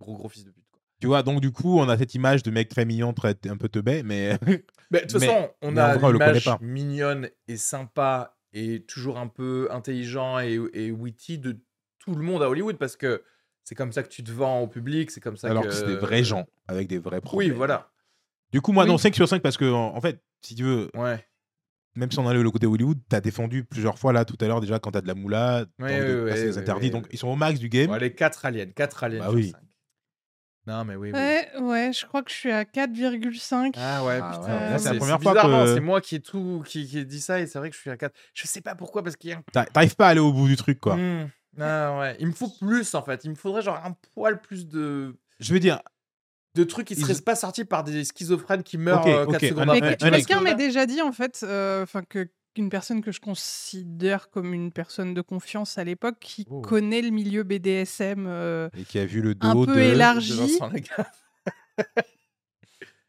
gros gros fils de pute. quoi. Tu vois, donc du coup, on a cette image de mec très mignon, très un peu teubé, mais Mais de toute façon, on mais a l'image mignonne et sympa et toujours un peu intelligent et, et witty de tout le monde à Hollywood parce que c'est comme ça que tu te vends au public, c'est comme ça alors que... que c'est des vrais gens avec des vrais Oui, problèmes. voilà. Du coup, moi, Oui. non, 5 sur 5 parce que, en en fait, si tu veux, Ouais. même si on enlève le côté Hollywood, t'as défendu plusieurs fois là tout à l'heure déjà quand t'as de la moula, Ouais, de ouais, les ouais, interdits, donc ils sont au max du game. Les 4 aliens, 4 aliens Bah oui. 5. Non, mais oui, oui. Ouais, ouais, je crois que je suis à 4,5. Ah ouais, Ah putain. ouais. C'est la première c'est fois que- C'est moi qui ai tout, qui, qui ai dit ça et c'est vrai que je suis à 4. Je sais pas pourquoi parce qu'il y a T'arrives pas à aller au bout du truc, quoi. Hmm. Ah ouais. Il me faut plus en fait. Il me faudrait genre un poil plus de, Je veux dire, de trucs qui Ils- seraient pas sortis par des schizophrènes qui meurent Ok, 4 ok, secondes après. quelqu'un m'a déjà dit en fait, euh, enfin que qu'une personne que je considère comme une personne de confiance à l'époque, qui Oh. connaît le milieu BDSM, euh, et qui a vu le dos Un peu de... élargi.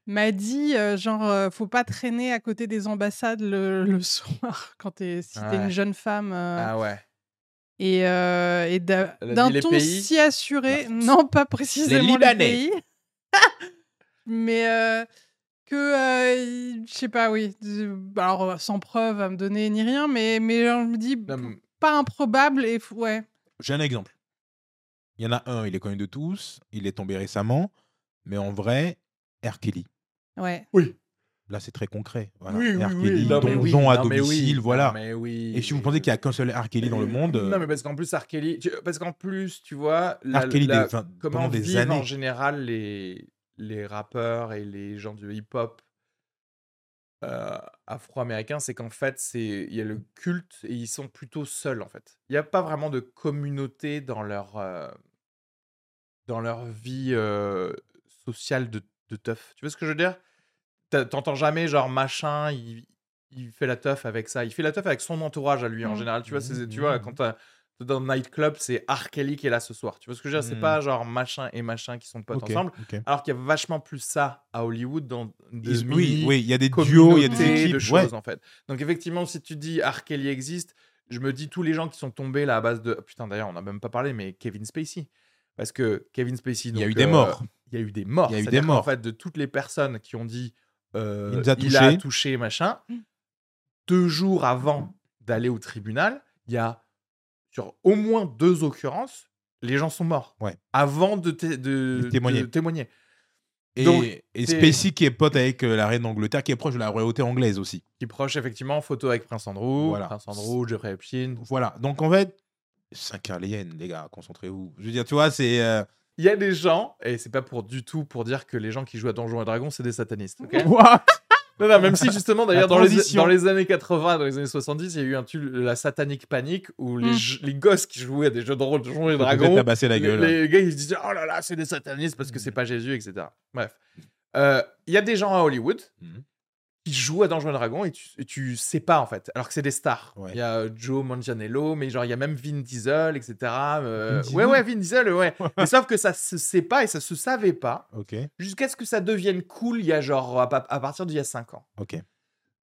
M'a dit euh, genre euh, faut pas traîner à côté des ambassades le, le soir quand t'es si t'es Ouais. une jeune femme euh, Ah ouais. et, euh, et d'un ton si assuré non pas précisément les, Libanais. pays mais que euh, je sais pas oui de- alors euh, sans preuve à me donner ni rien mais mais je me dis Non, mais- pas improbable et f- ouais J'ai un exemple. Il y en a un, il est connu de tous, il est tombé récemment, mais en vrai, R. Kelly. ouais Là, c'est très concret. Voilà. Oui, oui, R. oui. Kelly, Non, mais oui. donjon à Non, mais oui. domicile, Non, voilà. mais oui. Et si vous pensez qu'il n'y a qu'un seul R. Kelly dans le monde, Non, mais parce qu'en plus, R. Kelly. tu- Parce qu'en plus, tu vois. La, R. Kelly, la- des, enfin, comment pendant des vivent en années. général les, les rappeurs et les gens du hip-hop euh, afro-américains, c'est qu'en fait, c'est il y a le culte et ils sont plutôt seuls, en fait. Il n'y a pas vraiment de communauté dans leur, euh, dans leur vie euh, sociale de, de teuf. Tu vois ce que je veux dire? T'entends jamais, genre, machin, il, il fait la teuf avec ça. Il fait la teuf avec son entourage à lui, en Mm. général. Tu vois, c'est- tu vois mhm. quand dans le nightclub, c'est R. Kelly qui est là ce soir. Tu vois ce que je veux dire? C'est Mm. pas genre machin et machin qui sont potes Ok, ensemble. Alors qu'il y a vachement plus ça à Hollywood dans des Ils- oui, oui, il y a des duos, il y a des équipes. de choses ouais. en fait. Donc effectivement, si tu dis R. Kelly existe, je me dis tous les gens qui sont tombés là à base de putain d'ailleurs on n'a même pas parlé mais Kevin Spacey parce que Kevin Spacey Il y a eu des euh, morts. il y a eu des morts Il y a eu des morts. fait de toutes les personnes qui ont dit euh, Il nous a il a touché machin deux jours avant d'aller au tribunal il y a sur au moins deux occurrences les gens sont morts Ouais. avant de, té- de- De témoigner. de témoigner Et, Donc, et Spacey qui est pote avec euh, la reine d'Angleterre, qui est proche de la royauté anglaise aussi. qui proche effectivement photo avec Prince Andrew Voilà. Prince Andrew Jeffrey Epstein Voilà. Donc en fait, 5 aliens, les gars, concentrez-vous. Je veux dire, tu vois, c'est. euh, Il y a des gens, et c'est pas pour du tout pour dire que les gens qui jouent à Donjons et Dragons, c'est des satanistes. ok? What? Non, non, même si justement, d'ailleurs, dans les, dans les années 80, dans les années 70, il y a eu un tu- la satanique panique où les, Mm. jeux- les gosses qui jouaient à des jeux de rôle, Donjons et Dragons, la les, gueule. les gars ils se disaient Oh là là, c'est des satanistes parce que c'est pas Jésus, etc. Bref. Euh, Il y a des gens à Hollywood Mhm. Qui jouent à Donjons et Dragons et tu, et tu sais pas en fait, alors que c'est des stars. Il Ouais. y a euh, Joe Manganiello, mais genre il y a même Vin Diesel, etc. euh, Vin Diesel ouais, ouais, Vin Diesel, ouais. mais sauf que ça se sait pas et ça se savait pas Ok, jusqu'à ce que ça devienne cool il y a genre à, pa- à partir d'il y a 5 ans. ok.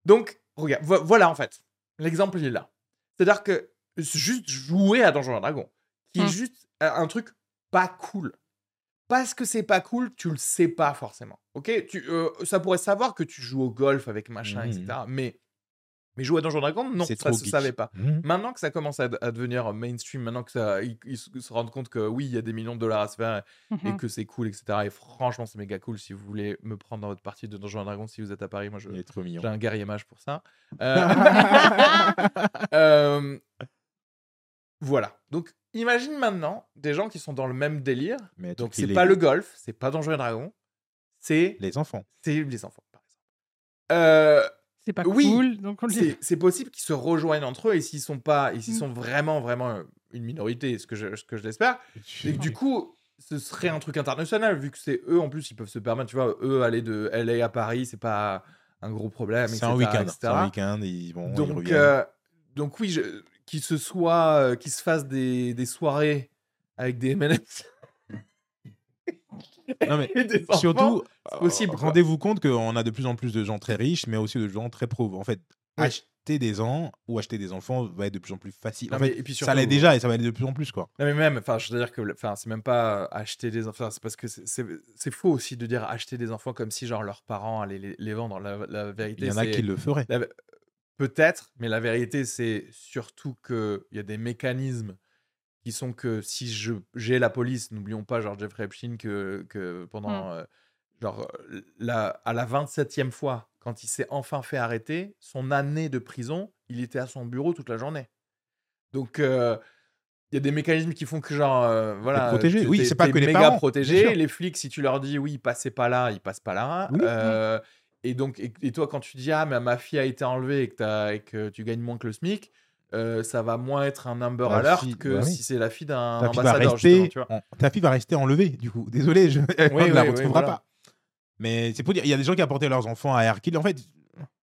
Donc, regarde, vo- voilà en fait. L'exemple il est là. C'est-à-dire que juste jouer à Donjons et Dragons, qui est Hmm. juste euh, un truc pas cool. Parce que c'est pas cool, tu le sais pas forcément. Ok? Tu, euh, Ça pourrait savoir que tu joues au golf avec machin, etc. Mais, mais jouer à Donjons et Dragons, non, ça trop se geek. savait pas. Mhm. Maintenant que ça commence à, à devenir mainstream, maintenant que ça, ils, ils se rendent compte que oui, il y a des millions de dollars à se faire et Mhm. que c'est cool, etc. Et franchement, c'est méga cool si vous voulez me prendre dans votre partie de Donjons et Dragons si vous êtes à Paris. Moi, je, j'ai un guerrier mage pour ça. Euh, euh, voilà. Donc, imagine maintenant des gens qui sont dans le même délire. Mais Donc, c'est pas le golf, c'est pas Donjons et Dragons, c'est Les enfants. c'est les enfants, par exemple. Euh, C'est pas Oui, cool. Donc on le dit. c'est possible qu'ils se rejoignent entre eux et s'ils sont pas, et s'ils Mm. sont vraiment, vraiment une minorité, ce que je, ce que je l'espère, et que du coup, ce serait un truc international, vu que c'est eux, en plus, ils peuvent se permettre, tu vois, eux, aller de LA à Paris, c'est pas un gros problème. C'est un week-end. C'est un week-end. Ils vont. ils Donc, euh, donc oui, je- qu'ils se soient, euh, qu'ils se fassent des, des soirées avec des M&M's Non, mais et des enfants, Surtout, c'est possible. euh, quoi. rendez-vous compte qu'on a de plus en plus de gens très riches, mais aussi de gens très pauvres. En fait, acheter des ans ou acheter des enfants va être de plus en plus facile. Non, En mais- fait, et puis ça surtout- l'est déjà et ça va aller de plus en plus, quoi. Non mais même, enfin, je veux dire que, le- enfin, c'est même pas acheter des enfants, c'est parce que c'est- c'est c'est faux aussi de dire acheter des enfants comme si genre leurs parents allaient les, les vendre. La, la vérité, Il y en a c'est- qui le feraient. la- peut-être, mais la vérité c'est surtout que il y a des mécanismes qui sont que si je j'ai la police, n'oublions pas genre Jeffrey Epstein que que pendant euh, genre la à la 27e fois quand il s'est enfin fait arrêter, son année de prison, il était à son bureau toute la journée. Donc euh, il y a des mécanismes qui font que genre euh, voilà protégé. t'es- Oui, t'es- c'est pas t'es que les méga parents, protégé les flics si tu leur dis oui passez pas là ils passent pas là Oui. Euh, et donc et, et toi quand tu dis ah mais ma fille a été enlevée et que, t'as- et que tu gagnes moins que le SMIC euh, ça va moins être un Amber La Alert fille- que bah oui. si c'est la fille d'un Ta fille, va ambassadeur rester, tu vois. ta fille va rester enlevée, du coup. Désolé, je... Oui, ne la oui, oui, retrouvera voilà. pas. Mais c'est pour dire, il y a des gens qui apportaient leurs enfants à Airkill. En fait,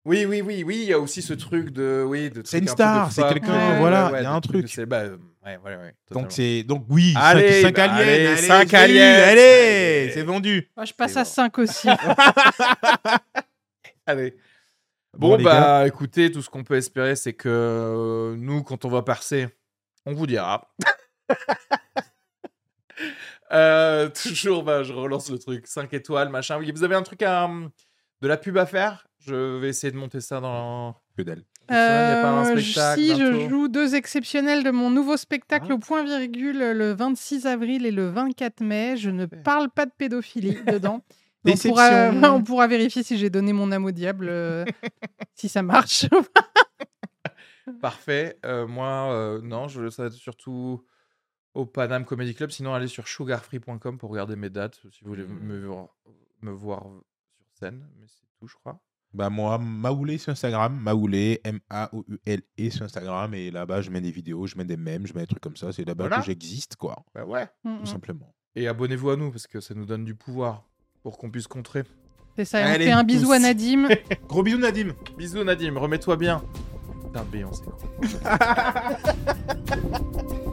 Oui, oui, oui, oui, il y a aussi ce truc de. Oui, de C'est une star, c'est quelqu'un, Ouais, voilà, ouais, il y a un truc. bah, ouais, ouais, ouais. totalement. donc c'est donc oui, Allez, 5 bah, aliens, allez, allez, cinq c'est lui, aliens, allez, allez. c'est vendu. Moi, je passe à bon. 5 aussi. Allez. Bon, bah, écoutez, tout ce qu'on peut espérer, c'est que euh, nous, quand on va percer, on vous dira. Euh, toujours, bah, je relance le truc. 5 étoiles, machin. Oui, vous avez un truc à. hum, de la pub à faire? Je vais essayer de monter ça dans. Que dalle. Euh, spectacle si, je joue deux exceptionnels de mon nouveau spectacle Ah. au point virgule le 26 avril et le 24 mai. Je ne parle pas de pédophilie dedans. On pourra, Déception. on pourra vérifier si j'ai donné mon âme au diable, euh, si ça marche. Parfait. Euh, moi, euh, non, je, être surtout au Panam Comedy Club. Sinon, allez sur sugarfree.com pour regarder mes dates si vous voulez me, voir- me voir sur scène. Mais c'est tout, je crois. Bah moi, Maoulé sur Instagram, Maoulé, M-A-O-U-L-E E sur Instagram, et là-bas je mets des vidéos, je mets des mèmes, je mets des trucs comme ça, c'est là-bas Voilà. que j'existe, quoi, Bah ouais. Mm, tout mm. simplement. Et abonnez-vous à nous parce que ça nous donne du pouvoir pour qu'on puisse contrer. C'est ça. et on Allez, fait un bisou tous. à Nadim. Gros bisous Nadim Bisous Nadim, remets-toi bien. Putain Beyoncé.